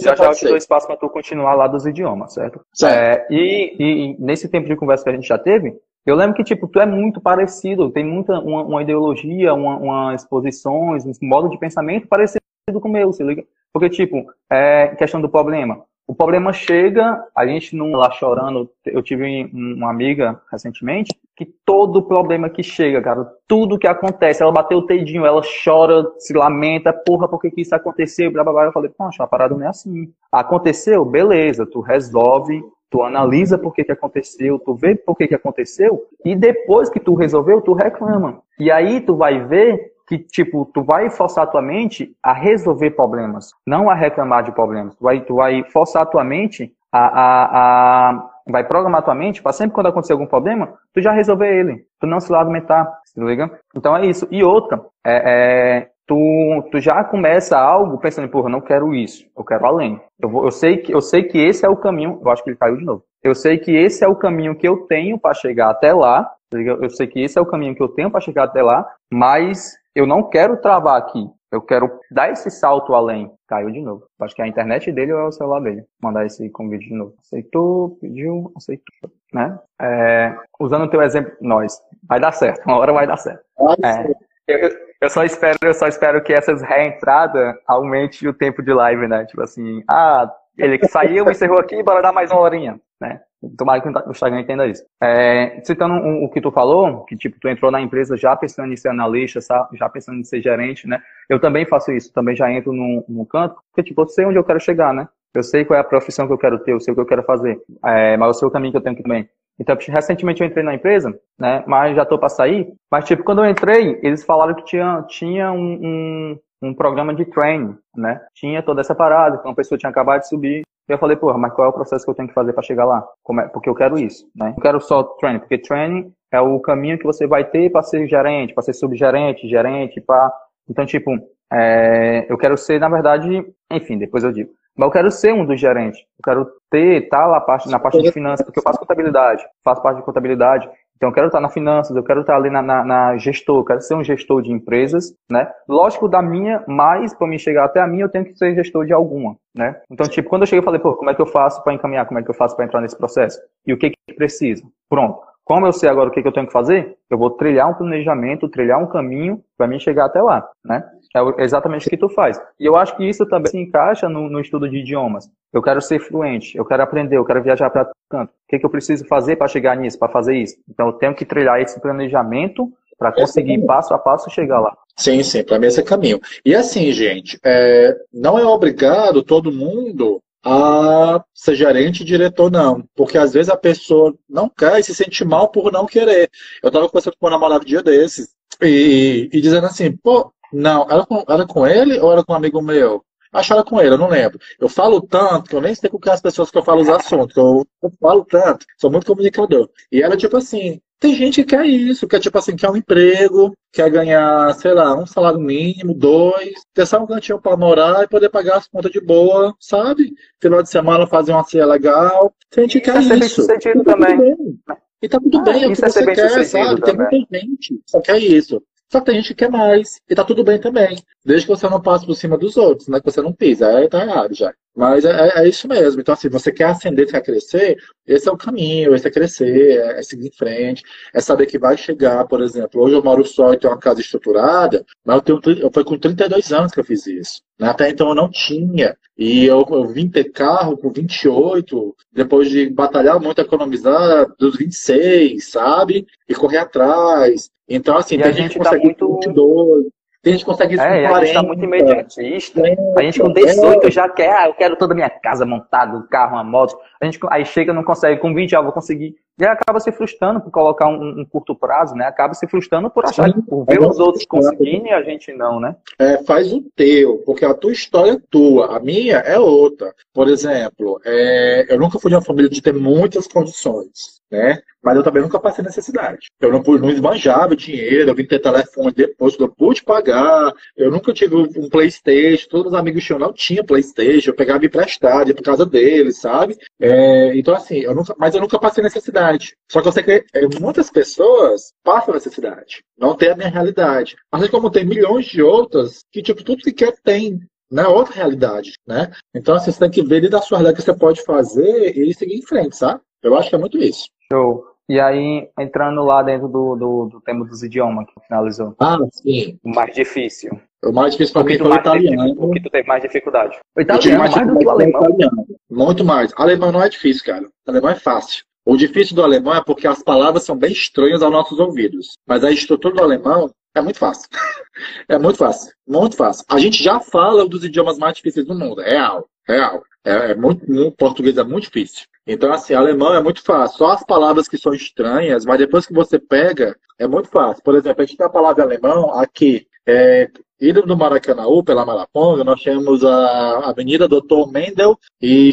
já já eu te dou espaço para tu continuar lá dos idiomas, certo? certo. É, e, e, nesse tempo de conversa que a gente já teve, eu lembro que tipo tu é muito parecido, tem muita uma, uma ideologia, uma, uma exposições, um modo de pensamento parecido com o meu, se liga? Porque tipo é questão do problema. O problema chega, a gente não lá chorando. Eu tive uma amiga recentemente que todo problema que chega, cara, tudo que acontece, ela bateu o dedinho, ela chora, se lamenta, porra, por que, que isso aconteceu? Blá, blá, blá. Eu falei, poxa, a parada não é assim. Aconteceu, beleza, tu resolve, tu analisa por que, que aconteceu, tu vê por que, que aconteceu, e depois que tu resolveu, tu reclama. E aí tu vai ver que, tipo, tu vai forçar a tua mente a resolver problemas, não a reclamar de problemas. Tu vai, tu vai forçar a tua mente a, a, a vai programar tua mente para sempre quando acontecer algum problema, tu já resolver ele, tu não se lamentar, se liga? Então é isso. E outra, é, é, tu, tu já começa algo pensando, porra, não quero isso, eu quero além. Eu, vou, eu, sei que, eu sei que esse é o caminho, eu acho que ele caiu de novo. Eu sei que esse é o caminho que eu tenho para chegar até lá, tá eu sei que esse é o caminho que eu tenho para chegar até lá, mas eu não quero travar aqui. Eu quero dar esse salto além. Caiu de novo. Acho que é a internet dele ou é o celular dele. Mandar esse convite de novo. Aceitou, pediu, aceitou. Né? É, usando o teu exemplo, nós. Vai dar certo. Uma hora vai dar certo. É, eu, eu só espero, eu só espero que essas reentradas aumente o tempo de live, né? Tipo assim, ah, ele saiu, encerrou aqui, bora dar mais uma horinha, né? Tomara que o Instagram entenda isso. É, citando um, o que tu falou, que tipo, tu entrou na empresa já pensando em ser analista, já pensando em ser gerente, né? Eu também faço isso, também já entro no, no canto, porque tipo, eu sei onde eu quero chegar, né? Eu sei qual é a profissão que eu quero ter, eu sei o que eu quero fazer, é, mas eu sei o caminho que eu tenho que também. Então, recentemente eu entrei na empresa, né? Mas já tô para sair. Mas tipo, quando eu entrei, eles falaram que tinha, tinha um, um um programa de training, né? Tinha toda essa parada, uma pessoa tinha acabado de subir. E eu falei, porra, mas qual é o processo que eu tenho que fazer para chegar lá? É? Porque eu quero isso, né? Eu quero só training, porque training é o caminho que você vai ter para ser gerente, para ser subgerente, gerente, para então tipo, é... eu quero ser, na verdade, enfim, depois eu digo. Mas eu quero ser um dos gerentes. Eu quero ter, tá lá na parte de finanças, porque eu faço contabilidade, faço parte de contabilidade. Então, eu quero estar na finanças, eu quero estar ali na, na, na gestor, eu quero ser um gestor de empresas, né? Lógico, da minha, mas para me chegar até a minha, eu tenho que ser gestor de alguma, né? Então, tipo, quando eu cheguei, eu falei, pô, como é que eu faço para encaminhar, como é que eu faço para entrar nesse processo? E o que que precisa? Pronto. Como eu sei agora o que, que eu tenho que fazer, eu vou trilhar um planejamento, trilhar um caminho para mim chegar até lá, né? É exatamente o que tu faz. E eu acho que isso também se encaixa no, no estudo de idiomas. Eu quero ser fluente, eu quero aprender, eu quero viajar para canto. O que, que eu preciso fazer para chegar nisso, para fazer isso? Então eu tenho que trilhar esse planejamento para conseguir passo a passo chegar lá. Sim, sim, para mim esse é caminho. E assim, gente, é, não é obrigado todo mundo a ser gerente e diretor, não. Porque às vezes a pessoa não quer e se sente mal por não querer. Eu estava conversando com uma namorada um dia desses e, e dizendo assim, pô, não, era com, era com ele ou era com um amigo meu? Acho que era com ele, eu não lembro. Eu falo tanto que eu nem sei com que as pessoas que eu falo os assuntos. Eu, eu falo tanto, sou muito comunicador. E era tipo assim, tem gente que quer isso, quer tipo assim, quer um emprego, quer ganhar, sei lá, um salário mínimo, dois, ter só um cantinho para morar e poder pagar as contas de boa, sabe? Final de semana fazer uma ceia legal. Tem gente que quer isso. isso. É ser também. E tá tudo ah, bem, é o que é você quer, sabe? Também. Tem muita gente que só quer isso. Só que tem gente que quer mais. E tá tudo bem também. Desde que você não passe por cima dos outros, né? Que você não pisa. Aí tá errado já. Mas é, é, é isso mesmo. Então, assim, você quer ascender, quer crescer, esse é o caminho, esse é crescer, é, é, seguir em frente, é saber que vai chegar, por exemplo, hoje eu moro só e tenho uma casa estruturada, mas eu tenho, eu, foi com 32 anos que eu fiz isso. Né? Até então eu não tinha. E eu, eu vim ter carro com 28, depois de batalhar muito, economizar dos 26, sabe? E correr atrás. Então, assim, e tem a gente, gente que tá consegue muito... 22, tem gente que consegue isso é, com 40. A gente tá muito imediatista. É, a gente com 18 é. já quer, ah, eu quero toda a minha casa montada, um carro, uma moto. A gente aí chega não consegue, com 20 já vou conseguir. E acaba se frustrando por colocar um, um curto prazo, né? Acaba se frustrando por achar, Sim, por ver os outros conseguindo e a gente não, né? É, faz o teu, porque a tua história é tua, a minha é outra. Por exemplo, é, eu nunca fui de uma família de ter muitas condições né? Mas eu também nunca passei necessidade. Eu não, não esbanjava dinheiro, eu vim ter telefone depois que eu pude pagar. Eu nunca tive um Playstation, todos os amigos tinham, não tinha Playstation, eu pegava emprestado, ia por casa deles, sabe? É, então assim, eu nunca, mas eu nunca passei necessidade. Só que eu sei que é, muitas pessoas passam necessidade. Não tem a minha realidade. Assim como tem milhões de outras que, tipo, tudo que quer tem na né? outra realidade, né? Então, assim, você tem que ver da sua realidade que você pode fazer e seguir em frente, sabe? Eu acho que é muito isso. Show. E aí, entrando lá dentro do, do, do tema dos idiomas que finalizou. Ah, sim. O mais difícil. O mais difícil para mim foi o italiano. O que tu teve mais dificuldade? O italiano mais, mais do que o alemão? Italiano. Muito mais. Alemão não é difícil, cara. O alemão é fácil. O difícil do alemão é porque as palavras são bem estranhas aos nossos ouvidos. Mas a estrutura do alemão é muito fácil. é muito fácil. Muito fácil. A gente já fala um dos idiomas mais difíceis do mundo. Real. Real. É, é muito, no português é muito difícil. Então, assim, alemão é muito fácil. Só as palavras que são estranhas, mas depois que você pega, é muito fácil. Por exemplo, a gente tem a palavra alemão aqui. É, indo do Maracanãú, pela Maraponga, nós temos a Avenida Doutor Mendel e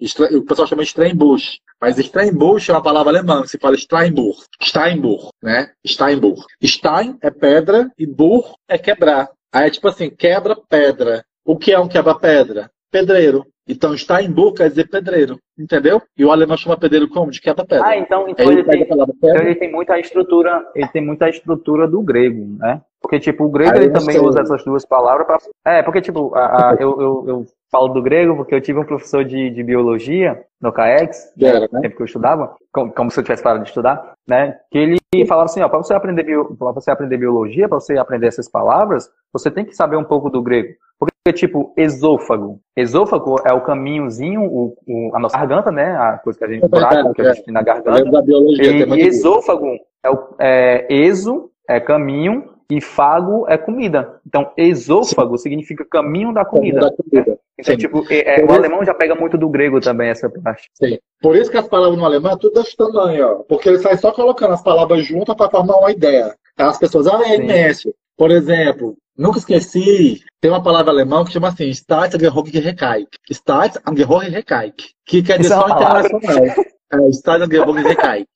O pessoal chama Steinbusch. Mas Steinbusch é uma palavra alemã, que se fala Steinburg. Steinburg, né? Steinburg. Stein é pedra e Burg é quebrar. Aí é tipo assim, quebra pedra. O que é um quebra-pedra? Pedreiro. Então, Steinburg quer dizer pedreiro, entendeu? E o alemão chama pedreiro como? De quebra-pedra. Ah, então, então, ele, tem, então ele tem muita estrutura, ele tem muita estrutura do grego, né? Porque, tipo, o grego ele também usa essas duas palavras. É, porque, tipo, a, a, eu, eu, eu, falo do grego porque eu tive um professor de, de biologia no CAEX, Era, né? tempo que eu estudava, como, como, se eu tivesse parado de estudar, né? Que ele falava assim, ó, para você aprender bio, para você aprender biologia, para você aprender essas palavras, você tem que saber um pouco do grego. Porque, tipo, esôfago. Esôfago é o caminhozinho, o, o, a nossa garganta, né? A coisa que a gente, buraco, que a gente tem na garganta. Da biologia, e, e esôfago é o é, exo, é caminho, e fago é comida. Então, esôfago Sim. significa caminho da comida. Caminho da comida. Então, Sim. tipo, é, é, o alemão já pega muito do grego também, essa parte. Sim. Por isso que as palavras no alemão é tudo desse tamanho, ó. Porque ele sai só colocando as palavras juntas para formar uma ideia. As pessoas, ah, é imenso. Por exemplo, nunca esqueci, tem uma palavra alemã que chama assim, Staatsangehörigkeit. Staatsangehörigkeit. Que quer dizer é só internacional. É, Staatsangehörigkeit.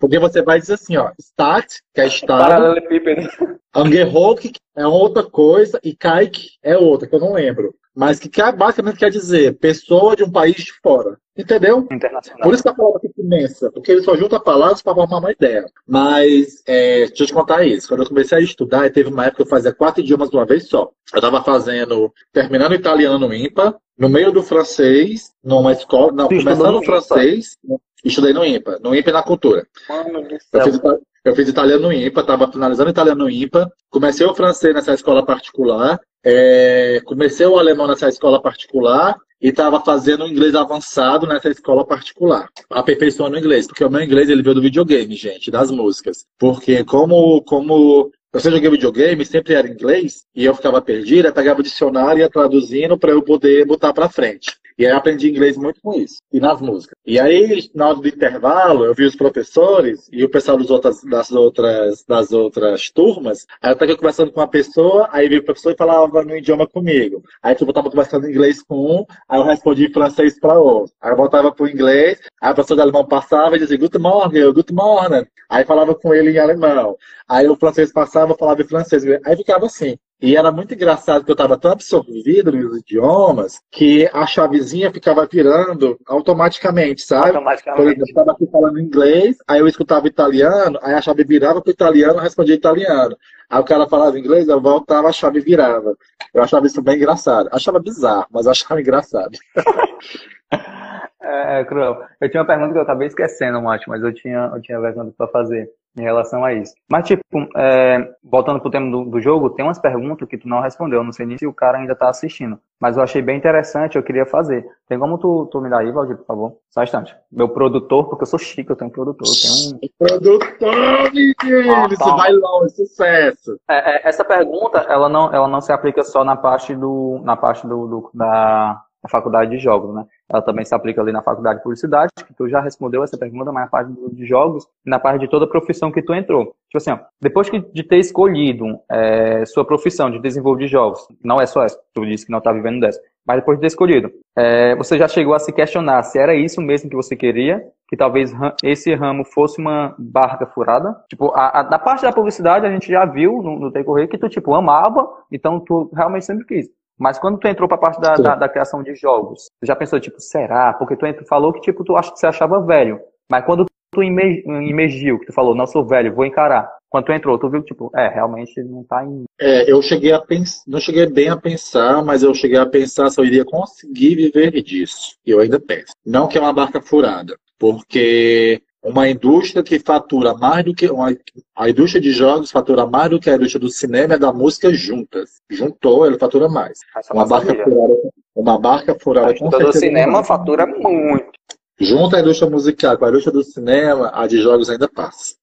Porque você vai dizer assim, ó, Staat, que é Estado, Angehok é outra coisa e Kaik é outra, que eu não lembro. Mas que basicamente quer dizer pessoa de um país de fora. Entendeu? Internacional. Por isso que a palavra fica imensa, porque ele só junta palavras para formar uma ideia. Mas, é, deixa eu te contar isso. Quando eu comecei a estudar, teve uma época que eu fazia quatro idiomas de uma vez só. Eu estava fazendo, terminando italiano no IMPA, no meio do francês, numa escola, não, começando no francês, Estudei no IMPA, no IMPA e na cultura. Mano eu, fiz, eu fiz italiano no IMPA, estava finalizando italiano no IMPA, comecei o francês nessa escola particular, é, comecei o alemão nessa escola particular e estava fazendo inglês avançado nessa escola particular, aperfeiçoando o inglês, porque o meu inglês ele veio do videogame, gente, das músicas. Porque como, como eu sempre joguei videogame, sempre era inglês, e eu ficava perdido, eu pegava o dicionário e ia traduzindo para eu poder botar para frente. E aí eu aprendi inglês muito com isso, e nas músicas. E aí, na hora do intervalo, eu vi os professores e o pessoal das outras, das outras, das outras turmas. Aí eu estava conversando com uma pessoa, aí veio o professor e falava no idioma comigo. Aí tipo, eu estava conversando inglês com um, aí eu respondi francês para outro. Aí eu voltava para o inglês, aí o professor de alemão passava e dizia, Good morning, good morning. Aí falava com ele em alemão. Aí o francês passava, falava em francês. Aí ficava assim. E era muito engraçado que eu estava tão absorvido nos idiomas que a chavezinha ficava virando automaticamente, sabe? Automaticamente. Por exemplo, eu estava aqui falando inglês, aí eu escutava italiano, aí a chave virava para o italiano, eu respondia italiano. Aí o cara falava inglês, eu voltava, a chave virava. Eu achava isso bem engraçado. Achava bizarro, mas eu achava engraçado. é, é, cruel. Eu tinha uma pergunta que eu acabei esquecendo, Mate, mas eu tinha, eu tinha vergonha para fazer em relação a isso. Mas, tipo, é, voltando pro tema do, do, jogo, tem umas perguntas que tu não respondeu. Não sei nem se o cara ainda tá assistindo. Mas eu achei bem interessante, eu queria fazer. Tem como tu, tu me dar aí, Valdir, por favor? Só um instante. Meu produtor, porque eu sou chique, eu tenho um produtor. Eu tenho um... Produtor, menino! Ah, Isso vai longe, sucesso! É, é, essa pergunta, ela não, ela não se aplica só na parte do, na parte do, do da, da faculdade de jogos, né? ela também se aplica ali na faculdade de publicidade, que tu já respondeu essa pergunta, mas na parte de jogos e na parte de toda a profissão que tu entrou. Tipo assim, ó, depois de ter escolhido é, sua profissão de desenvolver de jogos, não é só essa, tu disse que não está vivendo dessa, mas depois de ter escolhido, é, você já chegou a se questionar se era isso mesmo que você queria, que talvez esse ramo fosse uma barca furada? Tipo, a, a, da parte da publicidade a gente já viu no, no decorrer que tu, tipo, amava, então tu realmente sempre quis. Mas quando tu entrou para a parte da, da, da, criação de jogos, tu já pensou, tipo, será? Porque tu entrou, falou que, tipo, tu ach, você achava velho. Mas quando tu imergiu, que tu falou, não sou velho, vou encarar. Quando tu entrou, tu viu, tipo, é, realmente não tá em... É, eu cheguei a pensar, não cheguei bem a pensar, mas eu cheguei a pensar se eu iria conseguir viver disso. E eu ainda penso. Não que é uma barca furada, porque uma indústria que fatura mais do que uma, a indústria de jogos fatura mais do que a indústria do cinema e da música juntas. Juntou, ele fatura mais. uma barca, furada, uma barca furada. A indústria do cinema fatura muito. Junto à indústria musical com a indústria do cinema, a de jogos ainda passa.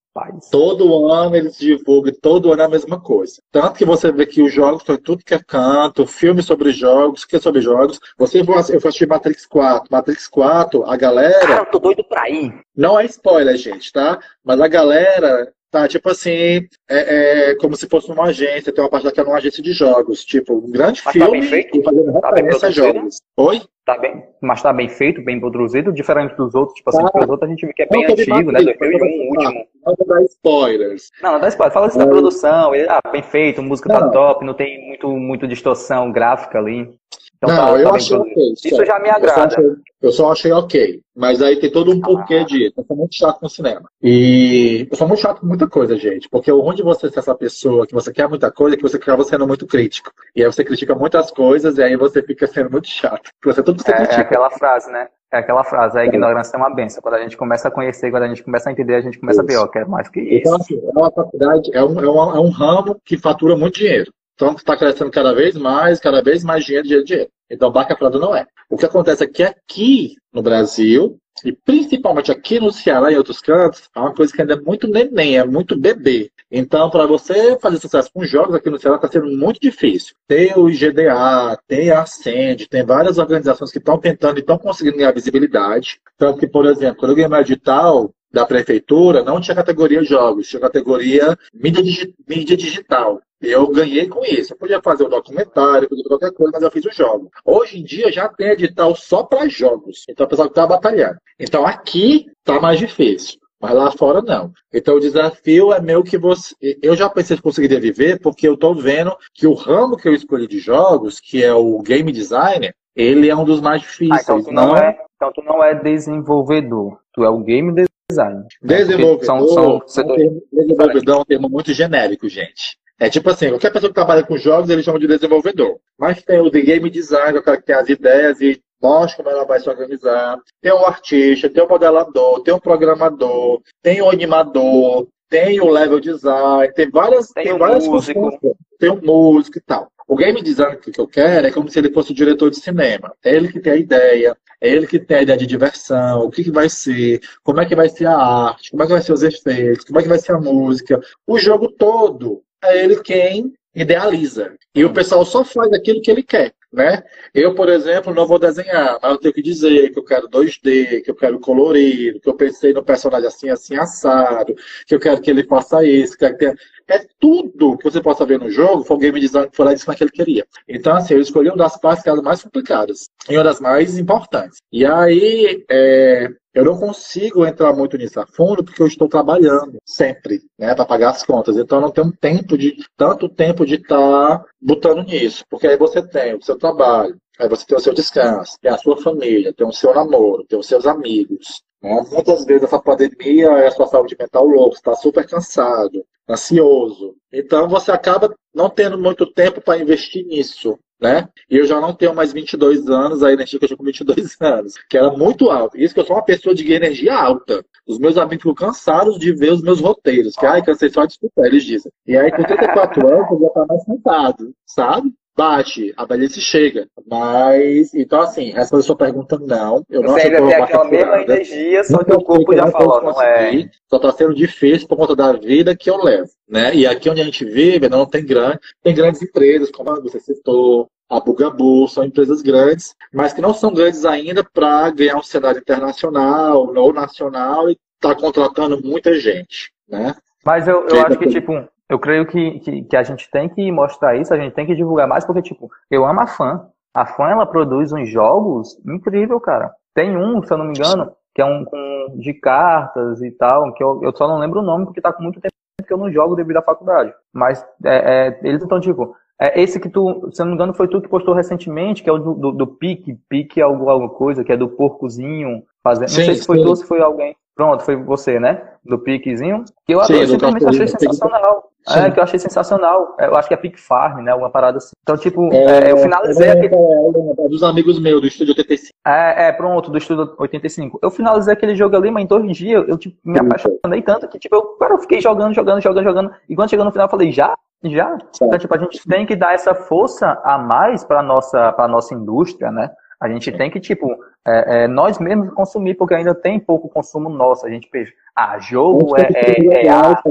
Todo ano eles divulgam, todo ano é a mesma coisa. Tanto que você vê que os jogos estão tudo que é canto, filme sobre jogos, que é sobre jogos. Você, eu vou assistir Matrix 4. Matrix 4, a galera. Eu tô doido pra ir. Não é spoiler, gente, tá? Mas a galera tá, tipo assim, é, é, como se fosse uma agência, tem uma parte daquela uma agência de jogos. Tipo, um grande mas filme tá bem feito? fazendo tá referência a jogos. Oi? Tá bem, mas tá bem feito, bem produzido, diferente dos outros, tipo assim, tá. os outros a gente vê que é bem não, antigo, né? 2001, o último. Não vou dar spoilers. Não, não dá spoilers. Fala assim é. da produção, ah, bem feito, música tá não. tá top, não tem muito, muito distorção gráfica ali. Então, não, tá, eu tá achei ok. Isso já me agrada. Eu só, achei, eu só achei ok. Mas aí tem todo um porquê ah. disso. Eu sou muito chato com cinema. E eu sou muito chato com muita coisa, gente. Porque o ruim de você ser essa pessoa que você quer muita coisa é que você acaba sendo muito crítico. E aí você critica muitas coisas e aí você fica sendo muito chato. Você tudo você é, critica. É aquela frase, né? É aquela frase, a ignorância é uma benção. Quando a gente começa a conhecer, quando a gente começa a entender, a gente começa isso. a ver, ó, quer mais que isso. Então, assim, é uma faculdade, é um, é, um, é um ramo que fatura muito dinheiro. Então está crescendo cada vez mais, cada vez mais dinheiro, dinheiro, dinheiro. Então barca prada não é. O que acontece é que aqui no Brasil, e principalmente aqui no Ceará e outros cantos, é uma coisa que ainda é muito neném, é muito bebê. Então, para você fazer sucesso com jogos aqui no Ceará está sendo muito difícil. Tem o IGDA, tem a Ascend, tem várias organizações que estão tentando e estão conseguindo ganhar visibilidade. Tanto que, por exemplo, quando eu ganhei meu edital, da prefeitura não tinha categoria jogos, tinha categoria mídia, digi mídia digital. Eu ganhei com isso. Eu podia fazer um documentário, podia qualquer coisa, mas eu fiz o jogo. Hoje em dia já tem edital só para jogos. Então o pessoal está batalhando. Então aqui tá mais difícil. Mas lá fora não. Então o desafio é meu que você. Eu já pensei que conseguiria viver, porque eu estou vendo que o ramo que eu escolhi de jogos, que é o game designer, ele é um dos mais difíceis. Ah, então, tu não, não é, então tu não é desenvolvedor, tu é o game designer. Desenvolvedor, são, são, são desenvolvedor é um termo muito genérico, gente. É tipo assim, qualquer pessoa que trabalha com jogos, eles chamam de desenvolvedor. Mas tem o de game design, o cara que tem as ideias e mostra como ela vai se organizar. Tem o artista, tem o modelador, tem o programador, tem o animador, tem o level design, tem várias, tem, tem várias músico. Tem o músico e tal. O game design que eu quero é como se ele fosse o diretor de cinema. É ele que tem a ideia, é ele que tem a ideia de diversão, o que, que vai ser, como é que vai ser a arte, como é que vai ser os efeitos, como é que vai ser a música. O jogo todo é ele quem idealiza. E o pessoal só faz aquilo que ele quer. Né? Eu, por exemplo, não vou desenhar, mas eu tenho que dizer que eu quero 2D, que eu quero colorido, que eu pensei no personagem assim, assim, assado, que eu quero que ele faça isso, que tenha... É tudo que você possa ver no jogo, foi o game design que foi lá e disse que ele queria. Então, assim, eu escolhi uma das partes que eram mais complicadas e uma das mais importantes. E aí, é, eu não consigo entrar muito nisso a fundo porque eu estou trabalhando sempre, né, para pagar as contas. Então eu não tenho tempo de tanto tempo de estar tá botando nisso, porque aí você tem o seu trabalho, aí você tem o seu descanso, tem a sua família, tem o seu namoro, tem os seus amigos. Né? Muitas vezes essa pandemia é a sua saúde mental louca, está super cansado, ansioso. Então você acaba não tendo muito tempo para investir nisso né? E eu já não tenho mais 22 anos, a energia que eu tinha com 22 anos, que era muito alta. Isso que eu sou uma pessoa de energia alta. Os meus amigos ficam cansados de ver os meus roteiros, que, ai, cansei só de escutar, eles dizem. E aí, com 34 anos, eu já tá mais cansado, sabe? Bate, a velhice chega. Mas, então assim, respondendo a sua pergunta, não. Eu Você não ainda tem aquela mesma energia, só que o corpo já falou, não é? Só está sendo difícil por conta da vida que eu levo, né? E aqui onde a gente vive, não tem grande, tem grandes empresas, como você citou, a Bugabu, são empresas grandes, mas que não são grandes ainda para ganhar um cenário internacional ou nacional e tá contratando muita gente, né? Mas eu, eu acho que, tipo, eu creio que, que, que, a gente tem que mostrar isso, a gente tem que divulgar mais, porque, tipo, eu amo a fã. A fã, ela produz uns jogos incrível, cara. Tem um, se eu não me engano, que é um com, de cartas e tal, que eu, eu só não lembro o nome, porque tá com muito tempo que eu não jogo devido à faculdade. Mas é, é, eles estão, tipo, é, esse que tu, se eu não me engano, foi tu que postou recentemente, que é o do, do, do Pique, Pique alguma coisa, que é do porcozinho fazendo. Sim, não sei se foi sim. tu ou se foi alguém. Pronto, foi você, né? Do piquezinho. Que eu, adoro, eu simplesmente achei sensacional. É, que eu achei sensacional. Eu acho que é Pick Farm, né? Alguma parada assim. Então, tipo, é, é, eu finalizei é, aquele. É, é, dos amigos meus, do Estúdio 85. É, é, pronto, do Estúdio 85. Eu finalizei aquele jogo ali, mas em dois dias eu tipo, me apaixonei tanto que, tipo, eu, cara, eu fiquei jogando, jogando, jogando, jogando. E quando chegou no final, eu falei, já? Já? Então, tipo, a gente tem que dar essa força a mais pra nossa, pra nossa indústria, né? A gente tem que, tipo, é, é, nós mesmos consumir, porque ainda tem pouco consumo nosso. A gente pensa, ah, jogo é, é, é a,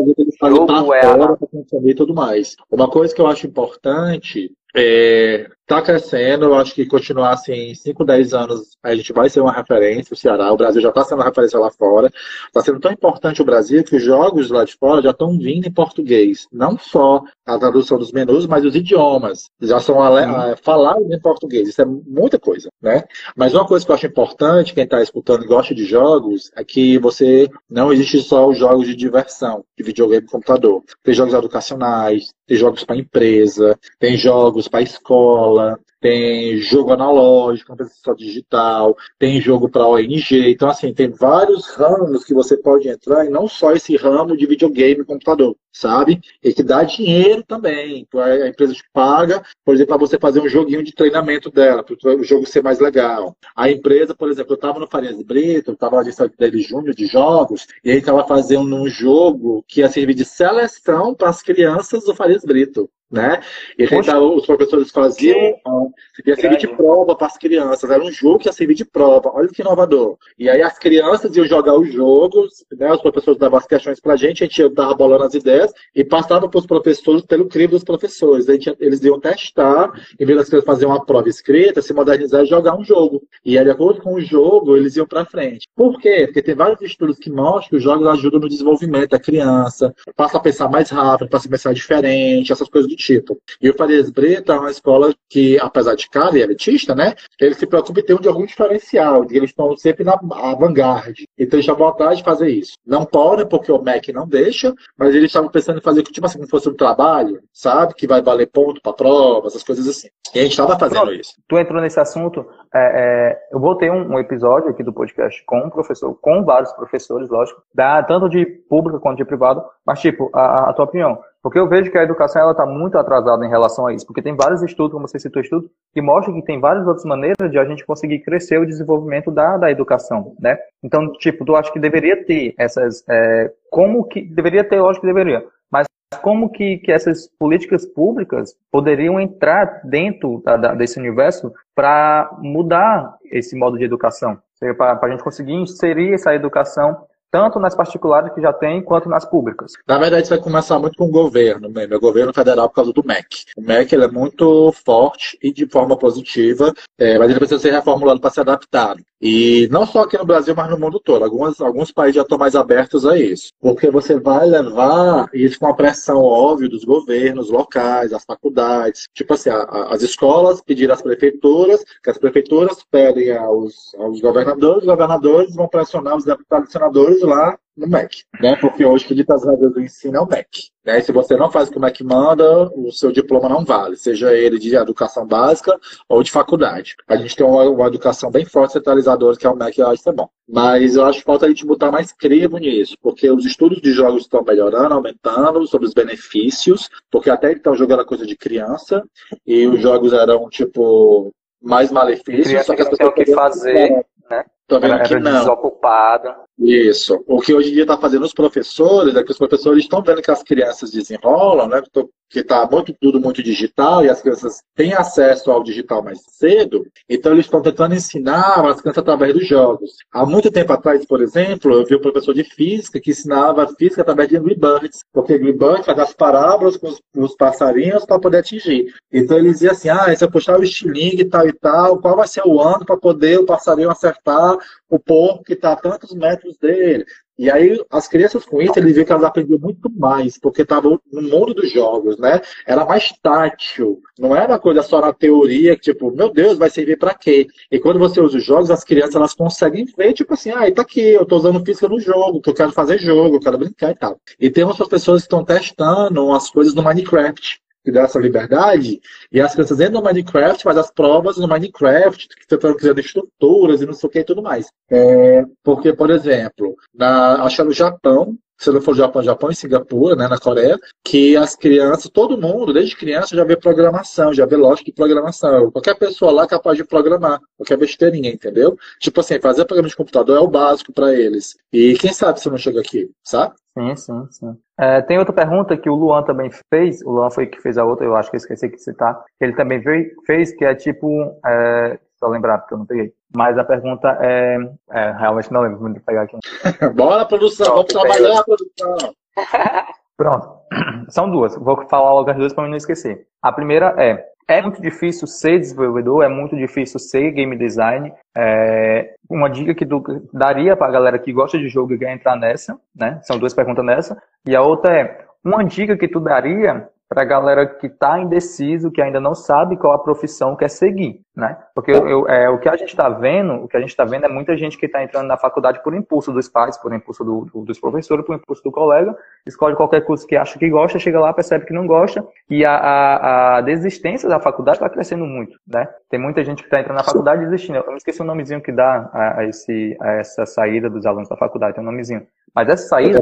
jogo é a... tudo mais. Uma coisa que eu acho importante é Está crescendo, eu acho que continuar assim, 5, 10 anos, a gente vai ser uma referência, o Ceará, o Brasil já está sendo uma referência lá fora. Está sendo tão importante o Brasil que os jogos lá de fora já estão vindo em português. Não só a tradução dos menus, mas os idiomas. Já são uhum. falados em português. Isso é muita coisa, né? Mas uma coisa que eu acho importante, quem está escutando e gosta de jogos, é que você não existe só os jogos de diversão, de videogame e computador. Tem jogos educacionais, tem jogos para empresa, tem jogos para escola, tem jogo analógico, não digital, tem jogo para ONG. Então, assim, tem vários ramos que você pode entrar e não só esse ramo de videogame e computador, sabe? E que dá dinheiro também. A empresa te paga, por exemplo, para você fazer um joguinho de treinamento dela, para o jogo ser mais legal. A empresa, por exemplo, eu estava no Farias Brito, eu estava na lista dele Júnior de jogos, e aí estava fazendo um jogo que ia servir de seleção para as crianças do Farias Brito né? E Poxa, os professores faziam, que... ia servir de prova para as crianças, era um jogo que ia servir de prova, olha que inovador. E aí as crianças iam jogar os jogos, né? os professores davam as questões para a gente, a gente dava bolando as ideias e passava para os professores pelo crivo dos professores. Gente, eles iam testar, em vez das crianças fazerem uma prova escrita, se modernizar e jogar um jogo. E aí, de acordo com o jogo, eles iam para frente. Por quê? Porque tem vários estudos que mostram que os jogos ajudam no desenvolvimento da criança, passa a pensar mais rápido, passa a pensar diferente, essas coisas do tipo. E o Farias Brito é uma escola que, apesar de cara e elitista, né, ele se preocupa em ter um de algum diferencial, de eles estão sempre na vanguarda. Então eles estavam atrás de fazer isso. Não podem, porque o MEC não deixa, mas eles estavam pensando em fazer tipo assim, como fosse um trabalho, sabe? Que vai valer ponto para prova, essas coisas assim. E a gente estava fazendo Pronto, isso. Tu entrou nesse assunto, é, é, eu vou ter um, um, episódio aqui do podcast com um professor, com vários professores, lógico, da, tanto de pública quanto de privado, mas tipo, a, a tua opinião. Porque eu vejo que a educação ela está muito atrasada em relação a isso, porque tem vários estudos, como você citou estudo, que mostram que tem várias outras maneiras de a gente conseguir crescer o desenvolvimento da, da educação, né? Então, tipo, tu acha que deveria ter essas, é, como que, deveria ter, lógico que deveria, mas como que, que essas políticas públicas poderiam entrar dentro da, da, desse universo para mudar esse modo de educação? Para a gente conseguir inserir essa educação tanto nas particulares que já tem, quanto nas públicas. Na verdade, isso vai começar muito com o governo mesmo, o governo federal por causa do MEC. O MEC ele é muito forte e de forma positiva, é, mas ele precisa ser reformulado para ser adaptado. E não só aqui no Brasil, mas no mundo todo. Algumas, alguns países já estão mais abertos a isso. Porque você vai levar isso com a pressão óbvia dos governos locais, das faculdades. Tipo assim, a, a, as escolas pediram às prefeituras, que as prefeituras pedem aos, aos governadores, os governadores vão pressionar os deputados e senadores lá no MEC, né? Porque hoje que dita as regras do ensino é o MEC. Né? E se você não faz o que o MEC manda, o seu diploma não vale, seja ele de educação básica ou de faculdade. A gente tem uma, uma educação bem forte centralizadora, que é o MEC, eu acho que é bom. Mas eu acho que falta a gente botar mais crivo nisso, porque os estudos de jogos estão melhorando, aumentando, sobre os benefícios, porque até então o jogo era coisa de criança, e os jogos eram, tipo, mais malefícios. Criança só que as pessoas o que fazer, né? Tô vendo era, que não. desocupada. Isso. O que hoje em dia está fazendo os professores é que os professores estão vendo que as crianças desenrolam, né? Que está muito, tudo muito digital e as crianças têm acesso ao digital mais cedo, então eles estão tentando ensinar as crianças através dos jogos. Há muito tempo atrás, por exemplo, eu vi um professor de física que ensinava física através de Birds, porque Birds faz as parábolas com os, com os passarinhos para poder atingir. Então ele dizia assim: ah, se eu puxar o estilingue e tal e tal, qual vai ser o ano para poder o passarinho acertar o porco que está a tantos metros dele. E aí as crianças com isso, eles viram que elas aprendiam muito mais, porque estavam no mundo dos jogos, né? Era mais tátil, não era uma coisa só na teoria, tipo, meu Deus, vai servir para quê? E quando você usa os jogos, as crianças elas conseguem ver, tipo assim, ah, tá aqui, eu tô usando física no jogo, que eu quero fazer jogo, eu quero brincar e tal. E tem umas pessoas que estão testando as coisas no Minecraft que dá essa liberdade, e as crianças entram no Minecraft, faz as provas no Minecraft, que estão criando estruturas e não sei o que e tudo mais. É, porque, por exemplo, na, acho que é no Japão, se não for Japão, Japão e Singapura, né, na Coreia, que as crianças, todo mundo, desde criança, já vê programação, já vê lógica de programação. Qualquer pessoa lá é capaz de programar, qualquer besteirinha, entendeu? Tipo assim, fazer programa de computador é o básico para eles. E quem sabe se não chega aqui, sabe? Sim, sim, sim. É, tem outra pergunta que o Luan também fez, o Luan foi que fez a outra, eu acho que eu esqueci de citar, ele também fez, que é tipo, é, só lembrar, porque eu não peguei. Mas a pergunta é, é realmente não lembro, vou pegar aqui. Bora, produção, vamos trabalhar, produção. Pronto. São duas. Vou falar logo as duas para não esquecer. A primeira é: é muito difícil ser desenvolvedor, é muito difícil ser game design. É uma dica que tu daria para a galera que gosta de jogo e quer entrar nessa, né? São duas perguntas nessa. E a outra é: uma dica que tu daria para a galera que está indeciso, que ainda não sabe qual a profissão quer seguir, né? Porque eu, é, o que a gente está vendo, o que a gente está vendo é muita gente que está entrando na faculdade por impulso dos pais, por impulso do, do, dos professores, por impulso do colega, escolhe qualquer curso que acha que gosta, chega lá, percebe que não gosta, e a, a, a desistência da faculdade está crescendo muito, né? Tem muita gente que está entrando na faculdade desistindo. Eu me esqueci o nomezinho que dá a, a, esse, a essa saída dos alunos da faculdade, tem um nomezinho. Mas essa saída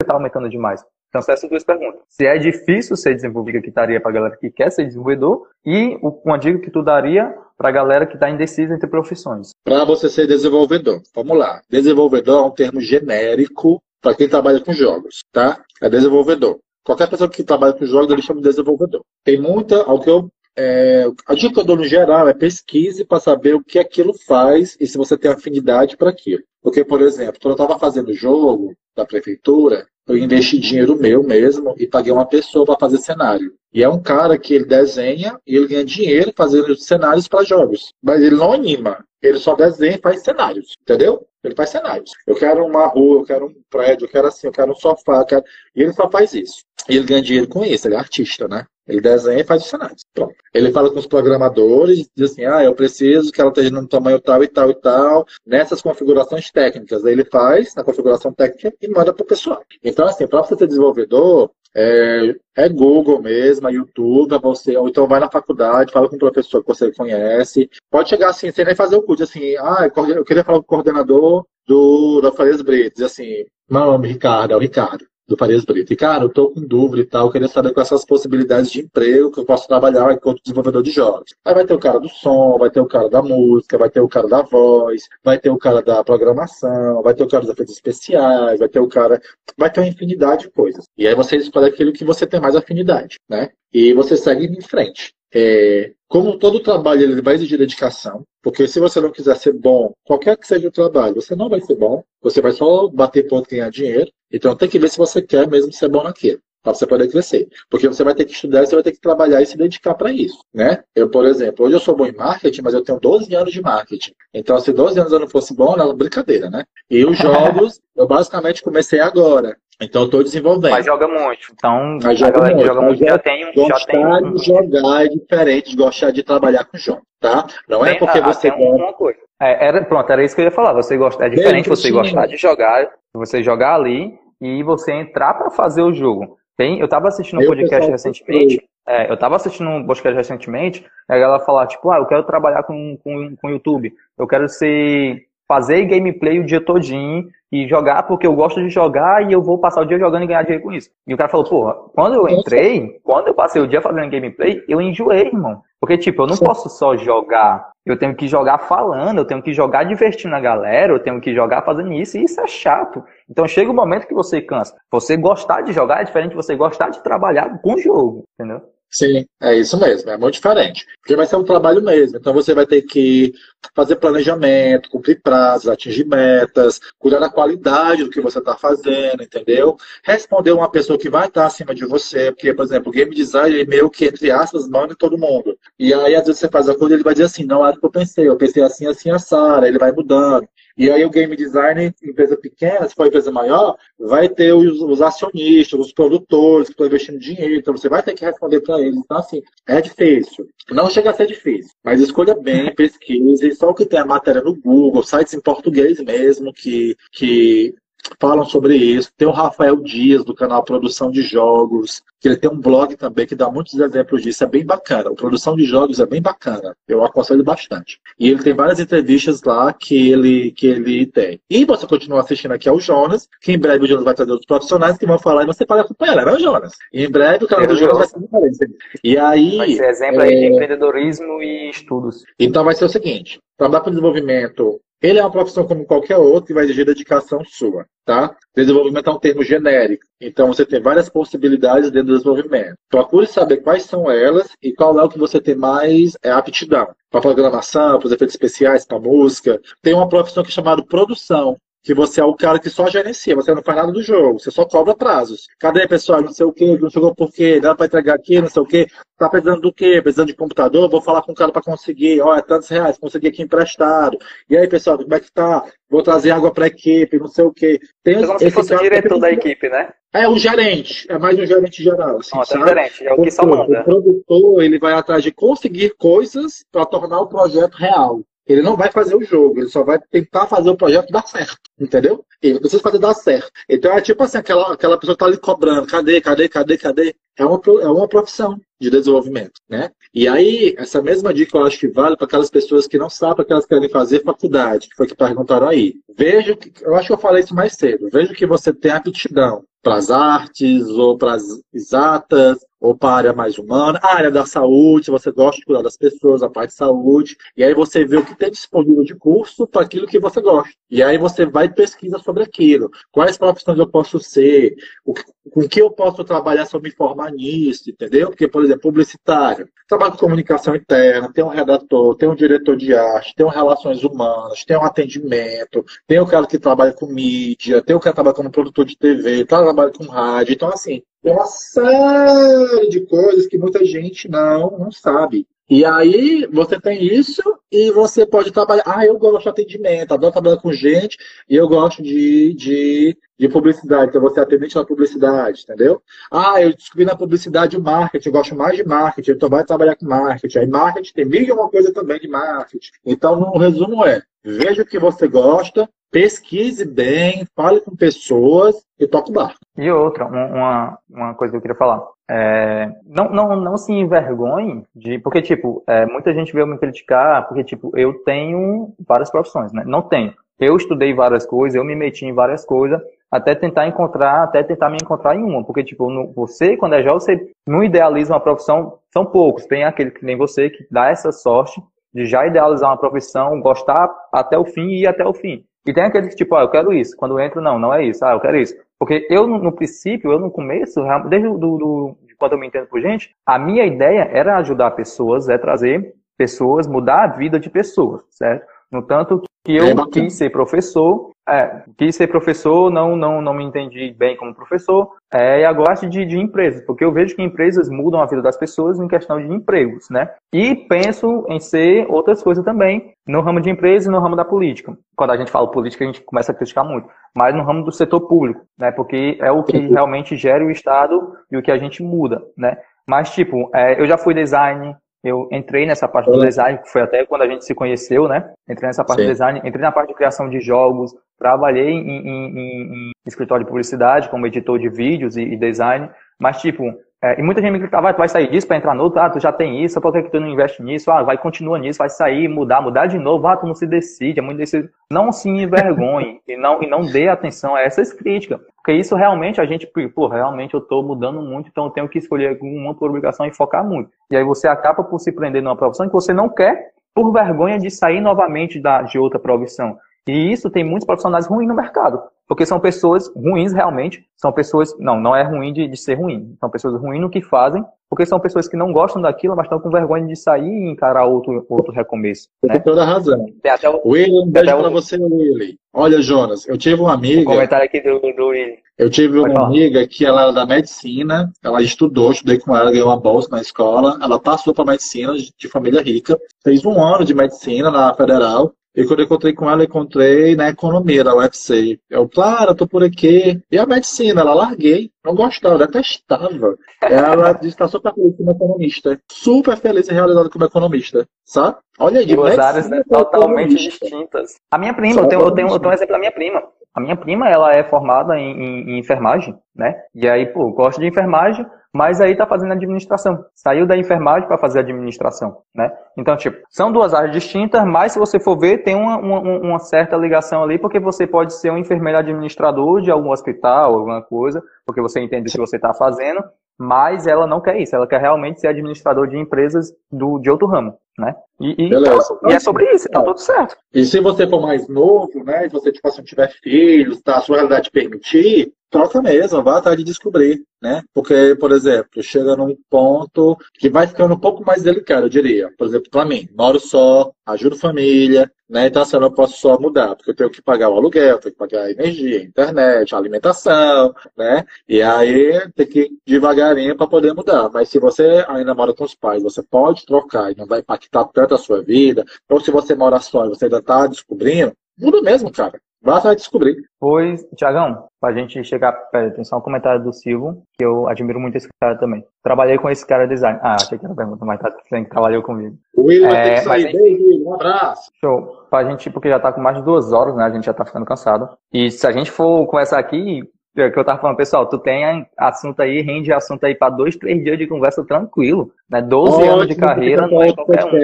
está aumentando demais. Então, essas duas perguntas. Se é difícil ser desenvolvedor, que estaria para a galera que quer ser desenvolvedor, e uma dica que tu daria para a galera que está indecisa entre profissões. Para você ser desenvolvedor, vamos lá. Desenvolvedor é um termo genérico para quem trabalha com jogos, tá? É desenvolvedor. Qualquer pessoa que trabalha com jogos, ele chama de desenvolvedor. Tem muita, ao que eu é, a dica que eu dou no geral é pesquise para saber o que aquilo faz e se você tem afinidade para aquilo. Porque, por exemplo, quando eu estava fazendo jogo da prefeitura, eu investi dinheiro meu mesmo e paguei uma pessoa para fazer cenário. E é um cara que ele desenha e ele ganha dinheiro fazendo cenários para jogos. Mas ele não anima. Ele só desenha e faz cenários. Entendeu? Ele faz cenários. Eu quero uma rua, eu quero um prédio, eu quero assim, eu quero um sofá. Quero... E ele só faz isso. E ele ganha dinheiro com isso. Ele é artista, né? Ele desenha e faz os cenários. Pronto. Ele fala com os programadores, diz assim: ah, eu preciso que ela esteja no tamanho tal e tal e tal, nessas configurações técnicas. Aí ele faz na configuração técnica e manda para o pessoal. Então, assim, para você ser desenvolvedor, é, é, Google mesmo, é YouTube, é você, ou então vai na faculdade, fala com o professor que você conhece. Pode chegar assim, sem nem fazer o curso, assim, ah, eu queria falar com o coordenador do, da Farias Bretes, assim, meu nome é Ricardo, é o Ricardo do Farias Brito. E, cara, eu tô com dúvida e tal, eu queria saber quais são as possibilidades de emprego que eu posso trabalhar enquanto desenvolvedor de jogos. Aí vai ter o cara do som, vai ter o cara da música, vai ter o cara da voz, vai ter o cara da programação, vai ter o cara dos efeitos especiais, vai ter o cara. Vai ter uma infinidade de coisas. E aí você escolhe aquilo que você tem mais afinidade, né? E você segue em frente. É, como todo trabalho ele vai exigir dedicação, porque se você não quiser ser bom, qualquer que seja o trabalho, você não vai ser bom, você vai só bater ponto e ganhar dinheiro. Então tem que ver se você quer mesmo ser bom naquilo para você poder crescer. Porque você vai ter que estudar, você vai ter que trabalhar e se dedicar para isso, né? Eu, por exemplo, hoje eu sou bom em marketing, mas eu tenho 12 anos de marketing. Então, se 12 anos eu não fosse bom, era brincadeira, né? E os jogos, eu basicamente comecei agora. Então eu estou desenvolvendo. Mas joga muito. Então, mas joga muito. joga muito já tem, gostar já tem... de jogar é diferente de gostar de trabalhar com jogos, tá? Não é porque você uma coisa. É, era, pronto, era isso que eu ia falar. Você gosta, é diferente você gostar de jogar, você jogar ali e você entrar para fazer o jogo. Tem, eu estava assistindo um podcast recentemente. É, eu estava assistindo um podcast recentemente, e a galera falar, tipo, ah, eu quero trabalhar com, com, com YouTube. Eu quero ser fazer gameplay o dia todinho e jogar porque eu gosto de jogar e eu vou passar o dia jogando e ganhar dinheiro com isso. E o cara falou, porra, quando eu entrei, quando eu passei o dia fazendo gameplay, eu enjoei, irmão. Porque, tipo, eu não posso só jogar, eu tenho que jogar falando, eu tenho que jogar divertindo a galera, eu tenho que jogar fazendo isso, e isso é chato. Então chega o um momento que você cansa. Você gostar de jogar é diferente de você gostar de trabalhar com o jogo, entendeu? Sim, é isso mesmo, é muito diferente. Porque vai ser um trabalho mesmo. Então você vai ter que fazer planejamento, cumprir prazos, atingir metas, cuidar da qualidade do que você está fazendo, entendeu? Responder uma pessoa que vai estar acima de você, porque, por exemplo, o game design é meio que, entre aspas, manda todo mundo. E aí, às vezes, você faz a coisa e ele vai dizer assim, não era o que eu pensei, eu pensei assim, assim, a Sara, ele vai mudando. E aí o game designer, empresa pequena, se for empresa maior, vai ter os, os acionistas, os produtores que estão investindo dinheiro, então você vai ter que responder para eles. Então, assim, é difícil. Não chega a ser difícil, mas escolha bem, pesquise, só o que tem a matéria no Google, sites em português mesmo, que, que falam sobre isso. Tem o Rafael Dias, do canal Produção de Jogos, que ele tem um blog também que dá muitos exemplos disso. É bem bacana. A produção de jogos é bem bacana. Eu aconselho bastante. E ele tem várias entrevistas lá que ele, que ele tem. E você continua assistindo aqui ao Jonas, que em breve o Jonas vai trazer outros profissionais que vão falar e você pode acompanhar, não, Jonas? E em breve o canal do Jonas vai ser diferente. E aí. Vai ser exemplo é... aí de é, empreendedorismo e estudos. Então vai ser o seguinte: trabalhar com desenvolvimento ele é uma profissão como qualquer outra que vai exigir dedicação sua, tá? Desenvolvimento é um termo genérico, então você tem várias possibilidades dentro do desenvolvimento. Procure saber quais são elas e qual é o que você tem mais é, aptidão. Para programação, para os efeitos especiais, para música. Tem uma profissão que é chamada produção. Que você é o cara que só gerencia, você não faz nada do jogo, você só cobra prazos. Cadê, pessoal? Não sei o que, não chegou por quê, dá para entregar aqui, não sei o que. Tá precisando do quê? Precisando de computador? Vou falar com o cara para conseguir. Ó, é tantos reais, consegui aqui emprestado. E aí, pessoal, como é que tá? Vou trazer água para a equipe, não sei o quê. Tem é como se fosse o diretor da equipe, né? É o gerente, é mais um gerente geral. Assim, Não, é gerente, é o que só manda. O produtor ele vai atrás de conseguir coisas para tornar o projeto real. Ele não vai fazer o jogo, ele só vai tentar fazer o projeto dar certo, entendeu? Ele precisa fazer dar certo. Então é tipo assim, aquela, aquela pessoa que tá ali cobrando, cadê, cadê, cadê, cadê? É uma, é uma profissão de desenvolvimento, né? E aí, essa mesma dica eu acho que vale para aquelas pessoas que não sabem o que elas querem fazer faculdade, que foi que perguntaram aí. Vejo que, eu acho que eu falei isso mais cedo, vejo que você tem aptidão para as artes ou para as exatas ou para a área mais humana, a área da saúde, você gosta de cuidar das pessoas, a parte de saúde, e aí você vê o que tem disponível de curso para aquilo que você gosta. E aí você vai e pesquisa sobre aquilo. Quais profissões eu posso ser? O que, com que eu posso trabalhar se eu me formar nisso, entendeu? Porque, por exemplo, publicitário, trabalho com comunicação interna, tem um redator, tem um diretor de arte, tem um relações humanas, tem um atendimento, tem o cara que trabalha com mídia, tem o cara que trabalha como produtor de TV, trabalha com rádio. Então, assim, tem uma série de coisas que muita gente não, não sabe. E aí você tem isso e você pode trabalhar. Ah, eu gosto de atendimento, adoro trabalhar com gente e eu gosto de, de, de publicidade, então você é atendente na publicidade, entendeu? Ah, eu descobri na publicidade o marketing, eu gosto mais de marketing, então vai trabalhar com marketing. Aí marketing tem mil e uma coisa também de marketing. Então, no resumo é, veja o que você gosta, pesquise bem, fale com pessoas e toque o barco. E outra, uma, uma coisa que eu queria falar. É, não, não, não se envergonhe de. Porque, tipo, é, muita gente veio me criticar, porque, tipo, eu tenho várias profissões, né? Não tenho. Eu estudei várias coisas, eu me meti em várias coisas, até tentar encontrar, até tentar me encontrar em uma. Porque, tipo, no, você, quando é jovem, você não idealiza uma profissão, são poucos. Tem aquele que nem você que dá essa sorte de já idealizar uma profissão, gostar até o fim e ir até o fim. E tem aqueles que, tipo, ah, eu quero isso. Quando entra, não, não é isso. Ah, eu quero isso. Porque eu, no princípio, eu no começo, desde do, do, quando eu me entendo por gente, a minha ideia era ajudar pessoas, é trazer pessoas, mudar a vida de pessoas, certo? No tanto que eu é quis ser professor, é, quis ser professor, não, não, não me entendi bem como professor, é, e agora de, de empresas, porque eu vejo que empresas mudam a vida das pessoas em questão de empregos, né? E penso em ser outras coisas também no ramo de empresas e no ramo da política. Quando a gente fala política, a gente começa a criticar muito, mas no ramo do setor público, né? Porque é o que realmente gera o Estado e o que a gente muda, né? Mas, tipo, é, eu já fui design, eu entrei nessa parte do design, que foi até quando a gente se conheceu, né? Entrei nessa parte Sim. do design, entrei na parte de criação de jogos, trabalhei em, em, em, em escritório de publicidade, como editor de vídeos e, e design, mas tipo, é, e muita gente me criticava, ah, tu vai sair disso para entrar no outro, ah, tu já tem isso, por que, que tu não investe nisso? Ah, vai, continua nisso, vai sair, mudar, mudar de novo, ah, tu não se decide, é muito decidido. Não se envergonhe e não, e não dê atenção a essas críticas, porque isso realmente a gente, pô, realmente eu estou mudando muito, então eu tenho que escolher uma por obrigação e focar muito. E aí você acaba por se prender numa profissão que você não quer, por vergonha de sair novamente da, de outra profissão. E isso tem muitos profissionais ruins no mercado. Porque são pessoas ruins realmente, são pessoas, não, não é ruim de, de ser ruim, são pessoas ruins no que fazem, porque são pessoas que não gostam daquilo, mas estão com vergonha de sair e encarar outro, outro recomeço. Né? Tem toda a razão. Tem até o, William, um beijo pra você, William. Olha, Jonas, eu tive uma amiga... Um comentário aqui do, do William. Eu tive uma amiga que ela era da medicina, ela estudou, estudei com ela, ganhou uma bolsa na escola, ela passou para medicina de família rica, fez um ano de medicina na federal, e quando eu encontrei com ela, eu encontrei na economia da UFC. Eu, claro, tô por aqui. E a medicina, ela larguei. Não gostava, detestava. Ela disse que tá super feliz como economista. Super feliz e realizada como economista. Sabe? Olha aí, Duas áreas né, totalmente distintas. A minha prima, eu tenho, eu, tenho, eu tenho um exemplo da minha prima. A minha prima, ela é formada em, em, em enfermagem, né? E aí, pô, gosta de enfermagem, mas aí está fazendo administração. Saiu da enfermagem para fazer administração, né? Então, tipo, são duas áreas distintas, mas se você for ver, tem uma, uma, uma, certa ligação ali, porque você pode ser um enfermeiro administrador de algum hospital, alguma coisa, porque você entende o que você está fazendo, mas ela não quer isso, ela quer realmente ser administrador de empresas do, de outro ramo, né? E, e, então, e é sobre isso, tá tudo certo. E se você for mais novo, né? E você, tipo assim, tiver filhos, tá, a sua realidade permitir, troca mesmo, vá atrás de descobrir, né? Porque, por exemplo, chega num ponto que vai ficando um pouco mais delicado, eu diria. Por exemplo, para mim, moro só, ajudo família, né? Então, assim, eu não posso só mudar, porque eu tenho que pagar o aluguel, tenho que pagar a energia, a internet, a alimentação, né? E aí tem que ir devagarinho para poder mudar. Mas se você ainda mora com os pais, você pode trocar e não vai impactar tanto a sua vida, ou se você mora só e você ainda está descobrindo, muda mesmo, cara. Basta descobrir. Pois, Tiagão, pra gente chegar. Pera, tem só um comentário do Silvio, que eu admiro muito esse cara também. Trabalhei com esse cara design. Ah, achei que era pergunta, mas tá que trabalhou comigo. O William é, tem que sair bem, um abraço. Show. Pra gente, porque já tá com mais de duas horas, né? A gente já tá ficando cansado. E se a gente for conversar aqui, é que eu tava falando, pessoal, tu tem assunto aí, rende assunto aí para dois, três dias de conversa tranquilo, né? 12 Ótimo, anos de carreira não é qualquer um.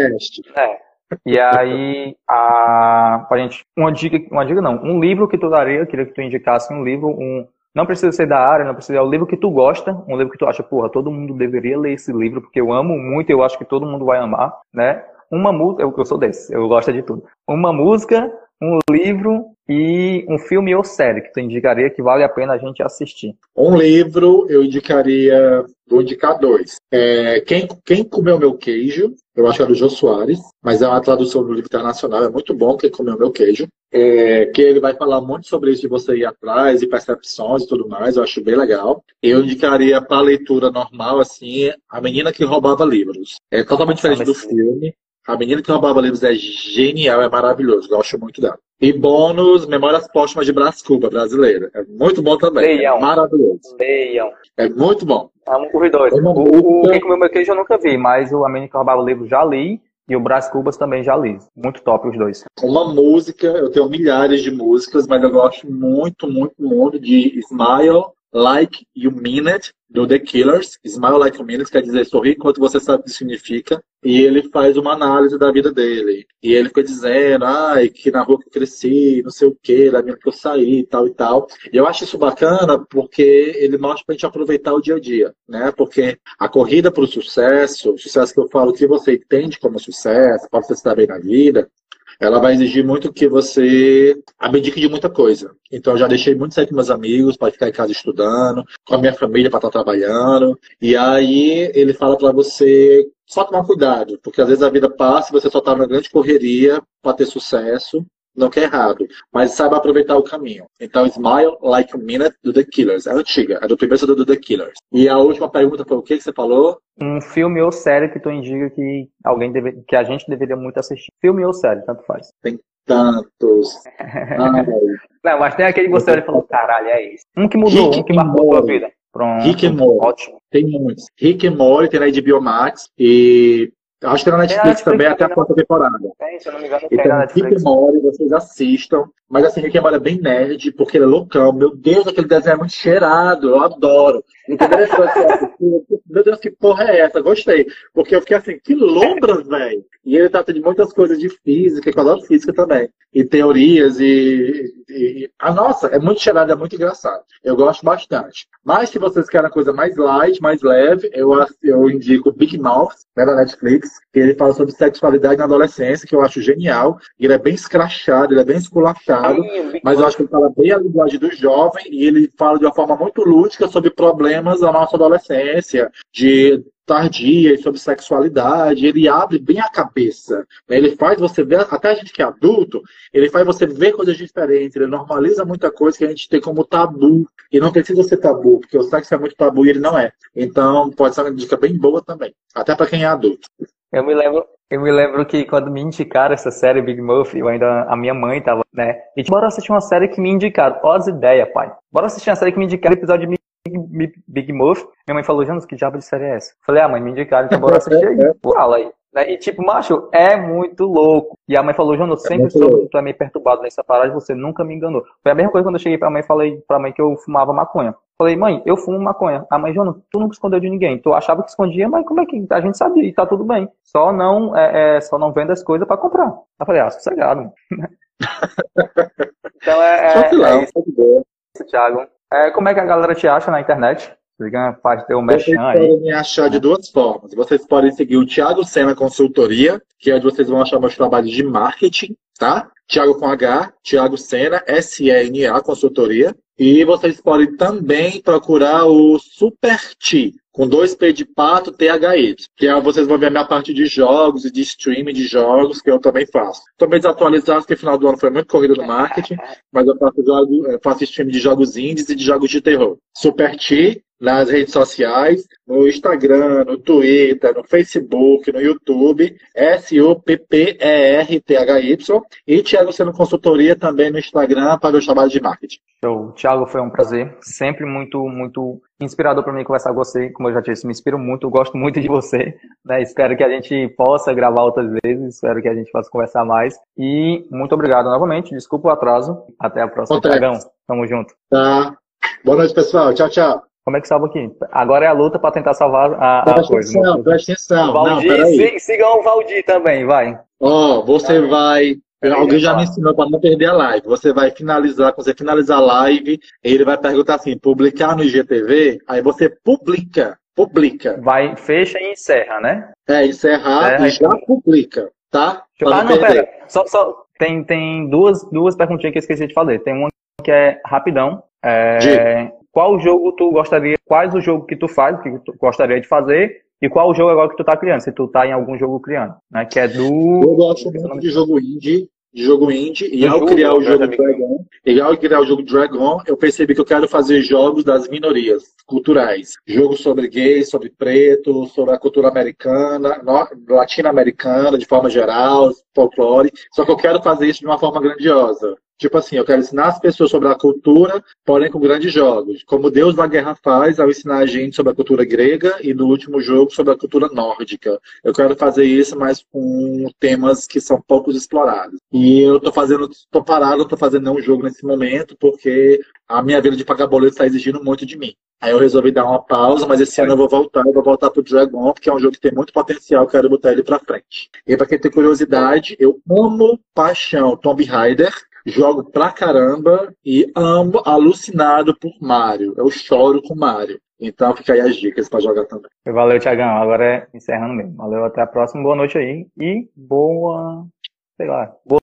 É. E aí, a, pra gente, uma dica, uma dica não, um livro que tu daria, eu queria que tu indicasse um livro, um, não precisa ser da área, não precisa, é o livro que tu gosta, um livro que tu acha, porra, todo mundo deveria ler esse livro, porque eu amo muito, eu acho que todo mundo vai amar, né? Uma música, eu, eu sou desse, eu gosto de tudo. Uma música, um livro e um filme ou série que tu indicaria que vale a pena a gente assistir? Um livro eu indicaria, vou indicar dois. É, quem, quem Comeu Meu Queijo, eu acho que é do Jô Soares, mas é uma tradução do livro internacional, é muito bom Quem Comeu Meu Queijo. É, que ele vai falar muito sobre isso de você ir atrás e percepções e tudo mais, eu acho bem legal. Eu indicaria para leitura normal, assim, A Menina que Roubava Livros. É totalmente diferente do filme. A Menina que Roubava Livros é genial, é maravilhoso, gosto muito dela. E bônus, Memórias Póstumas de Brás Cuba, brasileira. É muito bom também. Leiam. É maravilhoso. Leiam. É muito bom. Amo corredores. É o, o Quem Comeu Meu Queijo eu nunca vi, mas o A Menina que Roubava Livros já li. E o Brás Cubas também já li. Muito top os dois. Uma música, eu tenho milhares de músicas, mas eu gosto muito, muito, muito de Smile Like You It, do The Killers. Smile Like You It quer dizer sorrir enquanto você sabe o que significa. E ele faz uma análise da vida dele. E ele fica dizendo, ai, que na rua que eu cresci, não sei o que, da minha que eu saí, tal e tal. E eu acho isso bacana porque ele mostra pra gente aproveitar o dia a dia, né? Porque a corrida para o sucesso, o sucesso que eu falo que você entende como sucesso, para você estar bem na vida, ela vai exigir muito que você abdique de muita coisa. Então, eu já deixei muito sair com meus amigos para ficar em casa estudando, com a minha família para estar trabalhando. E aí, ele fala para você só tomar cuidado, porque às vezes a vida passa e você só está numa grande correria para ter sucesso não que é errado, mas saiba aproveitar o caminho. Então, Smile Like a Minute do The Killers. É antiga, é do primeiro do The Killers. E a última pergunta foi o que, que você falou? Um filme ou série que tu indica que alguém deve, que a gente deveria muito assistir. Filme ou série, tanto faz. Tem tantos. não, mas tem aquele que você olha e falou, caralho, é isso. Um que mudou, Rick um que marcou a tua vida. Pronto. Rick and Morty. Ótimo. Tem muitos. Rick and Morty tem na HBO Max e Acho que na Netflix, Netflix também até a quarta temporada. Tem, se eu não me engano, tem então, na Netflix. Rick vocês assistam. Mas assim, Rick Mori é bem nerd, porque ele é loucão. Meu Deus, aquele desenho é muito cheirado, eu adoro. Entendeu? Meu Deus, que porra é essa? Gostei. Porque eu fiquei assim, que lombras, velho. E ele trata de muitas coisas de física, que eu adoro física também. E teorias e, e... Ah, nossa, é muito cheirado, é muito engraçado. Eu gosto bastante. Mas se vocês querem uma coisa mais light, mais leve, eu, eu indico Big Mouth, né, da Netflix, que ele fala sobre sexualidade na adolescência, que eu acho genial. Ele é bem escrachado, ele é bem esculachado, mas eu acho que ele fala bem a linguagem do jovem e ele fala de uma forma muito lúdica sobre problemas da nossa adolescência, de tardia e sobre sexualidade, ele abre bem a cabeça. Né? Ele faz você ver, até a gente que é adulto, ele faz você ver coisas diferentes, ele normaliza muita coisa que a gente tem como tabu. E não precisa ser tabu, porque o sexo é muito tabu e ele não é. Então, pode ser uma dica bem boa também, até para quem é adulto. Eu me lembro, eu me lembro que quando me indicaram essa série Big Muff, eu ainda a minha mãe tava, né? E tipo, bora assistir uma série que me indicaram. Olha as ideias, pai. Bora assistir uma série que me indicaram episódio de Big, Muff. Minha mãe falou, Janos, que diabo de série é essa? Falei, ah, mãe, me indicaram, então bora assistir aí. Fala aí. Né? E tipo, macho, é muito louco. E a mãe falou, João, eu é sempre é soube que tu é meio perturbado nessa parada, você nunca me enganou. Foi a mesma coisa quando eu cheguei pra mãe e falei pra mãe que eu fumava maconha. Falei, mãe, eu fumo maconha. A mãe, João, tu nunca escondeu de ninguém. Tu achava que escondia, mas como é que a gente sabia? E tá tudo bem. Só não, é, é só não vende as coisas pra comprar. Eu falei, ah, sossegado. então é, é, é isso, Thiago. É, como é que a galera te acha na internet? Faz teu merchan Vocês aí. podem me achar de duas formas. Vocês podem seguir o Thiago Sena Consultoria, que é onde vocês vão achar meus trabalhos de marketing, tá? Thiago com H, Thiago Sena, S-E-N-A Consultoria. E vocês podem também procurar o Super T, com dois P de pato, THY, que é vocês vão ver a minha parte de jogos e de streaming de jogos, que eu também faço. Meio desatualizado, porque final do ano foi muito corrida no marketing, mas eu faço, jogo, eu faço streaming de jogos indies e de jogos de terror. Super T, nas redes sociais, no Instagram, no Twitter, no Facebook, no YouTube, S-U-P-P-E-R-T-H-Y, e Thiago Sendo Consultoria também no Instagram para o trabalho de marketing. Show. Thiago, foi um prazer. Sempre muito, muito inspirador para mim conversar com você. Como eu já disse, me inspiro muito, gosto muito de você. Né? Espero que a gente possa gravar outras vezes, espero que a gente possa conversar mais. E muito obrigado novamente. Desculpa o atraso. Até a próxima. Thiagão. Tamo junto. Tá? Boa noite, pessoal. Tchau, tchau. Como é que salva aqui? Agora é a luta para tentar salvar a, a Presta coisa. atenção, presta atenção. Não, Valdir, sig- sigam o Valdir também, vai. Ó, você Tá. vai. Alguém já me ensinou para não perder a live. Você vai finalizar, quando você finalizar a live, ele vai perguntar assim: publicar no IGTV? Aí você publica, publica. Vai, fecha e encerra, né? É, encerrar É, e já publica, tá? Pra Ah, não não, perder. pera. Só, só, tem, tem duas, duas perguntinhas que eu esqueci de fazer. Tem uma que é rapidão. É. qual jogo tu gostaria, quais o jogo que tu faz, que tu gostaria de fazer, e qual o jogo agora que tu tá criando, se tu tá em algum jogo criando, né? Que é do. Eu gosto muito de jogo indie, de jogo indie, e ao jogo, criar o né, jogo. Dragon, e ao criar o jogo Dragon, eu percebi que eu quero fazer jogos das minorias culturais. Jogos sobre gays, sobre preto, sobre a cultura americana, no- latino-americana, de forma geral, folclore. Só que eu quero fazer isso de uma forma grandiosa. Tipo assim, eu quero ensinar as pessoas sobre a cultura, porém com grandes jogos. Como Deus da Guerra faz ao ensinar a gente sobre a cultura grega e no último jogo sobre a cultura nórdica. Eu quero fazer isso, mas com temas que são poucos explorados. E eu tô fazendo, tô parado, não tô fazendo nenhum jogo nesse momento, porque a minha vida de pagar boleto está exigindo muito de mim. Aí eu resolvi dar uma pausa, mas esse ano eu vou voltar, eu vou voltar pro Dragon, porque é um jogo que tem muito potencial, quero botar ele pra frente. E pra quem tem curiosidade, eu amo paixão Tomb Raider, jogo pra caramba e amo alucinado por Mario. Eu choro com Mario. Então fica aí as dicas pra jogar também. Valeu, Tiagão. Agora é encerrando mesmo. Valeu, até a próxima. Boa noite aí. E boa. Sei lá. Boa